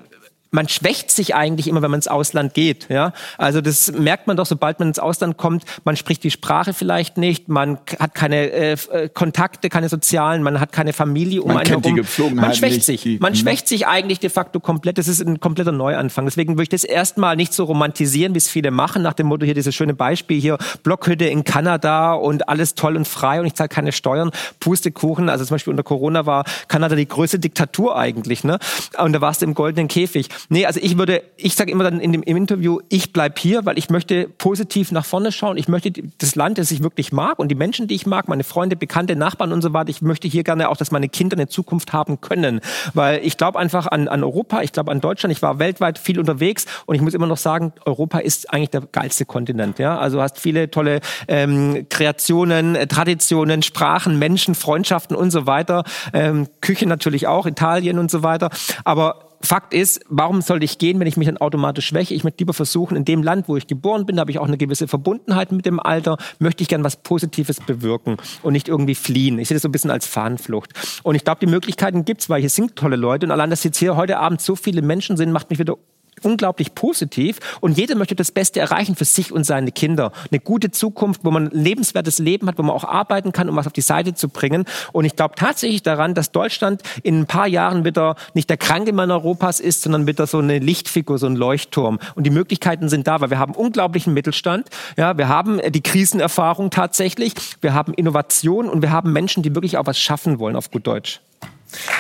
man schwächt sich eigentlich immer, wenn man ins Ausland geht. Ja? Also das merkt man doch, sobald man ins Ausland kommt, man spricht die Sprache vielleicht nicht, man hat keine äh, äh Kontakte, keine sozialen, man hat keine Familie um man einen kennt herum. Die Gepflogenheit man schwächt nicht, sich. Die, man schwächt sich eigentlich de facto komplett. Das ist ein kompletter Neuanfang. Deswegen würde ich das erstmal nicht so romantisieren, wie es viele machen, nach dem Motto hier dieses schöne Beispiel hier, Blockhütte in Kanada und alles toll und frei und ich zahle keine Steuern, Pustekuchen. Also zum Beispiel unter Corona war Kanada die größte Diktatur eigentlich. Ne? Und da warst du im goldenen Käfig. Nee, also ich würde, ich sage immer dann in dem, im Interview, ich bleib hier, weil ich möchte positiv nach vorne schauen. Ich möchte das Land, das ich wirklich mag und die Menschen, die ich mag, meine Freunde, Bekannte, Nachbarn und so weiter. Ich möchte hier gerne auch, dass meine Kinder eine Zukunft haben können. Weil ich glaube einfach an, an Europa, ich glaube an Deutschland. Ich war weltweit viel unterwegs und ich muss immer noch sagen, Europa ist eigentlich der geilste Kontinent. Ja? Also hast viele tolle ähm, Kreationen, äh, Traditionen, Sprachen, Menschen, Freundschaften und so weiter. Ähm, Küche natürlich auch, Italien und so weiter. Aber Fakt ist, warum sollte ich gehen, wenn ich mich dann automatisch schwäche? Ich möchte lieber versuchen, in dem Land, wo ich geboren bin, habe ich auch eine gewisse Verbundenheit mit dem Alter, möchte ich gern was Positives bewirken und nicht irgendwie fliehen. Ich sehe das so ein bisschen als Fahnenflucht. Und ich glaube, die Möglichkeiten gibt's, weil hier sind tolle Leute und allein, dass jetzt hier heute Abend so viele Menschen sind, macht mich wieder unglaublich positiv und jeder möchte das Beste erreichen für sich und seine Kinder. Eine gute Zukunft, wo man ein lebenswertes Leben hat, wo man auch arbeiten kann, um was auf die Seite zu bringen. Und ich glaube tatsächlich daran, dass Deutschland in ein paar Jahren wieder nicht der kranke Mann Europas ist, sondern wieder so eine Lichtfigur, so ein Leuchtturm. Und die Möglichkeiten sind da, weil wir haben unglaublichen Mittelstand, ja, wir haben äh, die Krisenerfahrung tatsächlich, wir haben Innovation und wir haben Menschen, die wirklich auch was schaffen wollen, auf gut Deutsch.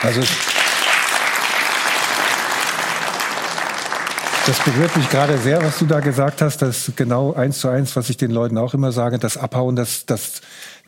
Also Das berührt mich gerade sehr, was du da gesagt hast. Das ist genau eins zu eins, was ich den Leuten auch immer sage. Das Abhauen, das, das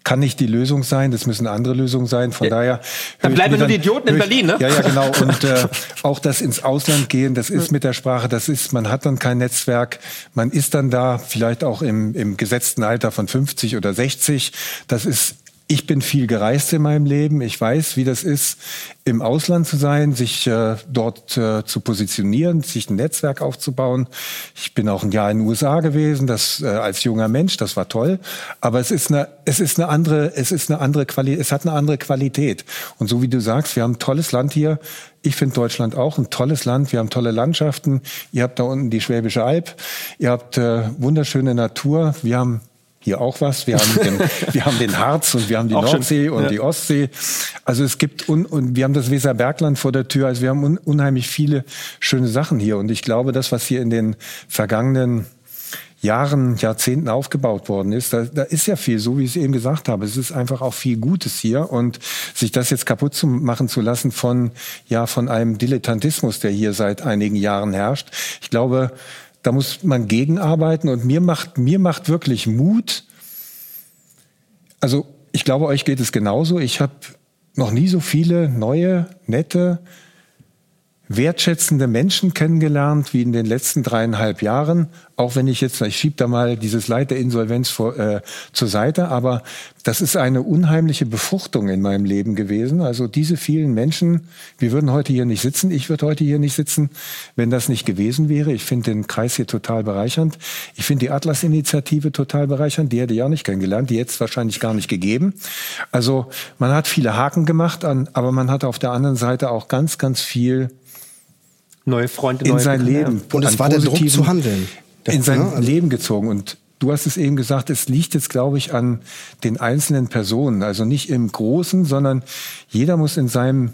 kann nicht die Lösung sein. Das müssen andere Lösungen sein. Von ja. daher. Dann bleiben nur die Idioten in Berlin, ne? Ja, ja, genau. (laughs) Und äh, auch das ins Ausland gehen, das ist mit der Sprache, das ist, man hat dann kein Netzwerk. Man ist dann da, vielleicht auch im, im gesetzten Alter von 50 oder 60. Das ist ich bin viel gereist in meinem Leben. Ich weiß, wie das ist, im Ausland zu sein, sich äh, dort äh, zu positionieren, sich ein Netzwerk aufzubauen. Ich bin auch ein Jahr in den USA gewesen, das äh, als junger Mensch, das war toll. Aber es ist eine, es ist eine andere, es ist eine andere Qualität, es hat eine andere Qualität. Und so wie du sagst, wir haben ein tolles Land hier. Ich finde Deutschland auch ein tolles Land. Wir haben tolle Landschaften. Ihr habt da unten die Schwäbische Alb. Ihr habt äh, wunderschöne Natur. Wir haben hier auch was. Wir haben den, (laughs) wir haben den Harz und wir haben die auch Nordsee schon. und ja. die Ostsee. Also es gibt un, und wir haben das Weserbergland vor der Tür. Also wir haben un, unheimlich viele schöne Sachen hier. Und ich glaube, das, was hier in den vergangenen Jahren, Jahrzehnten aufgebaut worden ist. Da, da ist ja viel, so wie ich es eben gesagt habe. Es ist einfach auch viel Gutes hier und sich das jetzt kaputt zu machen zu lassen von, ja, von einem Dilettantismus, der hier seit einigen Jahren herrscht. Ich glaube, da muss man gegenarbeiten und mir macht, mir macht wirklich Mut. Also ich glaube, euch geht es genauso. Ich habe noch nie so viele neue, nette, wertschätzende Menschen kennengelernt wie in den letzten dreieinhalb Jahren. Auch wenn ich jetzt, ich schiebe da mal dieses Leid der Insolvenz vor, äh, zur Seite, aber das ist eine unheimliche Befruchtung in meinem Leben gewesen. Also diese vielen Menschen, wir würden heute hier nicht sitzen, ich würde heute hier nicht sitzen, wenn das nicht gewesen wäre. Ich finde den Kreis hier total bereichernd. Ich finde die Atlas-Initiative total bereichernd. Die hätte ich auch nicht kennengelernt, die hätte es wahrscheinlich gar nicht gegeben. Also man hat viele Haken gemacht, an, aber man hat auf der anderen Seite auch ganz, ganz viel neue Freunde in neue sein Leben. Und es war der Druck zu handeln. in sein ja, also Leben gezogen. Und du hast es eben gesagt, es liegt jetzt, glaube ich, an den einzelnen Personen. Also nicht im Großen, sondern jeder muss in seinem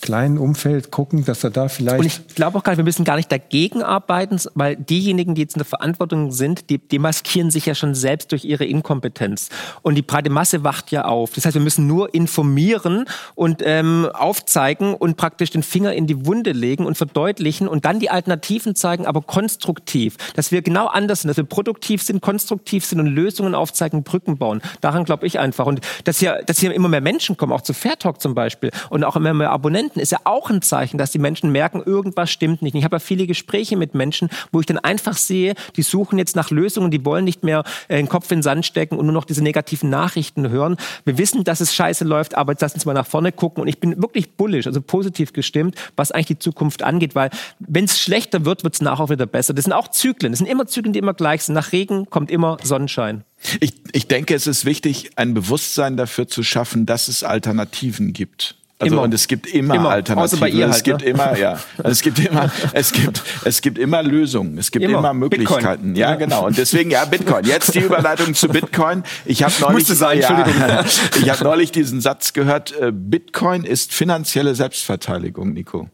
kleinen Umfeld gucken, dass er da vielleicht. Und ich glaube auch nicht, wir müssen gar nicht dagegen arbeiten, weil diejenigen, die jetzt in der Verantwortung sind, die, die maskieren sich ja schon selbst durch ihre Inkompetenz. Und die breite Masse wacht ja auf. Das heißt, wir müssen nur informieren und ähm, aufzeigen und praktisch den Finger in die Wunde legen und verdeutlichen und dann die Alternativen zeigen, aber konstruktiv. Dass wir genau anders sind, dass wir produktiv sind, konstruktiv sind und Lösungen aufzeigen, Brücken bauen. Daran glaube ich einfach. Und dass hier, dass hier immer mehr Menschen kommen, auch zu Fairtalk zum Beispiel und auch immer mehr Abonnenten Abonnenten ist ja auch ein Zeichen, dass die Menschen merken, irgendwas stimmt nicht. Ich habe ja viele Gespräche mit Menschen, wo ich dann einfach sehe, die suchen jetzt nach Lösungen, die wollen nicht mehr äh, den Kopf in den Sand stecken und nur noch diese negativen Nachrichten hören. Wir wissen, dass es scheiße läuft, aber jetzt lass uns mal nach vorne gucken. Und ich bin wirklich bullisch, also positiv gestimmt, was eigentlich die Zukunft angeht, weil wenn es schlechter wird, wird es nachher auch wieder besser. Das sind auch Zyklen. Das sind immer Zyklen, die immer gleich sind. Nach Regen kommt immer Sonnenschein. Ich, ich denke, es ist wichtig, ein Bewusstsein dafür zu schaffen, dass es Alternativen gibt. Also immer. und es gibt immer, immer. Alternativen. Außer bei ihr halt, es gibt ne? immer, ja, es gibt immer, es gibt, es gibt immer Lösungen. Es gibt immer, immer Möglichkeiten. Bitcoin. Ja, genau. Und deswegen ja Bitcoin. Jetzt die Überleitung zu Bitcoin. Ich habe neulich, sein, ja, (laughs) ich habe neulich diesen Satz gehört. Äh, Bitcoin ist finanzielle Selbstverteidigung, Nico.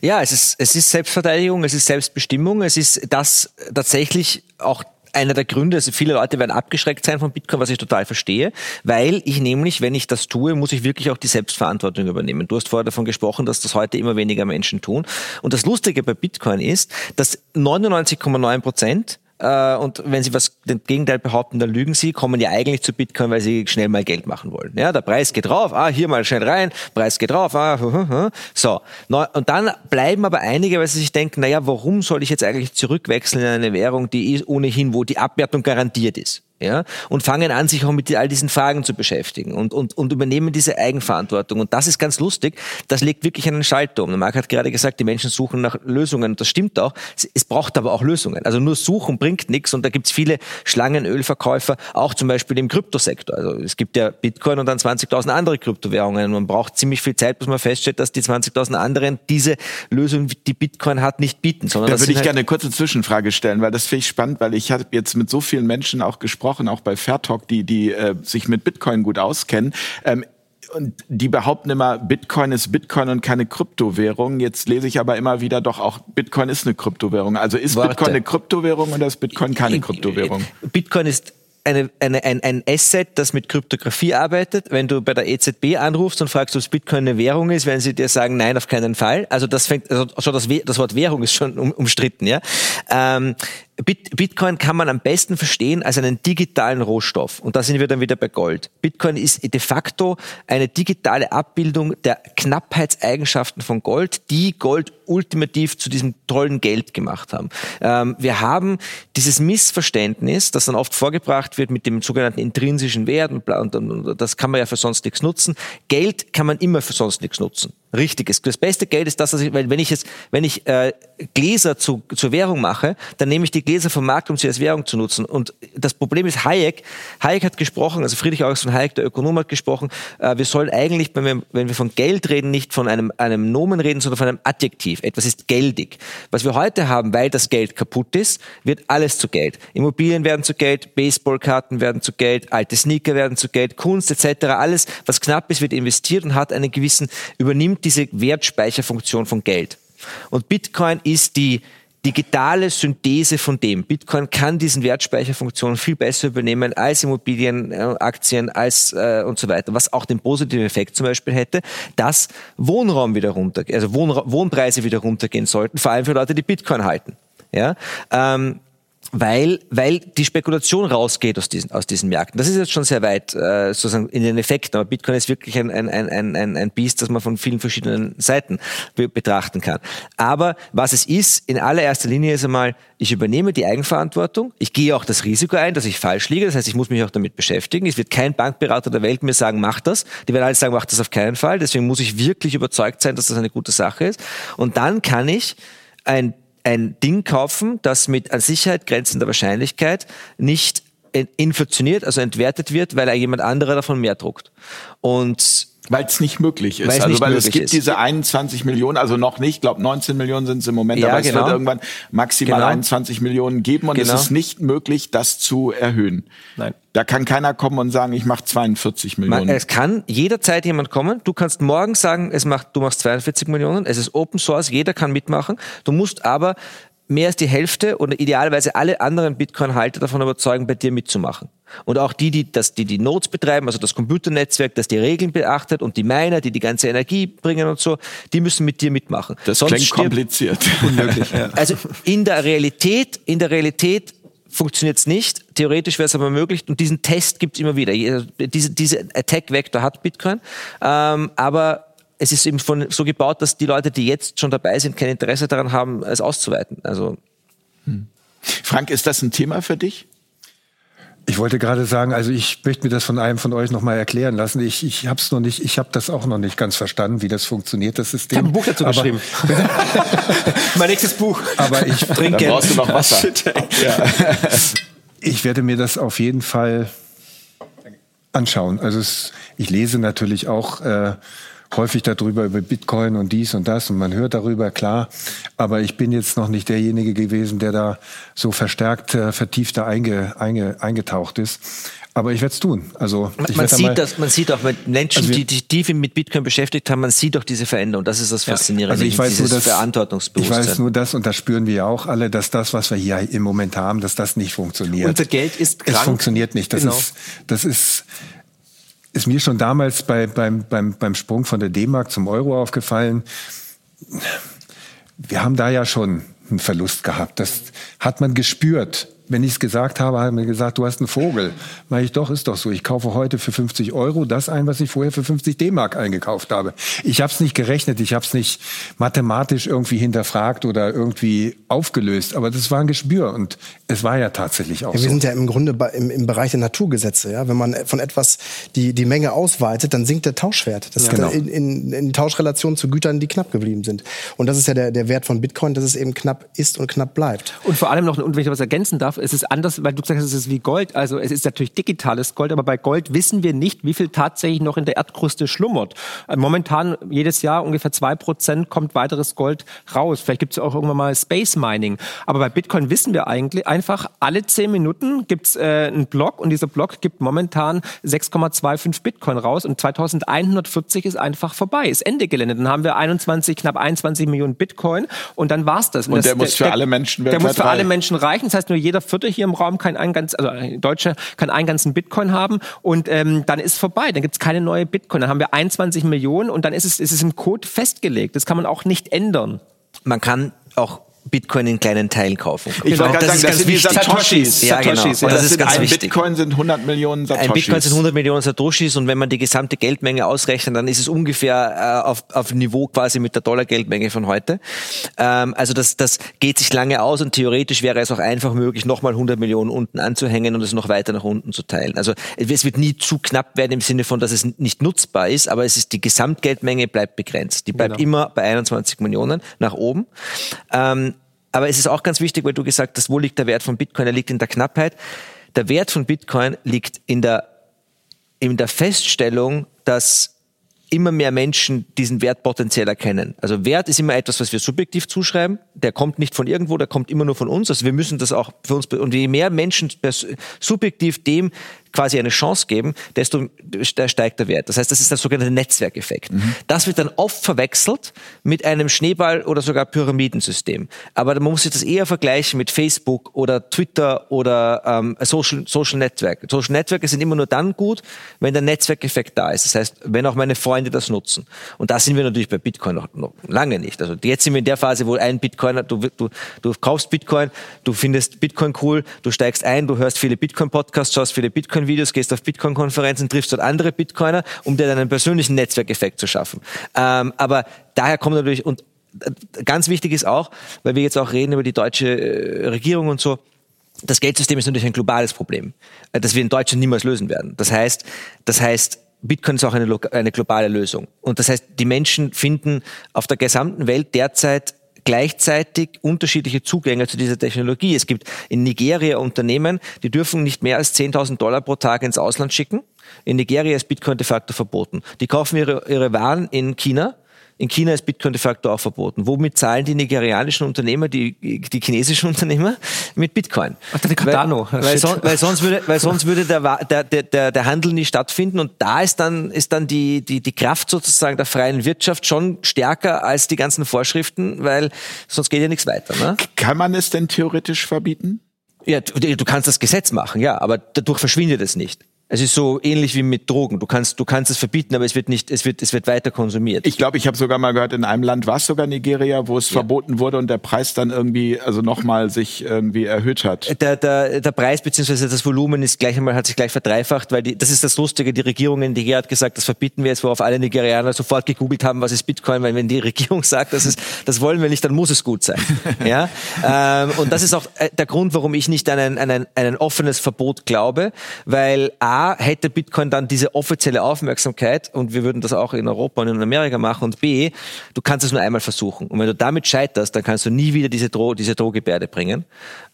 Ja, es ist, es ist Selbstverteidigung, es ist Selbstbestimmung, es ist das tatsächlich auch einer der Gründe, also viele Leute werden abgeschreckt sein von Bitcoin, was ich total verstehe, weil ich nämlich, wenn ich das tue, muss ich wirklich auch die Selbstverantwortung übernehmen. Du hast vorher davon gesprochen, dass das heute immer weniger Menschen tun. Und das Lustige bei Bitcoin ist, dass 99,9 Prozent und wenn sie was den Gegenteil behaupten, dann lügen sie, kommen ja eigentlich zu Bitcoin, weil sie schnell mal Geld machen wollen. Ja, der Preis geht rauf, ah, hier mal schnell rein, Preis geht rauf, ah, hu, hu, hu. so. Und dann bleiben aber einige, weil sie sich denken, naja, warum soll ich jetzt eigentlich zurückwechseln in eine Währung, die ohnehin, wo die Abwertung garantiert ist? Ja, und fangen an, sich auch mit all diesen Fragen zu beschäftigen und, und, und übernehmen diese Eigenverantwortung. Und das ist ganz lustig. Das legt wirklich einen Schalter um. Marc hat gerade gesagt, die Menschen suchen nach Lösungen. Das stimmt auch. Es braucht aber auch Lösungen. Also nur suchen bringt nichts. Und da gibt's viele Schlangenölverkäufer, auch zum Beispiel im Kryptosektor. Also es gibt ja Bitcoin und dann 20.000 andere Kryptowährungen. Man braucht ziemlich viel Zeit, bis man feststellt, dass die 20.000 anderen diese Lösung, die Bitcoin hat, nicht bieten. Sondern da würde ich halt gerne eine kurze Zwischenfrage stellen, weil das finde ich spannend, weil ich habe jetzt mit so vielen Menschen auch gesprochen, gesprochen, auch bei Fairtalk, die, die äh, sich mit Bitcoin gut auskennen. Ähm, und die behaupten immer, Bitcoin ist Bitcoin und keine Kryptowährung. Jetzt lese ich aber immer wieder doch auch, Bitcoin ist eine Kryptowährung. Also ist Warte. Bitcoin eine Kryptowährung oder ist Bitcoin keine Kryptowährung? Bitcoin ist eine, eine, ein, ein Asset, das mit Kryptographie arbeitet. Wenn du bei der EZB anrufst und fragst, ob Bitcoin eine Währung ist, werden sie dir sagen, nein, auf keinen Fall. Also das fängt, also schon das, das Wort Währung ist schon um, umstritten, ja. Ähm, Bitcoin kann man am besten verstehen als einen digitalen Rohstoff. Und da sind wir dann wieder bei Gold. Bitcoin ist de facto eine digitale Abbildung der Knappheitseigenschaften von Gold, die Gold ultimativ zu diesem tollen Geld gemacht haben. Ähm, wir haben dieses Missverständnis, das dann oft vorgebracht wird mit dem sogenannten intrinsischen Wert und, und, und das kann man ja für sonst nichts nutzen. Geld kann man immer für sonst nichts nutzen. Richtig. Das beste Geld ist das, dass ich, weil wenn ich jetzt, wenn ich äh, Gläser zu, zur Währung mache, dann nehme ich die Gläser vom Markt, um sie als Währung zu nutzen. Und das Problem ist Hayek. Hayek hat gesprochen, also Friedrich August von Hayek, der Ökonom, hat gesprochen. Äh, wir sollen eigentlich, wenn wir, wenn wir von Geld reden, nicht von einem einem Nomen reden, sondern von einem Adjektiv. Etwas ist geldig. Was wir heute haben, weil das Geld kaputt ist, wird alles zu Geld. Immobilien werden zu Geld, Baseballkarten werden zu Geld, alte Sneaker werden zu Geld, Kunst etc. Alles, was knapp ist, wird investiert und hat einen gewissen übernimmt diese Wertspeicherfunktion von Geld. Und Bitcoin ist die digitale Synthese von dem. Bitcoin kann diesen Wertspeicherfunktionen viel besser übernehmen als Immobilien, Aktien, als äh, und so weiter. Was auch den positiven Effekt zum Beispiel hätte, dass Wohnraum wieder runter, also Wohnra Wohnpreise wieder runtergehen sollten, vor allem für Leute, die Bitcoin halten. Ja, ähm, weil, weil die Spekulation rausgeht aus diesen, aus diesen Märkten. Das ist jetzt schon sehr weit äh, sozusagen in den Effekten, aber Bitcoin ist wirklich ein, ein, ein, ein, ein Biest, das man von vielen verschiedenen Seiten be betrachten kann. Aber was es ist, in allererster Linie ist einmal, ich übernehme die Eigenverantwortung, ich gehe auch das Risiko ein, dass ich falsch liege, das heißt, ich muss mich auch damit beschäftigen. Es wird kein Bankberater der Welt mir sagen, mach das. Die werden alle sagen, mach das auf keinen Fall. Deswegen muss ich wirklich überzeugt sein, dass das eine gute Sache ist. Und dann kann ich ein ein Ding kaufen, das mit an Sicherheit grenzender Wahrscheinlichkeit nicht inflationiert, also entwertet wird, weil jemand anderer davon mehr druckt. Und Weil es nicht möglich ist. Weil's also weil es gibt ist. diese 21 Millionen, also noch nicht, ich glaube 19 Millionen sind es im Moment, Ja, aber es genau. wird irgendwann maximal Genau. 21 Millionen geben und Genau. es ist nicht möglich, das zu erhöhen. Nein. Da kann keiner kommen und sagen, ich mache 42 Millionen. Man, es kann jederzeit jemand kommen. Du kannst morgen sagen, es macht, du machst 42 Millionen. Es ist Open Source, jeder kann mitmachen. Du musst aber mehr als die Hälfte oder idealerweise alle anderen Bitcoin-Halter davon überzeugen, bei dir mitzumachen. Und auch die, die das, die, die Nodes betreiben, also das Computernetzwerk, das die Regeln beachtet und die Miner, die die ganze Energie bringen und so, die müssen mit dir mitmachen. das Sonst klingt kompliziert. (laughs) (laughs) also in der Realität, in der Realität funktioniert es nicht. Theoretisch wäre es aber möglich und diesen Test gibt es immer wieder. Diese, diese Attack-Vector hat Bitcoin, ähm, aber es ist eben von, so gebaut, dass die Leute, die jetzt schon dabei sind, kein Interesse daran haben, es auszuweiten. Also Frank, ist das ein Thema für dich? Ich wollte gerade sagen, also ich möchte mir das von einem von euch nochmal erklären lassen. Ich, ich habe es noch nicht, ich habe das auch noch nicht ganz verstanden, wie das funktioniert, das System. Ich habe ein Buch dazu aber, geschrieben. (laughs) mein nächstes Buch. Aber ich Dann trinke. brauchst du noch Wasser. (laughs) Ich werde mir das auf jeden Fall anschauen. Also es, ich lese natürlich auch äh, häufig darüber über Bitcoin und dies und das und man hört darüber, klar. Aber ich bin jetzt noch nicht derjenige gewesen, der da so verstärkt, äh, vertiefter einge, einge, eingetaucht ist. Aber ich werde es tun. Also ich man mal- sieht, das, man sieht auch mit Menschen, Also wir- die sich tief mit Bitcoin beschäftigt haben, man sieht auch diese Veränderung. Das ist das Faszinierende. Also ich weiß nur, dass ich Verantwortungsbewusstsein. weiß nur das und das spüren wir ja auch alle, dass das, was wir hier im Moment haben, dass das nicht funktioniert. Unser Geld ist Es krank. funktioniert nicht. Das Genau. ist, das ist, ist mir schon damals bei, beim, beim, beim Sprung von der D-Mark zum Euro aufgefallen. Wir haben da ja schon einen Verlust gehabt. Das hat man gespürt. Wenn ich es gesagt habe, hat man gesagt, du hast einen Vogel. Mach ich doch, ist doch so. Ich kaufe heute für 50 Euro das ein, was ich vorher für 50 D-Mark eingekauft habe. Ich habe es nicht gerechnet, ich habe es nicht mathematisch irgendwie hinterfragt oder irgendwie aufgelöst, aber das war ein Gespür und es war ja tatsächlich auch Ja, wir so. sind ja im Grunde bei, im, im Bereich der Naturgesetze. Ja? Wenn man von etwas die, die Menge ausweitet, dann sinkt der Tauschwert. Das ist Genau. in, in, in Tauschrelation zu Gütern, die knapp geblieben sind. Und das ist ja der, der Wert von Bitcoin, dass es eben knapp ist und knapp bleibt. Und vor allem noch, und wenn ich was ergänzen darf, es ist anders, weil du gesagt hast, es ist wie Gold. Also es ist natürlich digitales Gold, aber bei Gold wissen wir nicht, wie viel tatsächlich noch in der Erdkruste schlummert. Äh, Momentan jedes Jahr ungefähr zwei Prozent kommt weiteres Gold raus. Vielleicht gibt es auch irgendwann mal Space Mining. Aber bei Bitcoin wissen wir eigentlich einfach, alle zehn Minuten gibt es äh, einen Block und dieser Block gibt momentan 6,25 Bitcoin raus und 2140 ist einfach vorbei, ist Ende Gelände. Dann haben wir 21, knapp 21 Millionen Bitcoin und dann war's das. Und das, der muss für alle Menschen Der muss für alle reichen. Menschen reichen. Das heißt, nur jeder Vierte hier im Raum kann einen ganz, also ein Deutscher kann einen ganzen Bitcoin haben und ähm, dann ist vorbei. Dann gibt's keine neue Bitcoin. Dann haben wir 21 Millionen und dann ist es, ist es im Code festgelegt. Das kann man auch nicht ändern. man kann auch Bitcoin in kleinen Teilen kaufen. Ich wollte gerade sagen, das sind die wichtig. Satoshis. Ja, genau. Satoshis, ja. das ist sind ganz ein wichtig. Bitcoin sind 100 Millionen Satoshis. Ein Bitcoin sind 100 Millionen Satoshis und wenn man die gesamte Geldmenge ausrechnet, dann ist es ungefähr äh, auf, auf Niveau quasi mit der Dollar-Geldmenge von heute. Ähm, also das, das geht sich lange aus und theoretisch wäre es auch einfach möglich, nochmal 100 Millionen unten anzuhängen und es noch weiter nach unten zu teilen. Also es wird nie zu knapp werden im Sinne von, dass es nicht nutzbar ist, aber es ist die Gesamtgeldmenge bleibt begrenzt. Die bleibt Genau. immer bei 21 Millionen nach oben. Ähm, aber es ist auch ganz wichtig, weil du gesagt hast, wo liegt der Wert von Bitcoin? Er liegt in der Knappheit. Der Wert von Bitcoin liegt in der, in der Feststellung, dass immer mehr Menschen diesen Wert potenziell erkennen. Also Wert ist immer etwas, was wir subjektiv zuschreiben. Der kommt nicht von irgendwo, der kommt immer nur von uns. Also wir müssen das auch für uns, und je mehr Menschen subjektiv dem quasi eine Chance geben, desto ste- steigt der Wert. Das heißt, das ist der sogenannte Netzwerkeffekt. Das wird dann oft verwechselt mit einem Schneeball- oder sogar Pyramidensystem. Aber man muss sich das eher vergleichen mit Facebook oder Twitter oder ähm, Social, Social Network. Social Networks sind immer nur dann gut, wenn der Netzwerkeffekt da ist. Das heißt, wenn auch meine Freunde das nutzen. Und da sind wir natürlich bei Bitcoin noch, noch lange nicht. Also jetzt sind wir in der Phase, wo ein Bitcoiner, du, du, du kaufst Bitcoin, du findest Bitcoin cool, du steigst ein, du hörst viele Bitcoin-Podcasts, schaust viele Bitcoin-Videos, gehst auf Bitcoin-Konferenzen, triffst dort andere Bitcoiner, um dir dann einen persönlichen Netzwerkeffekt zu schaffen. Ähm, aber daher kommt natürlich, und äh, ganz wichtig ist auch, weil wir jetzt auch reden über die deutsche äh, Regierung und so, das Geldsystem ist natürlich ein globales Problem, äh, das wir in Deutschland niemals lösen werden. Das heißt, das heißt, Bitcoin ist auch eine, eine globale Lösung. Und das heißt, die Menschen finden auf der gesamten Welt derzeit gleichzeitig unterschiedliche Zugänge zu dieser Technologie. Es gibt in Nigeria Unternehmen, die dürfen nicht mehr als 10.000 Dollar pro Tag ins Ausland schicken. In Nigeria ist Bitcoin de facto verboten. Die kaufen ihre, ihre Waren in China in China ist Bitcoin de facto auch verboten. Womit zahlen die nigerianischen Unternehmer, die, die chinesischen Unternehmer? Mit Bitcoin. Ach, der Cardano. Weil, weil, son, weil, sonst würde, weil sonst würde der, der, der, der Handel nicht stattfinden. Und da ist dann, ist dann die, die, die Kraft sozusagen der freien Wirtschaft schon stärker als die ganzen Vorschriften, weil sonst geht ja nichts weiter. Ne? Kann man es denn theoretisch verbieten? Ja, du, du kannst das Gesetz machen, ja, aber dadurch verschwindet es nicht. Es ist so ähnlich wie mit Drogen. Du kannst, du kannst es verbieten, aber es wird nicht, es wird, es wird weiter konsumiert. Ich glaube, ich habe sogar mal gehört, in einem Land war es sogar Nigeria, wo es ja. verboten wurde und der Preis dann irgendwie, also nochmal sich irgendwie erhöht hat. Der, der, der Preis beziehungsweise das Volumen ist gleich einmal, hat sich gleich verdreifacht, weil die, das ist das Lustige, die Regierung in Nigeria hat gesagt, das verbieten wir jetzt, worauf alle Nigerianer sofort gegoogelt haben, was ist Bitcoin, weil wenn die Regierung sagt, das ist, das wollen wir nicht, dann muss es gut sein. (laughs) ja? Ähm, und das ist auch äh, der Grund, warum ich nicht an ein, an ein, an ein offenes Verbot glaube, weil A, hätte Bitcoin dann diese offizielle Aufmerksamkeit und wir würden das auch in Europa und in Amerika machen und B, du kannst es nur einmal versuchen. Und wenn du damit scheiterst, dann kannst du nie wieder diese, Dro diese Drohgebärde bringen.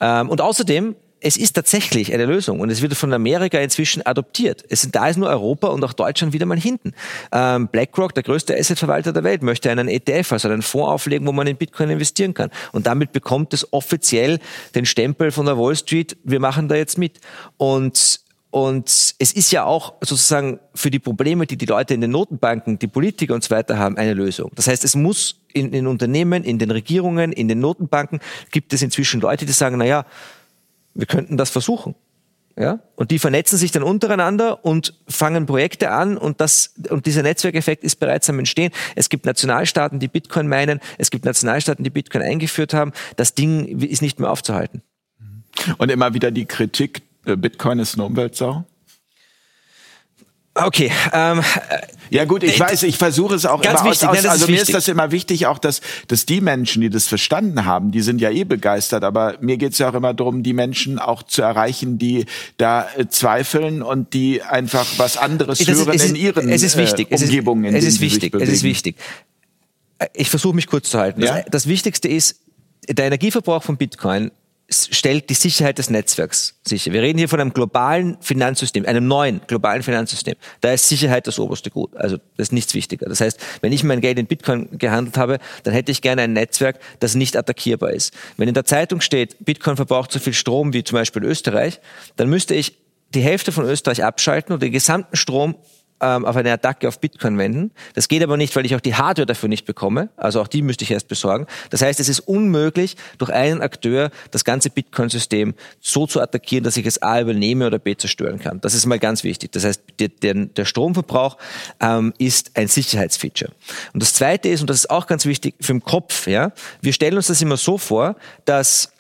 Ähm, und außerdem, es ist tatsächlich eine Lösung und es wird von Amerika inzwischen adoptiert. Es sind, da ist nur Europa und auch Deutschland wieder mal hinten. Ähm, BlackRock, der größte Assetverwalter der Welt, möchte einen ETF, also einen Fonds auflegen, wo man in Bitcoin investieren kann. Und damit bekommt es offiziell den Stempel von der Wall Street, wir machen da jetzt mit. Und und es ist ja auch sozusagen für die Probleme, die die Leute in den Notenbanken, die Politiker und so weiter haben, eine Lösung. Das heißt, es muss in den Unternehmen, in den Regierungen, in den Notenbanken gibt es inzwischen Leute, die sagen, na ja, wir könnten das versuchen. Ja? Und die vernetzen sich dann untereinander und fangen Projekte an und das, und dieser Netzwerkeffekt ist bereits am Entstehen. Es gibt Nationalstaaten, die Bitcoin meinen. Es gibt Nationalstaaten, die Bitcoin eingeführt haben. Das Ding ist nicht mehr aufzuhalten. Und immer wieder die Kritik, Bitcoin ist eine Umweltsau? Okay. Ähm, ja gut, ich äh, weiß, ich versuche es auch ganz immer wichtig, aus, aus, also ist mir ist das immer wichtig, auch dass, dass die Menschen, die das verstanden haben, die sind ja eh begeistert, aber mir geht es ja auch immer darum, die Menschen auch zu erreichen, die da äh, zweifeln und die einfach was anderes das hören ist, in ihren es ist wichtig. Äh, Umgebungen. Es ist, es ist wichtig, es ist wichtig. Ich versuche mich kurz zu halten. Ja? Das, das Wichtigste ist, der Energieverbrauch von Bitcoin stellt die Sicherheit des Netzwerks sicher. Wir reden hier von einem globalen Finanzsystem, einem neuen globalen Finanzsystem. Da ist Sicherheit das oberste Gut. Also das ist nichts wichtiger. Das heißt, wenn ich mein Geld in Bitcoin gehandelt habe, dann hätte ich gerne ein Netzwerk, das nicht attackierbar ist. Wenn in der Zeitung steht, Bitcoin verbraucht so viel Strom wie zum Beispiel Österreich, dann müsste ich die Hälfte von Österreich abschalten und den gesamten Strom ähm, auf eine Attacke auf Bitcoin wenden. Das geht aber nicht, weil ich auch die Hardware dafür nicht bekomme. Also auch die müsste ich erst besorgen. Das heißt, es ist unmöglich, durch einen Akteur das ganze Bitcoin-System so zu attackieren, dass ich es A übernehme oder B zerstören kann. Das ist mal ganz wichtig. Das heißt, der, der, Stromverbrauch ähm, ist ein Sicherheitsfeature. Und das Zweite ist, und das ist auch ganz wichtig für den Kopf, ja, wir stellen uns das immer so vor, dass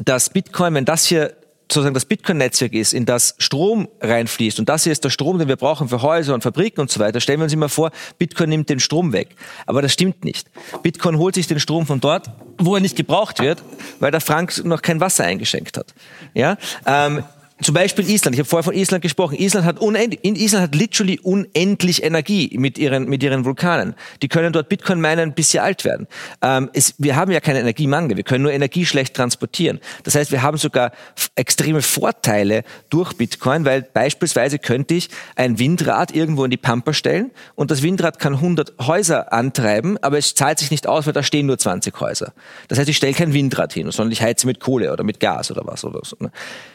dass Bitcoin, wenn das hier sozusagen das Bitcoin-Netzwerk ist, in das Strom reinfließt, und das hier ist der Strom, den wir brauchen für Häuser und Fabriken und so weiter, stellen wir uns immer vor, Bitcoin nimmt den Strom weg. Aber das stimmt nicht. Bitcoin holt sich den Strom von dort, wo er nicht gebraucht wird, weil der Frank noch kein Wasser eingeschenkt hat. Ja? Ähm, zum Beispiel Island. Ich habe vorher von Island gesprochen. Island hat unendlich, Island hat literally unendlich Energie mit ihren, mit ihren Vulkanen. Die können dort Bitcoin meinen, bis sie alt werden. Ähm, es, wir haben ja keine Energiemangel. Wir können nur Energie schlecht transportieren. Das heißt, wir haben sogar extreme Vorteile durch Bitcoin, weil beispielsweise könnte ich ein Windrad irgendwo in die Pampa stellen und das Windrad kann 100 Häuser antreiben, aber es zahlt sich nicht aus, weil da stehen nur 20 Häuser. Das heißt, ich stelle kein Windrad hin, sondern ich heize mit Kohle oder mit Gas oder was oder so.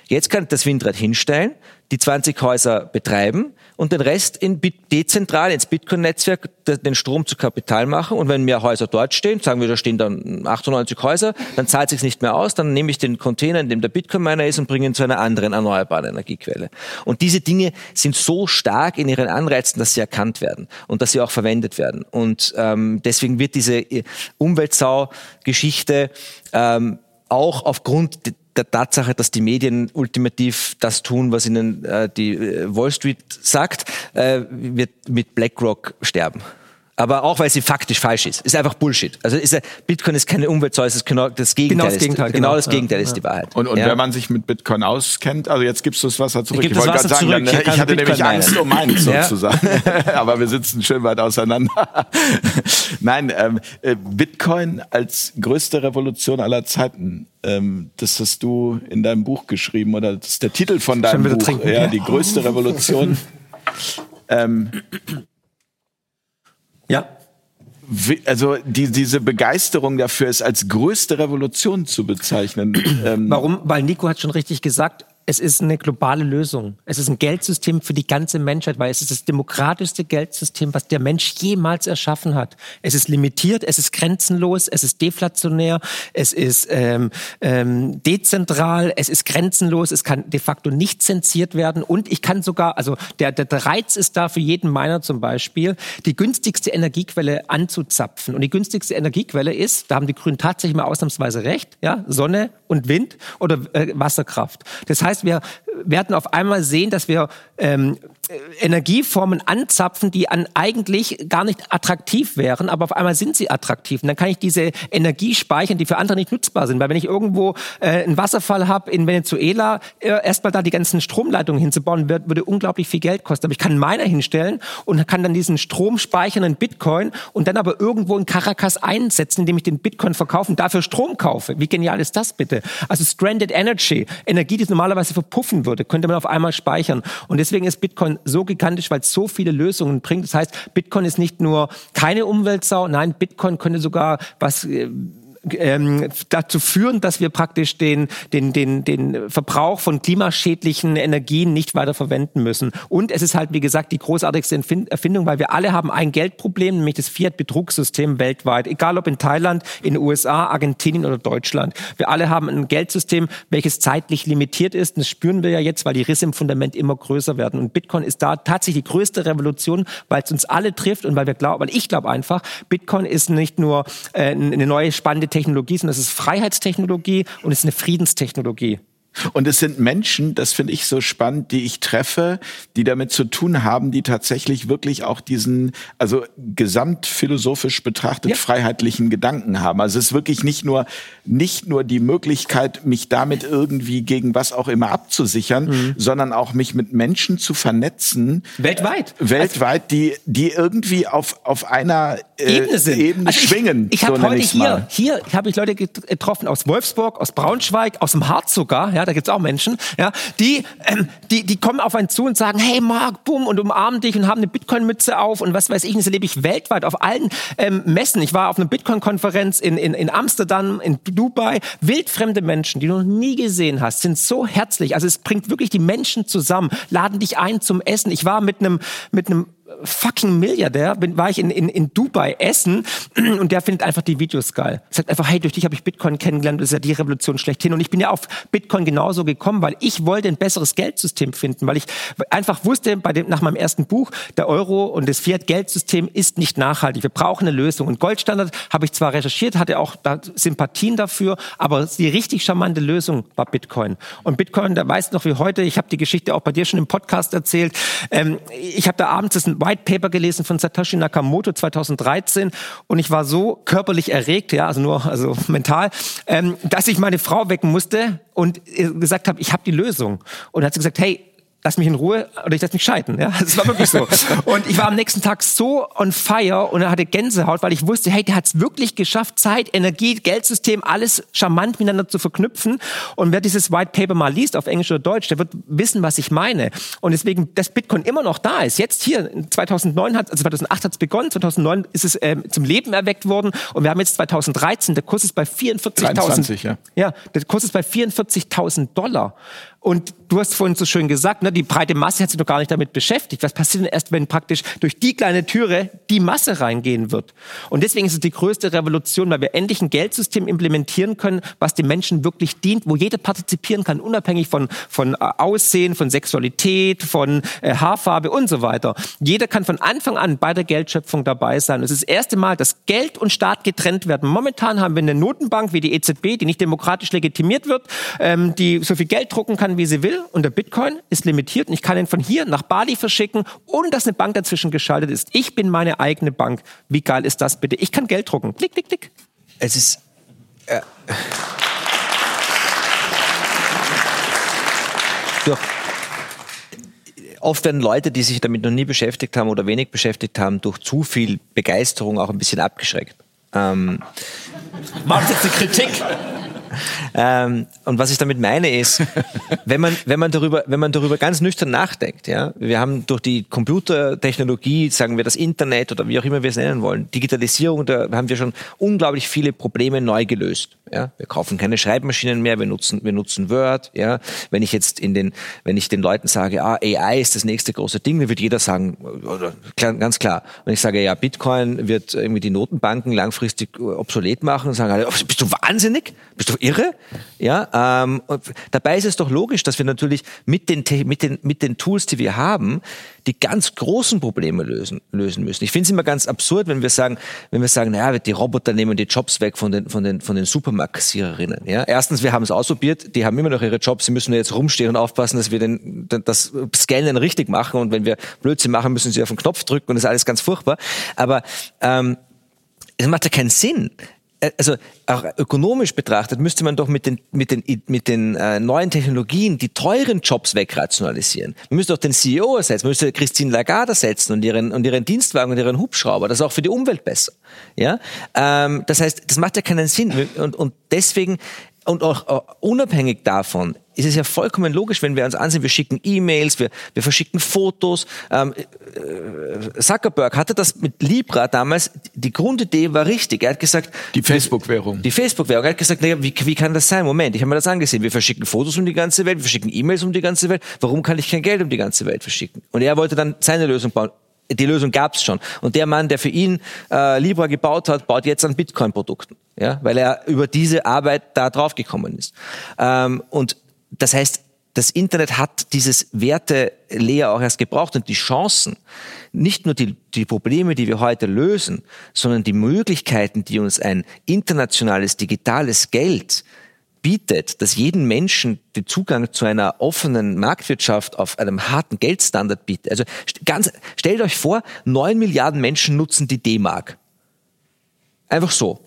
Jetzt kann ich das Windrad hinstellen, die 20 Häuser betreiben und den Rest in dezentral ins Bitcoin-Netzwerk den Strom zu Kapital machen. Und wenn mehr Häuser dort stehen, sagen wir, da stehen dann 98 Häuser, dann zahlt sich nicht mehr aus, dann nehme ich den Container, in dem der Bitcoin-Miner ist und bringe ihn zu einer anderen erneuerbaren Energiequelle. Und diese Dinge sind so stark in ihren Anreizen, dass sie erkannt werden und dass sie auch verwendet werden. Und ähm, deswegen wird diese Umweltsau-Geschichte ähm, auch aufgrund der Tatsache, dass die Medien ultimativ das tun, was ihnen äh, die äh, Wall Street sagt, äh, wird mit BlackRock sterben. Aber auch, weil sie faktisch falsch ist. Ist einfach Bullshit. Also ist, Bitcoin ist keine Umweltsäule, es ist genau das Gegenteil. Genau das Gegenteil, ist, genau. genau das Gegenteil ja, ist die Wahrheit. Und, und ja. wenn man sich mit Bitcoin auskennt, also jetzt gibst du das Wasser zurück. ich wollte gerade sagen, dann, ich hatte nämlich Angst um meins sozusagen. (laughs) Aber wir sitzen schön weit auseinander. (laughs) Nein, ähm, äh, Bitcoin als größte Revolution aller Zeiten. Ähm, das hast du in deinem Buch geschrieben oder das ist der Titel von deinem Buch. Trinken, ja, die größte Revolution (laughs) Ähm, ja. Also die, diese Begeisterung dafür ist als größte Revolution zu bezeichnen. (clears throat) Ähm Warum? Weil Nico hat schon richtig gesagt, es ist eine globale Lösung. Es ist ein Geldsystem für die ganze Menschheit, weil es ist das demokratischste Geldsystem, was der Mensch jemals erschaffen hat. Es ist limitiert, es ist grenzenlos, es ist deflationär, es ist ähm, ähm, dezentral, es ist grenzenlos, es kann de facto nicht zensiert werden und ich kann sogar, also der, der, Reiz ist da für jeden Miner zum Beispiel, die günstigste Energiequelle anzuzapfen. Und die günstigste Energiequelle ist, da haben die Grünen tatsächlich mal ausnahmsweise recht, ja, Sonne und Wind oder äh, Wasserkraft. Das heißt, heißt, wir werden auf einmal sehen, dass wir ähm, Energieformen anzapfen, die an eigentlich gar nicht attraktiv wären, aber auf einmal sind sie attraktiv. Und dann kann ich diese Energie speichern, die für andere nicht nutzbar sind. Weil wenn ich irgendwo äh, einen Wasserfall habe in Venezuela, äh, erstmal da die ganzen Stromleitungen hinzubauen, wird, würde unglaublich viel Geld kosten. Aber ich kann einen Miner hinstellen und kann dann diesen Strom speichern in Bitcoin und dann aber irgendwo in Caracas einsetzen, indem ich den Bitcoin verkaufe und dafür Strom kaufe. Wie genial ist das bitte? Also Stranded Energy, Energie, die normalerweise verpuffen würde, könnte man auf einmal speichern. Und deswegen ist Bitcoin so gigantisch, weil es so viele Lösungen bringt. Das heißt, Bitcoin ist nicht nur keine Umweltsau, nein, Bitcoin könnte sogar was äh, ähm, dazu führen, dass wir praktisch den, den, den, den Verbrauch von klimaschädlichen Energien nicht weiter verwenden müssen. Und es ist halt, wie gesagt, die großartigste Erfindung, weil wir alle haben ein Geldproblem, nämlich das Fiat-Betrugssystem weltweit. Egal ob in Thailand, in den USA, Argentinien oder Deutschland. Wir alle haben ein Geldsystem, welches zeitlich limitiert ist. Das spüren wir ja jetzt, weil die Risse im Fundament immer größer werden. Und Bitcoin ist da tatsächlich die größte Revolution, weil es uns alle trifft und weil wir glauben, weil ich glaube einfach, Bitcoin ist nicht nur äh, eine neue spannende Technologie, sondern es ist Freiheitstechnologie und es ist eine Friedenstechnologie. Und es sind Menschen, das finde ich so spannend, die ich treffe, die damit zu tun haben, die tatsächlich wirklich auch diesen, also gesamtphilosophisch betrachtet ja. freiheitlichen Gedanken haben. Also es ist wirklich nicht nur, nicht nur die Möglichkeit, mich damit irgendwie gegen was auch immer abzusichern, mhm. sondern auch mich mit Menschen zu vernetzen. Weltweit. Äh, weltweit, die, die irgendwie auf, auf einer äh, Ebene, sind. Ebene also schwingen. Ich, ich habe so heute hier, hier habe ich Leute getroffen aus Wolfsburg, aus Braunschweig, aus dem Harz sogar, ja, da gibt's auch Menschen, ja, die, ähm, die, die kommen auf einen zu und sagen, hey Marc, bumm, und umarmen dich und haben eine Bitcoin-Mütze auf und was weiß ich, das erlebe ich weltweit auf allen ähm, Messen. Ich war auf einer Bitcoin-Konferenz in, in, in Amsterdam, in Dubai. Wildfremde Menschen, die du noch nie gesehen hast, sind so herzlich. Also es bringt wirklich die Menschen zusammen, laden dich ein zum Essen. Ich war mit einem mit einem fucking Milliardär, bin, war ich in, in, in Dubai essen (clears throat) und der findet einfach die Videos geil. Sagt einfach, hey, durch dich habe ich Bitcoin kennengelernt, das ist ja die Revolution schlechthin. Und ich bin ja auf Bitcoin genauso gekommen, weil ich wollte ein besseres Geldsystem finden, weil ich einfach wusste, bei dem, nach meinem ersten Buch, der Euro und das Fiat-Geldsystem ist nicht nachhaltig. Wir brauchen eine Lösung. Und Goldstandard habe ich zwar recherchiert, hatte auch da Sympathien dafür, aber die richtig charmante Lösung war Bitcoin. Und Bitcoin, da weißt du noch wie heute, ich habe die Geschichte auch bei dir schon im Podcast erzählt, ähm, ich habe da abends das White Paper gelesen von Satoshi Nakamoto 2013 und ich war so körperlich erregt, ja, also nur also (laughs) mental, ähm, dass ich meine Frau wecken musste und gesagt habe, ich habe die Lösung. Und hat sie gesagt, hey, lass mich in Ruhe oder ich lass mich scheiden. Ja, das war wirklich so. Und ich war am nächsten Tag so on fire und hatte Gänsehaut, weil ich wusste, hey, der hat es wirklich geschafft, Zeit, Energie, Geldsystem, alles charmant miteinander zu verknüpfen. Und wer dieses White Paper mal liest, auf Englisch oder Deutsch, der wird wissen, was ich meine. Und deswegen, dass Bitcoin immer noch da ist. Jetzt hier, 2009 hat, also 2008 hat es begonnen, 2009 ist es ähm, zum Leben erweckt worden und wir haben jetzt 2013, der Kurs ist bei 44.000. Ja. ja, der Kurs ist bei 44.000 Dollar. Und du hast vorhin so schön gesagt, ne, die breite Masse hat sich doch gar nicht damit beschäftigt. Was passiert denn erst, wenn praktisch durch die kleine Türe die Masse reingehen wird? Und deswegen ist es die größte Revolution, weil wir endlich ein Geldsystem implementieren können, was den Menschen wirklich dient, wo jeder partizipieren kann, unabhängig von, von äh, Aussehen, von Sexualität, von äh, Haarfarbe und so weiter. Jeder kann von Anfang an bei der Geldschöpfung dabei sein. Es ist das erste Mal, dass Geld und Staat getrennt werden. Momentan haben wir eine Notenbank wie die EZB, die nicht demokratisch legitimiert wird, ähm, die so viel Geld drucken kann, wie sie will. Und der Bitcoin ist limitiert und ich kann ihn von hier nach Bali verschicken, ohne dass eine Bank dazwischen geschaltet ist. Ich bin meine eigene Bank. Wie geil ist das bitte? Ich kann Geld drucken. Klick, klick, klick. Es ist. Äh, durch, oft werden Leute, die sich damit noch nie beschäftigt haben oder wenig beschäftigt haben, durch zu viel Begeisterung auch ein bisschen abgeschreckt. Ähm, War das jetzt eine Kritik? Ähm, und was ich damit meine ist, (laughs) wenn man, wenn man darüber, wenn man darüber ganz nüchtern nachdenkt, ja, wir haben durch die Computertechnologie, sagen wir das Internet oder wie auch immer wir es nennen wollen, Digitalisierung, da haben wir schon unglaublich viele Probleme neu gelöst. Ja, wir kaufen keine Schreibmaschinen mehr, wir nutzen, wir nutzen Word. Ja, wenn ich jetzt in den, wenn ich den Leuten sage, ah, AI ist das nächste große Ding, dann wird jeder sagen, ganz klar. Wenn ich sage, ja, Bitcoin wird irgendwie die Notenbanken langfristig obsolet machen, dann sagen alle, bist du wahnsinnig? Bist du irre? Ja, ähm, dabei ist es doch logisch, dass wir natürlich mit den, mit den, mit den Tools, die wir haben, die ganz großen Probleme lösen, lösen müssen. Ich finde es immer ganz absurd, wenn wir sagen, wenn wir sagen, naja, die Roboter nehmen die Jobs weg von den, von den, von den Supermarktkassiererinnen. Ja? Erstens, wir haben es ausprobiert, die haben immer noch ihre Jobs, sie müssen jetzt rumstehen und aufpassen, dass wir den, das Scannen richtig machen und wenn wir Blödsinn machen, müssen sie auf den Knopf drücken und das ist alles ganz furchtbar. Aber ähm, es macht ja keinen Sinn. Also auch ökonomisch betrachtet müsste man doch mit den, mit den, mit den äh, neuen Technologien die teuren Jobs wegrationalisieren. Man müsste doch den CEO ersetzen, man müsste Christine Lagarde ersetzen und ihren, und ihren Dienstwagen und ihren Hubschrauber. Das ist auch für die Umwelt besser. Ja? Ähm, das heißt, das macht ja keinen Sinn. Und, und deswegen und auch, auch unabhängig davon ist es ja vollkommen logisch, wenn wir uns ansehen, wir schicken E-Mails, wir, wir verschicken Fotos. Ähm, äh, Zuckerberg hatte das mit Libra damals, die Grundidee war richtig. Er hat gesagt... Die Facebook-Währung. Die Facebook-Währung. Er hat gesagt, naja, wie, wie kann das sein? Moment, ich habe mir das angesehen. Wir verschicken Fotos um die ganze Welt, wir verschicken E-Mails um die ganze Welt. Warum kann ich kein Geld um die ganze Welt verschicken? Und er wollte dann seine Lösung bauen die Lösung gab es schon. Und der Mann, der für ihn äh, Libra gebaut hat, baut jetzt an Bitcoin-Produkten, ja, weil er über diese Arbeit da drauf gekommen ist. Ähm, und das heißt, das Internet hat dieses Werte-Layer auch erst gebraucht und die Chancen, nicht nur die, die Probleme, die wir heute lösen, sondern die Möglichkeiten, die uns ein internationales digitales Geld bietet, das jeden Menschen den Zugang zu einer offenen Marktwirtschaft auf einem harten Geldstandard bietet. Also ganz, stellt euch vor, neun Milliarden Menschen nutzen die D-Mark. Einfach so.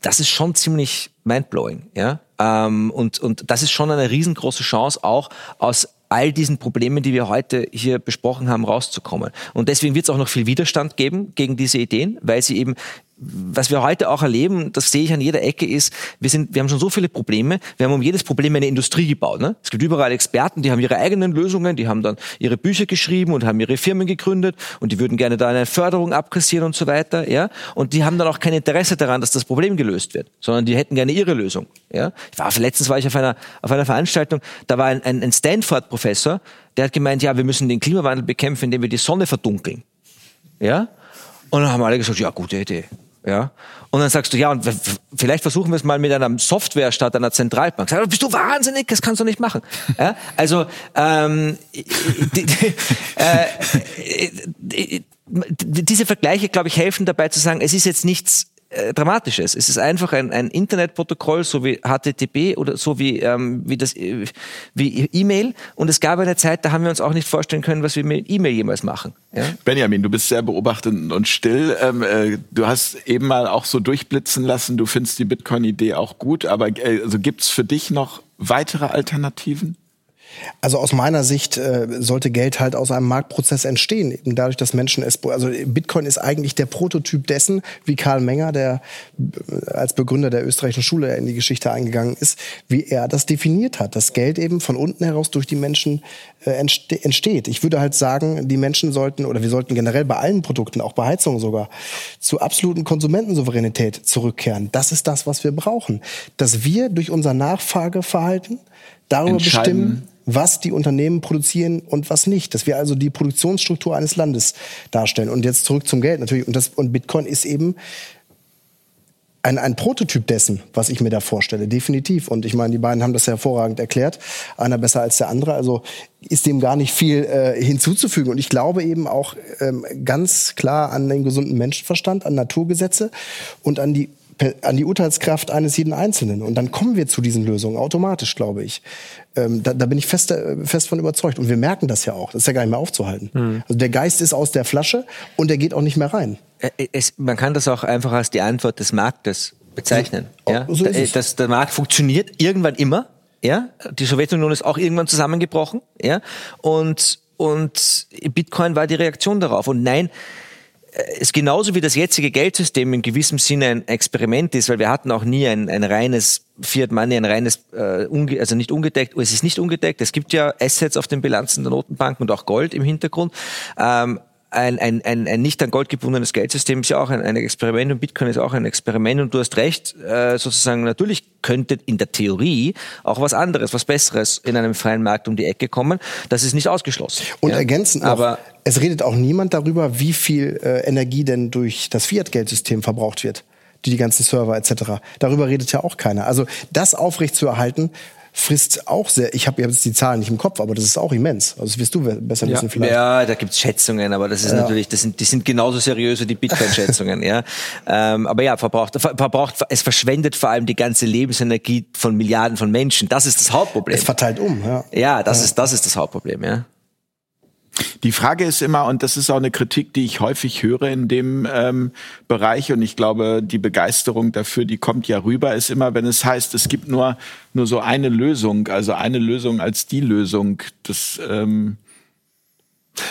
Das ist schon ziemlich mindblowing, ja. Ähm, und, und das ist schon eine riesengroße Chance, auch aus all diesen Problemen, die wir heute hier besprochen haben, rauszukommen. Und deswegen wird es auch noch viel Widerstand geben gegen diese Ideen, weil sie eben was wir heute auch erleben, das sehe ich an jeder Ecke, ist, wir, sind, wir haben schon so viele Probleme. Wir haben um jedes Problem eine Industrie gebaut. Ne? Es gibt überall Experten, die haben ihre eigenen Lösungen, die haben dann ihre Bücher geschrieben und haben ihre Firmen gegründet und die würden gerne da eine Förderung abkassieren und so weiter. Ja? Und die haben dann auch kein Interesse daran, dass das Problem gelöst wird, sondern die hätten gerne ihre Lösung. Ja? Ich war, letztens war ich auf einer, auf einer Veranstaltung, da war ein, ein, Stanford-Professor, der hat gemeint, ja, wir müssen den Klimawandel bekämpfen, indem wir die Sonne verdunkeln. Ja? Und dann haben alle gesagt, ja, gute Idee. Ja. Und dann sagst du, ja, und vielleicht versuchen wir es mal mit einer Software statt einer Zentralbank. Sag, bist du wahnsinnig? Das kannst du nicht machen. Ja? Also ähm, die, (laughs) die, äh, diese Vergleiche, glaube ich, helfen dabei zu sagen, es ist jetzt nichts äh, Dramatisches. Es ist einfach ein, ein Internetprotokoll, so wie HTTP oder so wie, ähm, wie das äh, wie E-Mail. Und es gab eine Zeit, da haben wir uns auch nicht vorstellen können, was wir mit E-Mail jemals machen. Ja? Benjamin, du bist sehr beobachtend und still. Ähm, äh, du hast eben mal auch so durchblitzen lassen, du findest die Bitcoin-Idee auch gut, aber äh, also gibt's für dich noch weitere Alternativen? Also aus meiner Sicht äh, sollte Geld halt aus einem Marktprozess entstehen, eben dadurch, dass Menschen es, also Bitcoin ist eigentlich der Prototyp dessen, wie Karl Menger, der äh, als Begründer der österreichischen Schule in die Geschichte eingegangen ist, wie er das definiert hat, dass Geld eben von unten heraus durch die Menschen äh, entsteht. Ich würde halt sagen, die Menschen sollten oder wir sollten generell bei allen Produkten, auch bei Heizungen sogar, zu absoluten Konsumentensouveränität zurückkehren. Das ist das, was wir brauchen, dass wir durch unser Nachfrageverhalten darüber bestimmen, was die Unternehmen produzieren und was nicht. Dass wir also die Produktionsstruktur eines Landes darstellen. Und jetzt zurück zum Geld natürlich. Und, das, und Bitcoin ist eben ein, ein Prototyp dessen, was ich mir da vorstelle, definitiv. Und ich meine, die beiden haben das hervorragend erklärt, einer besser als der andere. Also ist dem gar nicht viel äh, hinzuzufügen. Und ich glaube eben auch ähm, ganz klar an den gesunden Menschenverstand, an Naturgesetze und an die an die Urteilskraft eines jeden Einzelnen. Und dann kommen wir zu diesen Lösungen automatisch, glaube ich. Ähm, da, da, bin ich fest, äh, fest von überzeugt. Und wir merken das ja auch. Das ist ja gar nicht mehr aufzuhalten. Mhm. Also der Geist ist aus der Flasche und der geht auch nicht mehr rein. Äh, es, man kann das auch einfach als die Antwort des Marktes bezeichnen. So, ja? so ist das, der Markt funktioniert irgendwann immer. Ja? Die Sowjetunion ist auch irgendwann zusammengebrochen. Ja? Und, und Bitcoin war die Reaktion darauf. Und nein, es genauso wie das jetzige Geldsystem in gewissem Sinne ein Experiment ist, weil wir hatten auch nie ein, ein reines Fiat Money, ein reines, äh, also nicht ungedeckt, es ist nicht ungedeckt. Es gibt ja Assets auf den Bilanzen der Notenbanken und auch Gold im Hintergrund. Ähm, ein, ein, ein, ein nicht an Gold gebundenes Geldsystem ist ja auch ein, ein Experiment und Bitcoin ist auch ein Experiment und du hast recht, äh, sozusagen natürlich könnte in der Theorie auch was anderes, was Besseres in einem freien Markt um die Ecke kommen. Das ist nicht ausgeschlossen. Und ja. ergänzend noch, aber es redet auch niemand darüber, wie viel äh, Energie denn durch das Fiat-Geldsystem verbraucht wird die, die ganzen Server etc. Darüber redet ja auch keiner. Also das aufrechtzuerhalten, frisst auch sehr, ich habe jetzt die Zahlen nicht im Kopf, aber das ist auch immens. Also das wirst du besser ja. wissen vielleicht. Ja, da gibt's Schätzungen, aber das ist ja. natürlich, das sind, die sind genauso seriös wie die Bitcoin-Schätzungen, (laughs) ja. Ähm, aber ja, verbraucht, verbraucht, es verschwendet vor allem die ganze Lebensenergie von Milliarden von Menschen. Das ist das Hauptproblem. Es verteilt um, ja. Ja, das ja. ist, das ist das Hauptproblem, ja. Die Frage ist immer, und das ist auch eine Kritik, die ich häufig höre in dem ähm, Bereich, und ich glaube, die Begeisterung dafür, die kommt ja rüber, ist immer, wenn es heißt, es gibt nur, nur so eine Lösung, also eine Lösung als die Lösung. Das ähm,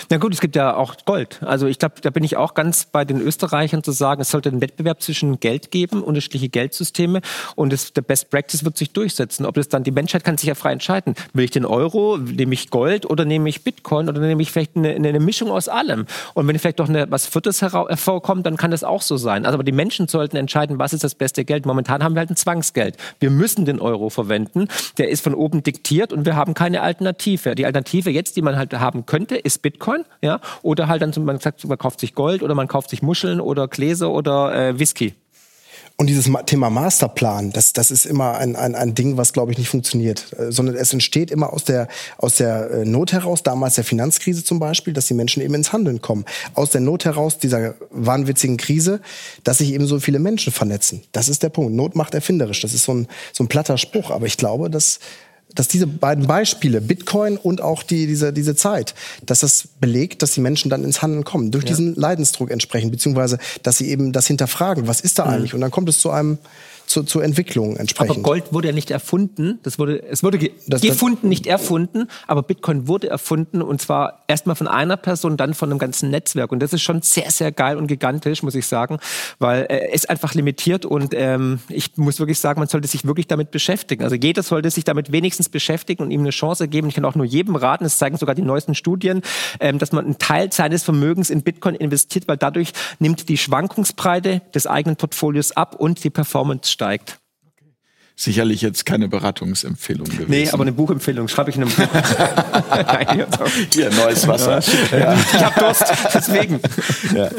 na gut, es gibt ja auch Gold. Also ich glaube, da bin ich auch ganz bei den Österreichern zu sagen, es sollte einen Wettbewerb zwischen Geld geben, unterschiedliche Geldsysteme und es, der Best Practice wird sich durchsetzen. Ob das dann die Menschheit kann sich ja frei entscheiden. Will ich den Euro, nehme ich Gold oder nehme ich Bitcoin oder nehme ich vielleicht eine, eine Mischung aus allem. Und wenn vielleicht doch was Viertes hervorkommt, dann kann das auch so sein. Also aber die Menschen sollten entscheiden, was ist das beste Geld. Momentan haben wir halt ein Zwangsgeld. Wir müssen den Euro verwenden. Der ist von oben diktiert und wir haben keine Alternative. Die Alternative jetzt, die man halt haben könnte, ist Bitcoin. Bitcoin, ja, oder halt dann, man sagt, man kauft sich Gold oder man kauft sich Muscheln oder Gläser oder äh, Whisky. Und dieses Thema Masterplan, das, das ist immer ein, ein, ein Ding, was, glaube ich, nicht funktioniert. Äh, sondern es entsteht immer aus der, aus der äh, Not heraus, damals der Finanzkrise zum Beispiel, dass die Menschen eben ins Handeln kommen. Aus der Not heraus dieser wahnwitzigen Krise, dass sich eben so viele Menschen vernetzen. Das ist der Punkt. Not macht erfinderisch. Das ist so ein, so ein platter Spruch. Aber ich glaube, dass dass diese beiden Beispiele, Bitcoin und auch die, diese, diese Zeit, dass das belegt, dass die Menschen dann ins Handeln kommen, durch ja. diesen Leidensdruck entsprechend, beziehungsweise, dass sie eben das hinterfragen, was ist da mhm. eigentlich? Und dann kommt es zu einem, zu, zur Entwicklung entsprechend. Aber Gold wurde ja nicht erfunden. Das wurde, es wurde ge das, gefunden, das, nicht erfunden. Aber Bitcoin wurde erfunden und zwar erstmal von einer Person, dann von einem ganzen Netzwerk. Und das ist schon sehr, sehr geil und gigantisch, muss ich sagen, weil äh, es einfach limitiert und ähm, ich muss wirklich sagen, man sollte sich wirklich damit beschäftigen. Also jeder sollte sich damit wenigstens beschäftigen und ihm eine Chance geben. Ich kann auch nur jedem raten, es zeigen sogar die neuesten Studien, ähm, dass man einen Teil seines Vermögens in Bitcoin investiert, weil dadurch nimmt die Schwankungsbreite des eigenen Portfolios ab und die Performance steigt. Sicherlich jetzt keine Beratungsempfehlung gewesen. Nee, aber eine Buchempfehlung. Schreibe ich in einem Buch. (laughs) Hier, neues Wasser. Ja. Ich habe Durst, (laughs) deswegen. Ja.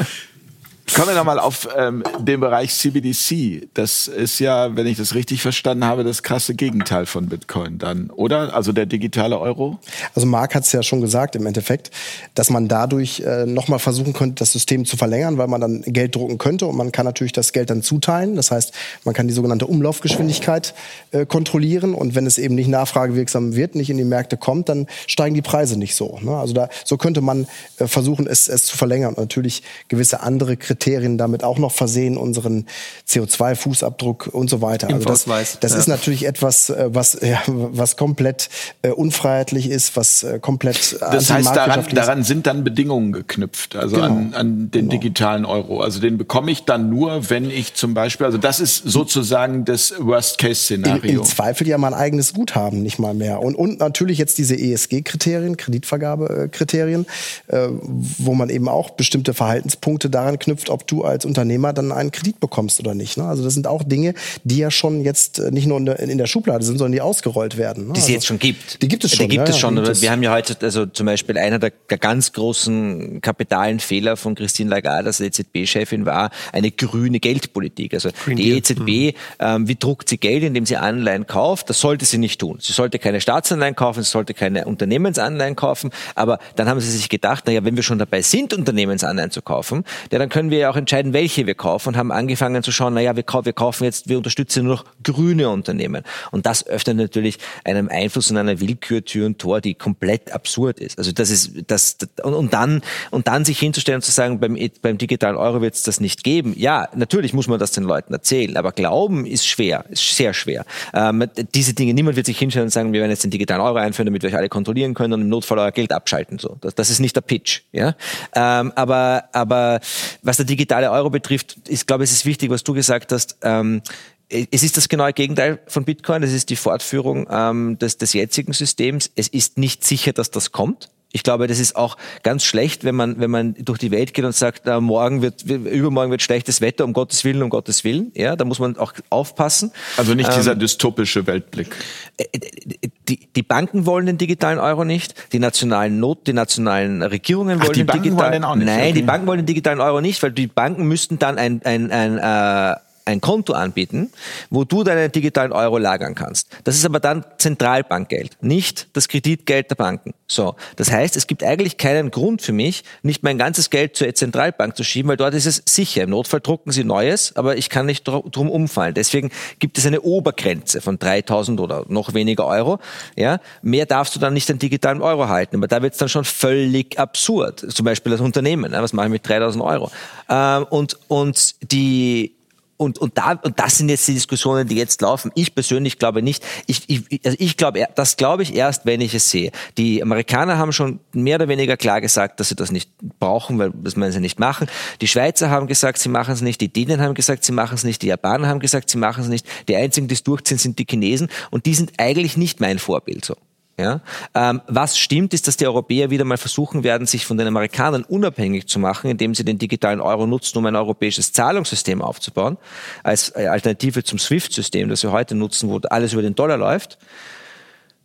Kommen wir nochmal auf ähm, den Bereich CBDC. Das ist ja, wenn ich das richtig verstanden habe, das krasse Gegenteil von Bitcoin dann, oder? Also der digitale Euro? Also Marc hat es ja schon gesagt im Endeffekt, dass man dadurch äh, nochmal versuchen könnte, das System zu verlängern, weil man dann Geld drucken könnte und man kann natürlich das Geld dann zuteilen. Das heißt, man kann die sogenannte Umlaufgeschwindigkeit äh, kontrollieren und wenn es eben nicht nachfragewirksam wird, nicht in die Märkte kommt, dann steigen die Preise nicht so. Ne? Also da, so könnte man äh, versuchen, es, es zu verlängern und natürlich gewisse andere Kriterien Kriterien damit auch noch versehen, unseren CO2-Fußabdruck und so weiter. also das, das ja. ist natürlich etwas, äh, was, ja, was komplett äh, unfreiheitlich ist, was äh, komplett Das heißt, daran, daran sind dann Bedingungen geknüpft, also genau. an, an den genau. digitalen Euro. Also den bekomme ich dann nur, wenn ich zum Beispiel, also das ist sozusagen das Worst-Case-Szenario. Im Zweifel ja mein eigenes Guthaben, nicht mal mehr. Und, und natürlich jetzt diese ESG-Kriterien, Kreditvergabekriterien, äh, wo man eben auch bestimmte Verhaltenspunkte daran knüpft, ob du als Unternehmer dann einen Kredit bekommst oder nicht. Ne? Also das sind auch Dinge, die ja schon jetzt äh, nicht nur in der, in der Schublade sind, sondern die ausgerollt werden. Ne? Die es also, jetzt schon gibt. Die gibt es schon. Die gibt ja, es schon. Ja, wir haben ja heute, also zum Beispiel einer der, der ganz großen kapitalen Fehler von Christine Lagarde als EZB-Chefin war eine grüne Geldpolitik. Also Green die EZB, mhm. ähm, wie druckt sie Geld, indem sie Anleihen kauft? Das sollte sie nicht tun. Sie sollte keine Staatsanleihen kaufen, sie sollte keine Unternehmensanleihen kaufen. Aber dann haben sie sich gedacht, naja, wenn wir schon dabei sind, Unternehmensanleihen zu kaufen, ja, dann können wir wir auch entscheiden, welche wir kaufen und haben angefangen zu schauen, naja, wir, wir kaufen jetzt, wir unterstützen nur noch grüne Unternehmen. Und das öffnet natürlich einem Einfluss und einer Willkür Tür und Tor, die komplett absurd ist. Also das ist, das, und, und dann, und dann sich hinzustellen und zu sagen, beim, beim digitalen Euro wird es das nicht geben. Ja, natürlich muss man das den Leuten erzählen, aber glauben ist schwer, ist sehr schwer. Ähm, diese Dinge, niemand wird sich hinstellen und sagen, wir werden jetzt den digitalen Euro einführen, damit wir euch alle kontrollieren können und im Notfall euer Geld abschalten. So, das, das ist nicht der Pitch. Ja, ähm, aber aber was der digitale Euro betrifft, ist, glaube ich, es ist wichtig, was du gesagt hast. Ähm, es ist das genaue Gegenteil von Bitcoin. Es ist die Fortführung ähm, des, des jetzigen Systems. Es ist nicht sicher, dass das kommt. Ich glaube, das ist auch ganz schlecht, wenn man, wenn man durch die Welt geht und sagt, äh, morgen wird, übermorgen wird schlechtes Wetter, um Gottes Willen, um Gottes Willen. Ja, da muss man auch aufpassen. Also nicht dieser ähm, dystopische Weltblick. Äh, äh, die, die Banken wollen den digitalen Euro nicht, die nationalen Not, die nationalen Regierungen wollen Ach, die den digitalen, wollen den auch nicht. Nein, okay. die Banken wollen den digitalen Euro nicht, weil die Banken müssten dann ein, ein, ein, äh, ein Konto anbieten, wo du deinen digitalen Euro lagern kannst. Das ist aber dann Zentralbankgeld, nicht das Kreditgeld der Banken. So, das heißt, es gibt eigentlich keinen Grund für mich, nicht mein ganzes Geld zur Zentralbank zu schieben, weil dort ist es sicher. Im Notfall drucken sie Neues, aber ich kann nicht drum umfallen. Deswegen gibt es eine Obergrenze von 3000 oder noch weniger Euro. Ja, mehr darfst du dann nicht den digitalen Euro halten. Aber da wird es dann schon völlig absurd. Zum Beispiel das Unternehmen. Was mache ich mit 3000 Euro? Ähm, und, und die, und, und, da, und das sind jetzt die Diskussionen, die jetzt laufen. Ich persönlich glaube nicht. Ich, ich, also ich glaube, das glaube ich erst, wenn ich es sehe. Die Amerikaner haben schon mehr oder weniger klar gesagt, dass sie das nicht brauchen, weil das meinen sie nicht machen. Die Schweizer haben gesagt, sie machen es nicht. Die Dänen haben gesagt, sie machen es nicht. Die Japaner haben gesagt, sie machen es nicht. Die einzigen, die es durchziehen, sind die Chinesen. Und die sind eigentlich nicht mein Vorbild so. Ja? Ähm, was stimmt, ist, dass die Europäer wieder mal versuchen werden, sich von den Amerikanern unabhängig zu machen, indem sie den digitalen Euro nutzen, um ein europäisches Zahlungssystem aufzubauen, als äh, Alternative zum SWIFT-System, das wir heute nutzen, wo alles über den Dollar läuft.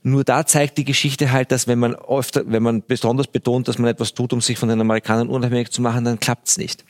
Nur da zeigt die Geschichte halt, dass wenn man oft, wenn man besonders betont, dass man etwas tut, um sich von den Amerikanern unabhängig zu machen, dann klappt's nicht.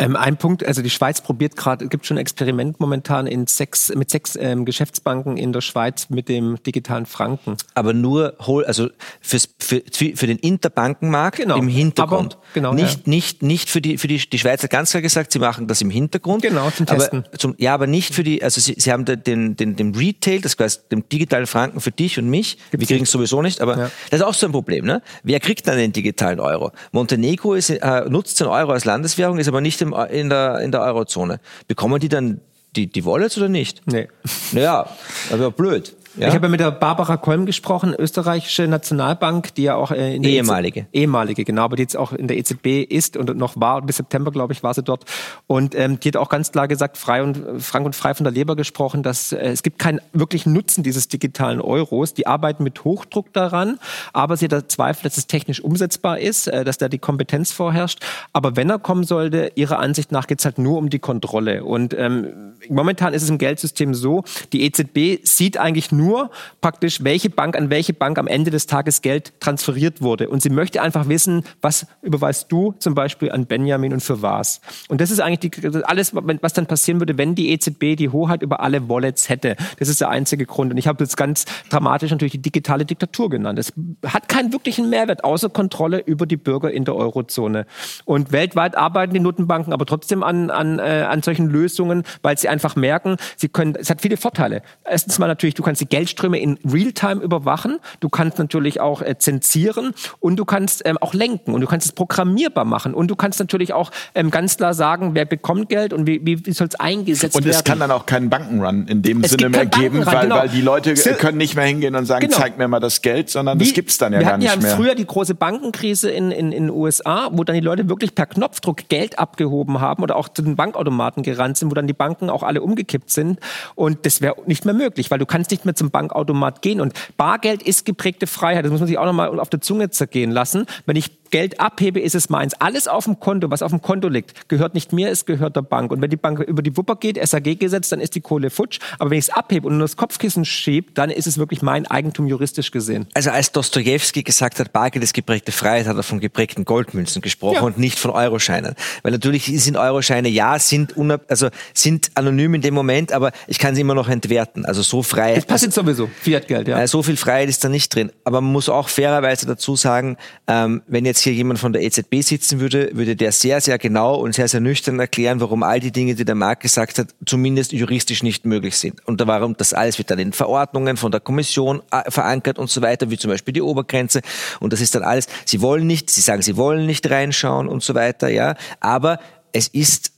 Ähm, ein Punkt, also die Schweiz probiert gerade, gibt schon ein Experiment momentan in sechs, mit sechs ähm, Geschäftsbanken in der Schweiz mit dem digitalen Franken. Aber nur, also fürs, für, für den Interbankenmarkt genau. im Hintergrund. Aber, genau, nicht, ja. nicht, nicht für die, für die, die Schweizer ganz klar gesagt, sie machen das im Hintergrund. Genau, zum Testen. Aber zum, ja, aber nicht für die, also sie, sie haben den, den, den Retail, das heißt, den digitalen Franken für dich und mich. Gibt's Wir kriegen es sowieso nicht, aber ja. das ist auch so ein Problem, ne? Wer kriegt dann den digitalen Euro? Montenegro ist, äh, nutzt den Euro als Landeswährung, ist aber nicht im in der, in der Eurozone. Bekommen die dann die, die Wallets oder nicht? Nee. Naja, aber blöd. Ja? Ich habe ja mit der Barbara Kolm gesprochen, österreichische Nationalbank, die ja auch äh, in der ehemalige, EZ ehemalige, genau, aber die jetzt auch in der EZB ist und noch war bis September, glaube ich, war sie dort. Und ähm, die hat auch ganz klar gesagt, frei und frank und frei von der Leber gesprochen, dass äh, es gibt keinen wirklichen Nutzen dieses digitalen Euros. Die arbeiten mit Hochdruck daran, aber sie hat Zweifel, dass es technisch umsetzbar ist, äh, dass da die Kompetenz vorherrscht. Aber wenn er kommen sollte, ihrer Ansicht nach geht es halt nur um die Kontrolle. Und ähm, momentan ist es im Geldsystem so, die EZB sieht eigentlich nur nur praktisch, welche Bank an welche Bank am Ende des Tages Geld transferiert wurde. Und sie möchte einfach wissen, was überweist du zum Beispiel an Benjamin und für was. Und das ist eigentlich die, alles, was dann passieren würde, wenn die EZB die Hoheit über alle Wallets hätte. Das ist der einzige Grund. Und ich habe jetzt ganz dramatisch natürlich die digitale Diktatur genannt. Es hat keinen wirklichen Mehrwert, außer Kontrolle über die Bürger in der Eurozone. Und weltweit arbeiten die Notenbanken aber trotzdem an, an, äh, an solchen Lösungen, weil sie einfach merken, sie können, es hat viele Vorteile. Erstens mal natürlich, du kannst die Geldströme in Realtime überwachen. Du kannst natürlich auch äh, zensieren und du kannst ähm, auch lenken und du kannst es programmierbar machen und du kannst natürlich auch ähm, ganz klar sagen, wer bekommt Geld und wie, wie, wie soll es eingesetzt werden. Und es kann dann auch keinen Bankenrun in dem es Sinne mehr geben, weil, genau. weil die Leute können nicht mehr hingehen und sagen, genau. zeig mir mal das Geld, sondern wie, das gibt's dann ja gar nicht mehr. Wir hatten ja früher die große Bankenkrise in, in, in den USA, wo dann die Leute wirklich per Knopfdruck Geld abgehoben haben oder auch zu den Bankautomaten gerannt sind, wo dann die Banken auch alle umgekippt sind und das wäre nicht mehr möglich, weil du kannst nicht mehr zum Bankautomat gehen. Und Bargeld ist geprägte Freiheit. Das muss man sich auch nochmal auf der Zunge zergehen lassen. Wenn ich Geld abhebe, ist es meins. Alles auf dem Konto, was auf dem Konto liegt, gehört nicht mir, es gehört der Bank. Und wenn die Bank über die Wupper geht, SAG-Gesetz, dann ist die Kohle futsch. Aber wenn ich es abhebe und nur das Kopfkissen schiebe, dann ist es wirklich mein Eigentum juristisch gesehen. Also als Dostoevsky gesagt hat, Bargeld ist geprägte Freiheit, hat er von geprägten Goldmünzen gesprochen ja. und nicht von Euroscheinen. Weil natürlich sind Euroscheine, ja, sind, also sind anonym in dem Moment, aber ich kann sie immer noch entwerten. Also so frei. Das passiert also, sowieso. Fiat-Geld, ja. So viel Freiheit ist da nicht drin. Aber man muss auch fairerweise dazu sagen, ähm, wenn jetzt jetzt hier jemand von der EZB sitzen würde, würde der sehr, sehr genau und sehr, sehr nüchtern erklären, warum all die Dinge, die der Markt gesagt hat, zumindest juristisch nicht möglich sind. Und warum das alles wird dann in Verordnungen von der Kommission äh, verankert und so weiter, wie zum Beispiel die Obergrenze. Und das ist dann alles, sie wollen nicht, sie sagen, sie wollen nicht reinschauen und so weiter, ja. Aber es ist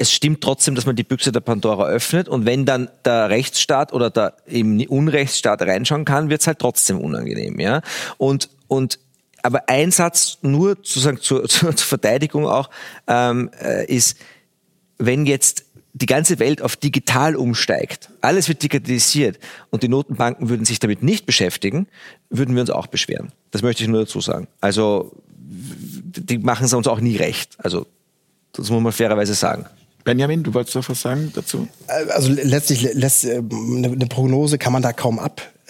es stimmt trotzdem, dass man die Büchse der Pandora öffnet und wenn dann der Rechtsstaat oder der eben Unrechtsstaat reinschauen kann, wird es halt trotzdem unangenehm, ja. Und und aber ein Satz nur sozusagen zur, (laughs) zur, zur Verteidigung auch ähm, äh, ist, wenn jetzt die ganze Welt auf digital umsteigt, alles wird digitalisiert und die Notenbanken würden sich damit nicht beschäftigen, würden wir uns auch beschweren. Das möchte ich nur dazu sagen. Also die machen es uns auch nie recht. Also das muss man fairerweise sagen. Benjamin, du wolltest doch was sagen dazu? Also letztlich lässt äh, eine Prognose kann man da kaum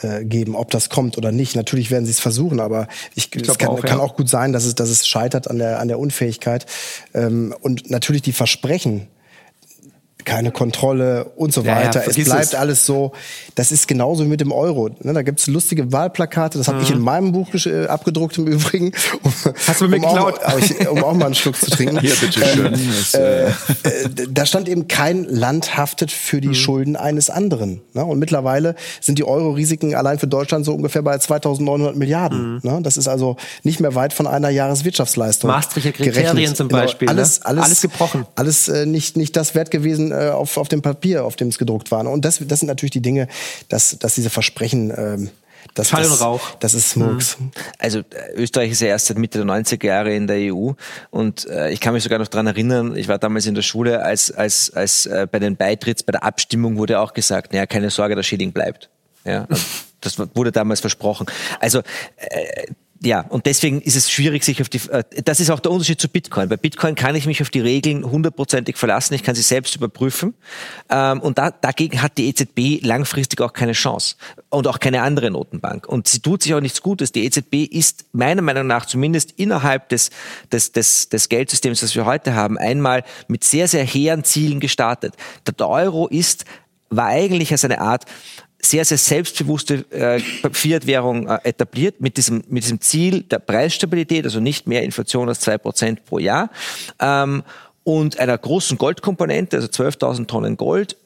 abgeben, ob das kommt oder nicht. Natürlich werden sie es versuchen, aber ich, ich es kann, auch, kann ja. auch gut sein, dass es, dass es scheitert an der, an der Unfähigkeit. Ähm, und natürlich die Versprechen, keine Kontrolle und so weiter. Ja, ja, es bleibt es. alles so. Das ist genauso wie mit dem Euro. Ne, da gibt's lustige Wahlplakate. Das habe mhm. ich in meinem Buch äh, abgedruckt im Übrigen. Um, Hast du mir um geklaut? Auch, um auch mal einen Schluck zu trinken. (laughs) Hier, bitteschön. Ähm, äh, äh, da stand eben, kein Land haftet für die mhm. Schulden eines anderen. Ne? Und mittlerweile sind die Euro-Risiken allein für Deutschland so ungefähr bei 2.900 Milliarden. Mhm. Ne? Das ist also nicht mehr weit von einer Jahreswirtschaftsleistung. Maastrichter Kriterien gerechnet. zum. Beispiel. Genau, alles, ne? alles, alles gebrochen. Alles äh, nicht, nicht das wert gewesen, äh, auf, auf dem Papier, auf dem es gedruckt war. Und das, das sind natürlich die Dinge, dass, dass diese Versprechen ähm, das, Schall und Rauch. Das ist Smokes. Mhm. Also äh, Österreich ist ja erst seit Mitte der 90er Jahre in der EU und äh, ich kann mich sogar noch dran erinnern, ich war damals in der Schule, als, als, als äh, bei den Beitritts, bei der Abstimmung wurde auch gesagt, naja, keine Sorge, der Schilling bleibt. Ja, das wurde damals versprochen. Also äh, ja, und deswegen ist es schwierig, sich auf die, äh, das ist auch der Unterschied zu Bitcoin. Bei Bitcoin kann ich mich auf die Regeln hundertprozentig verlassen, ich kann sie selbst überprüfen. Ähm, und da, dagegen hat die EZB langfristig auch keine Chance. Und auch keine andere Notenbank. Und sie tut sich auch nichts Gutes. Die EZB ist meiner Meinung nach zumindest innerhalb des, des, des, des Geldsystems, das wir heute haben, einmal mit sehr, sehr hehren Zielen gestartet. Der Euro ist, war eigentlich als eine Art sehr, sehr selbstbewusste äh, Fiat-Währung äh, etabliert mit diesem, mit diesem Ziel der Preisstabilität, also nicht mehr Inflation als zwei Prozent pro Jahr ähm, und einer großen Goldkomponente, also 12.000 Tonnen Gold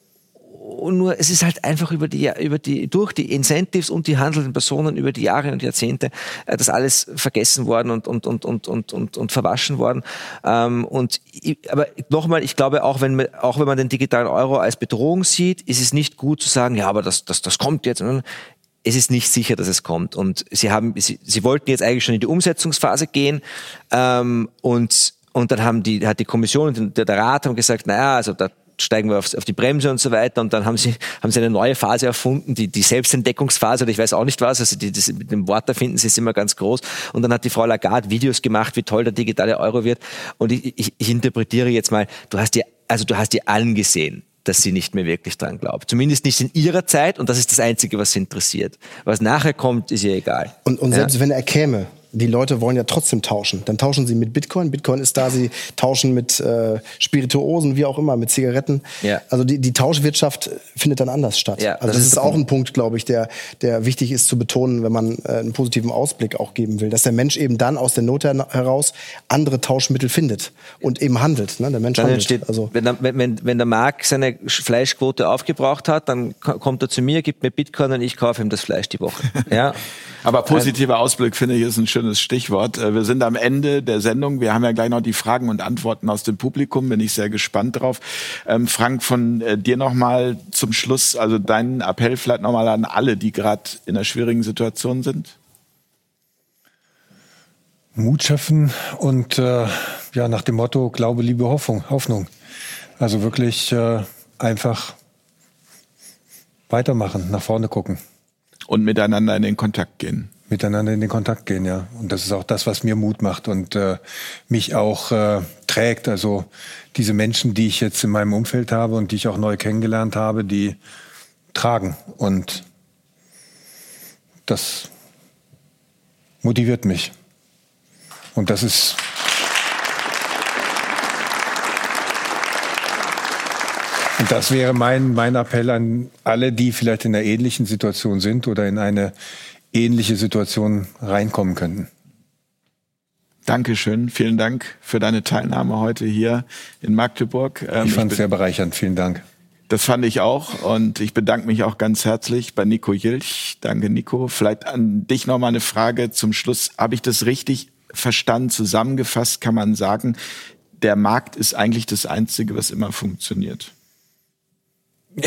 nur es ist halt einfach über die, über die, durch die Incentives und die handelnden Personen über die Jahre und Jahrzehnte äh, das alles vergessen worden und, und, und, und, und, und, und verwaschen worden. Ähm, und, aber nochmal, ich glaube, auch wenn, man, auch wenn man den digitalen Euro als Bedrohung sieht, ist es nicht gut zu sagen, ja, aber das, das, das kommt jetzt. Es ist nicht sicher, dass es kommt. Und sie haben, sie, sie wollten jetzt eigentlich schon in die Umsetzungsphase gehen, ähm, und, und dann haben die, hat die Kommission und der, der Rat haben gesagt, naja, also da, steigen wir auf, auf, die Bremse und so weiter. Und dann haben sie, haben sie eine neue Phase erfunden, die, die Selbstentdeckungsphase oder ich weiß auch nicht was. Also die, das, mit dem Wort erfinden sie ist immer ganz groß. Und dann hat die Frau Lagarde Videos gemacht, wie toll der digitale Euro wird. Und ich, ich, ich interpretiere jetzt mal, du hast dir, also du hast dir allen gesehen dass sie nicht mehr wirklich dran glaubt. Zumindest nicht in ihrer Zeit und das ist das Einzige, was sie interessiert. Was nachher kommt, ist ihr egal. Und, und selbst ja? wenn er käme, die Leute wollen ja trotzdem tauschen. Dann tauschen sie mit Bitcoin. Bitcoin ist da, sie tauschen mit äh, Spirituosen, wie auch immer, mit Zigaretten. Ja. Also die, die Tauschwirtschaft findet dann anders statt. Ja, also das, das ist, ist auch ein Punkt, glaube ich, der, der wichtig ist zu betonen, wenn man äh, einen positiven Ausblick auch geben will. Dass der Mensch eben dann aus der Not heraus andere Tauschmittel findet und eben handelt. Ne? Der Mensch dann handelt. Entsteht, also wenn, der, wenn, wenn der Markt seine Fleischquote aufgebraucht hat, dann kommt er zu mir, gibt mir Bitcoin und ich kaufe ihm das Fleisch die Woche. (laughs) ja. Aber positiver Ausblick finde ich ist ein schönes Stichwort. Äh, wir sind am Ende der Sendung. Wir haben ja gleich noch die Fragen und Antworten aus dem Publikum. Bin ich sehr gespannt drauf. Ähm, Frank, von äh, dir nochmal zum Schluss, also deinen Appell vielleicht nochmal an alle, die gerade in einer schwierigen Situation sind. Mut schaffen und äh, ja nach dem Motto Glaube, Liebe, Hoffnung. Hoffnung. Also wirklich äh, einfach weitermachen, nach vorne gucken. Und miteinander in den Kontakt gehen. Miteinander in den Kontakt gehen, ja. Und das ist auch das, was mir Mut macht und äh, mich auch äh, trägt. Also diese Menschen, die ich jetzt in meinem Umfeld habe und die ich auch neu kennengelernt habe, die tragen. Und das motiviert mich. Und das ist Und das wäre mein, mein Appell an alle, die vielleicht in einer ähnlichen Situation sind oder in eine ähnliche Situation reinkommen könnten. Dankeschön. Vielen Dank für deine Teilnahme heute hier in Magdeburg. Ähm, ich fand es sehr bereichernd. Vielen Dank. Das fand ich auch und ich bedanke mich auch ganz herzlich bei Nico Jilch. Danke, Nico. Vielleicht an dich noch mal eine Frage zum Schluss. Habe ich das richtig verstanden? Zusammengefasst kann man sagen, der Markt ist eigentlich das Einzige, was immer funktioniert. (laughs)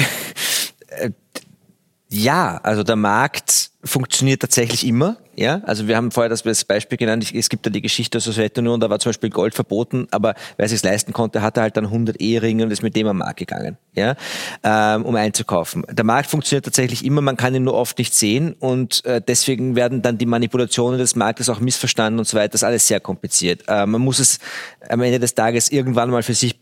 Ja, also der Markt funktioniert tatsächlich immer. Ja, also wir haben vorher das, Beispiel genannt. Es gibt da die Geschichte aus der Sowjetunion, da war zum Beispiel Gold verboten, aber wer sich leisten konnte, hatte halt dann 100 Eheringe und ist mit dem am Markt gegangen, ja, ähm, um einzukaufen. Der Markt funktioniert tatsächlich immer, man kann ihn nur oft nicht sehen und äh, deswegen werden dann die Manipulationen des Marktes auch missverstanden und so weiter. Das ist alles sehr kompliziert. Äh, man muss es am Ende des Tages irgendwann mal für sich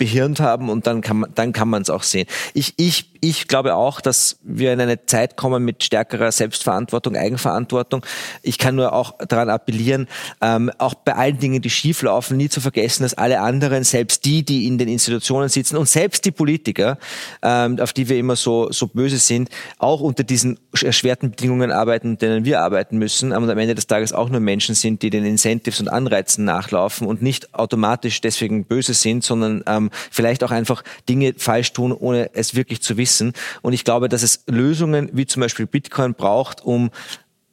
behirnt haben und dann kann man dann kann man es auch sehen. Ich ich ich glaube auch, dass wir in eine Zeit kommen mit stärkerer Selbstverantwortung, Eigenverantwortung. Ich kann nur auch daran appellieren, ähm, auch bei allen Dingen, die schief laufen, nie zu vergessen, dass alle anderen, selbst die, die in den Institutionen sitzen und selbst die Politiker, ähm, auf die wir immer so so böse sind, auch unter diesen erschwerten Bedingungen arbeiten, denen wir arbeiten müssen, und am Ende des Tages auch nur Menschen sind, die den Incentives und Anreizen nachlaufen und nicht automatisch deswegen böse sind, sondern ähm, vielleicht auch einfach Dinge falsch tun, ohne es wirklich zu wissen. Und ich glaube, dass es Lösungen wie zum Beispiel Bitcoin braucht, um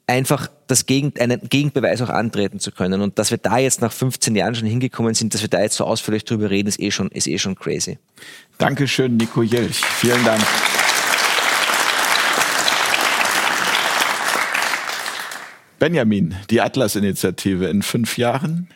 einfach das Gegen, einen Gegenbeweis auch antreten zu können. Und dass wir da jetzt nach 15 Jahren schon hingekommen sind, dass wir da jetzt so ausführlich drüber reden, ist eh schon, ist eh schon crazy. Dankeschön, Nico Jelch. Vielen Dank. Benjamin, die Atlas-Initiative in fünf Jahren?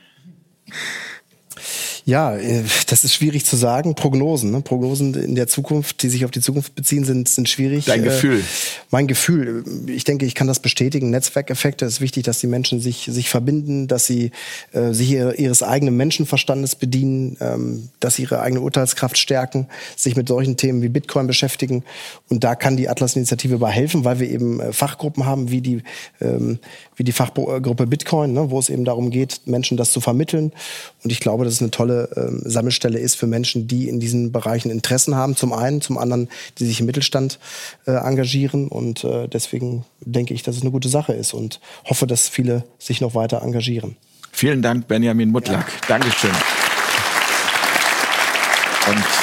Ja, äh, das ist schwierig zu sagen. Prognosen, ne? Prognosen in der Zukunft, die sich auf die Zukunft beziehen, sind, sind schwierig. Dein äh, Gefühl? Mein Gefühl. Ich denke, ich kann das bestätigen. Netzwerkeffekte ist wichtig, dass die Menschen sich, sich verbinden, dass sie äh, sich ihres eigenen Menschenverstandes bedienen, ähm, dass sie ihre eigene Urteilskraft stärken, sich mit solchen Themen wie Bitcoin beschäftigen. Und da kann die Atlas-Initiative bei helfen, weil wir eben äh, Fachgruppen haben, wie die, ähm, wie die Fachgruppe Bitcoin, ne? wo es eben darum geht, Menschen das zu vermitteln. Und ich glaube, das ist eine tolle äh, Sammelstelle ist für Menschen, die in diesen Bereichen Interessen haben, zum einen, zum anderen, die sich im Mittelstand äh, engagieren. Und äh, deswegen denke ich, dass es eine gute Sache ist und hoffe, dass viele sich noch weiter engagieren. Vielen Dank, Benjamin Mutlak. Ja. Dankeschön. Und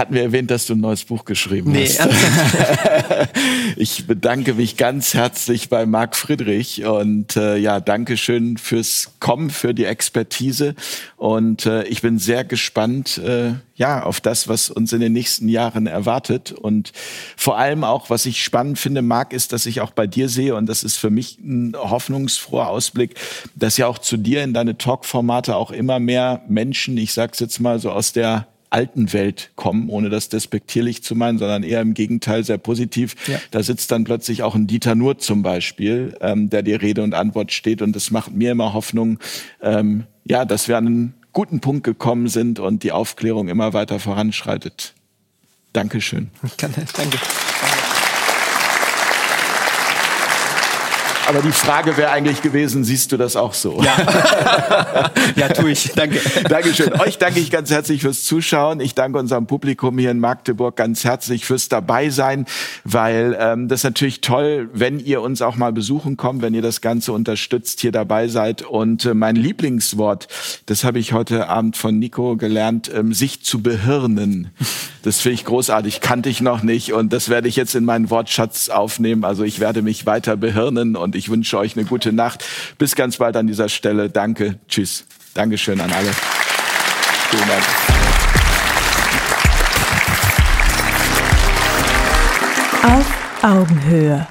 hatten wir erwähnt, dass du ein neues Buch geschrieben nee, hast. (laughs) ich bedanke mich ganz herzlich bei Marc Friedrich und äh, ja, danke schön fürs Kommen, für die Expertise. Und äh, ich bin sehr gespannt, äh, ja, auf das, was uns in den nächsten Jahren erwartet. Und vor allem auch, was ich spannend finde, Marc, ist, dass ich auch bei dir sehe und das ist für mich ein hoffnungsfroher Ausblick, dass ja auch zu dir in deine Talk-Formate auch immer mehr Menschen, ich sag's jetzt mal so aus der alten Welt kommen, ohne das despektierlich zu meinen, sondern eher im Gegenteil sehr positiv. Ja. Da sitzt dann plötzlich auch ein Dieter Nur zum Beispiel, ähm, der dir Rede und Antwort steht. Und das macht mir immer Hoffnung, ähm, ja, dass wir an einen guten Punkt gekommen sind und die Aufklärung immer weiter voranschreitet. Dankeschön. Danke. Aber die Frage wäre eigentlich gewesen, siehst du das auch so? Ja, (laughs) ja tue ich. Danke. Dankeschön. Euch danke ich ganz herzlich fürs Zuschauen. Ich danke unserem Publikum hier in Magdeburg ganz herzlich fürs Dabeisein, weil ähm, das ist natürlich toll, wenn ihr uns auch mal besuchen kommt, wenn ihr das Ganze unterstützt, hier dabei seid. Und äh, mein Lieblingswort, das habe ich heute Abend von Nico gelernt, ähm, sich zu behirnen. Das finde ich großartig, kannte ich noch nicht und das werde ich jetzt in meinen Wortschatz aufnehmen. Also ich werde mich weiter behirnen und ich wünsche euch eine gute Nacht. Bis ganz bald an dieser Stelle. Danke. Tschüss. Dankeschön an alle. Vielen Dank. Auf Augenhöhe.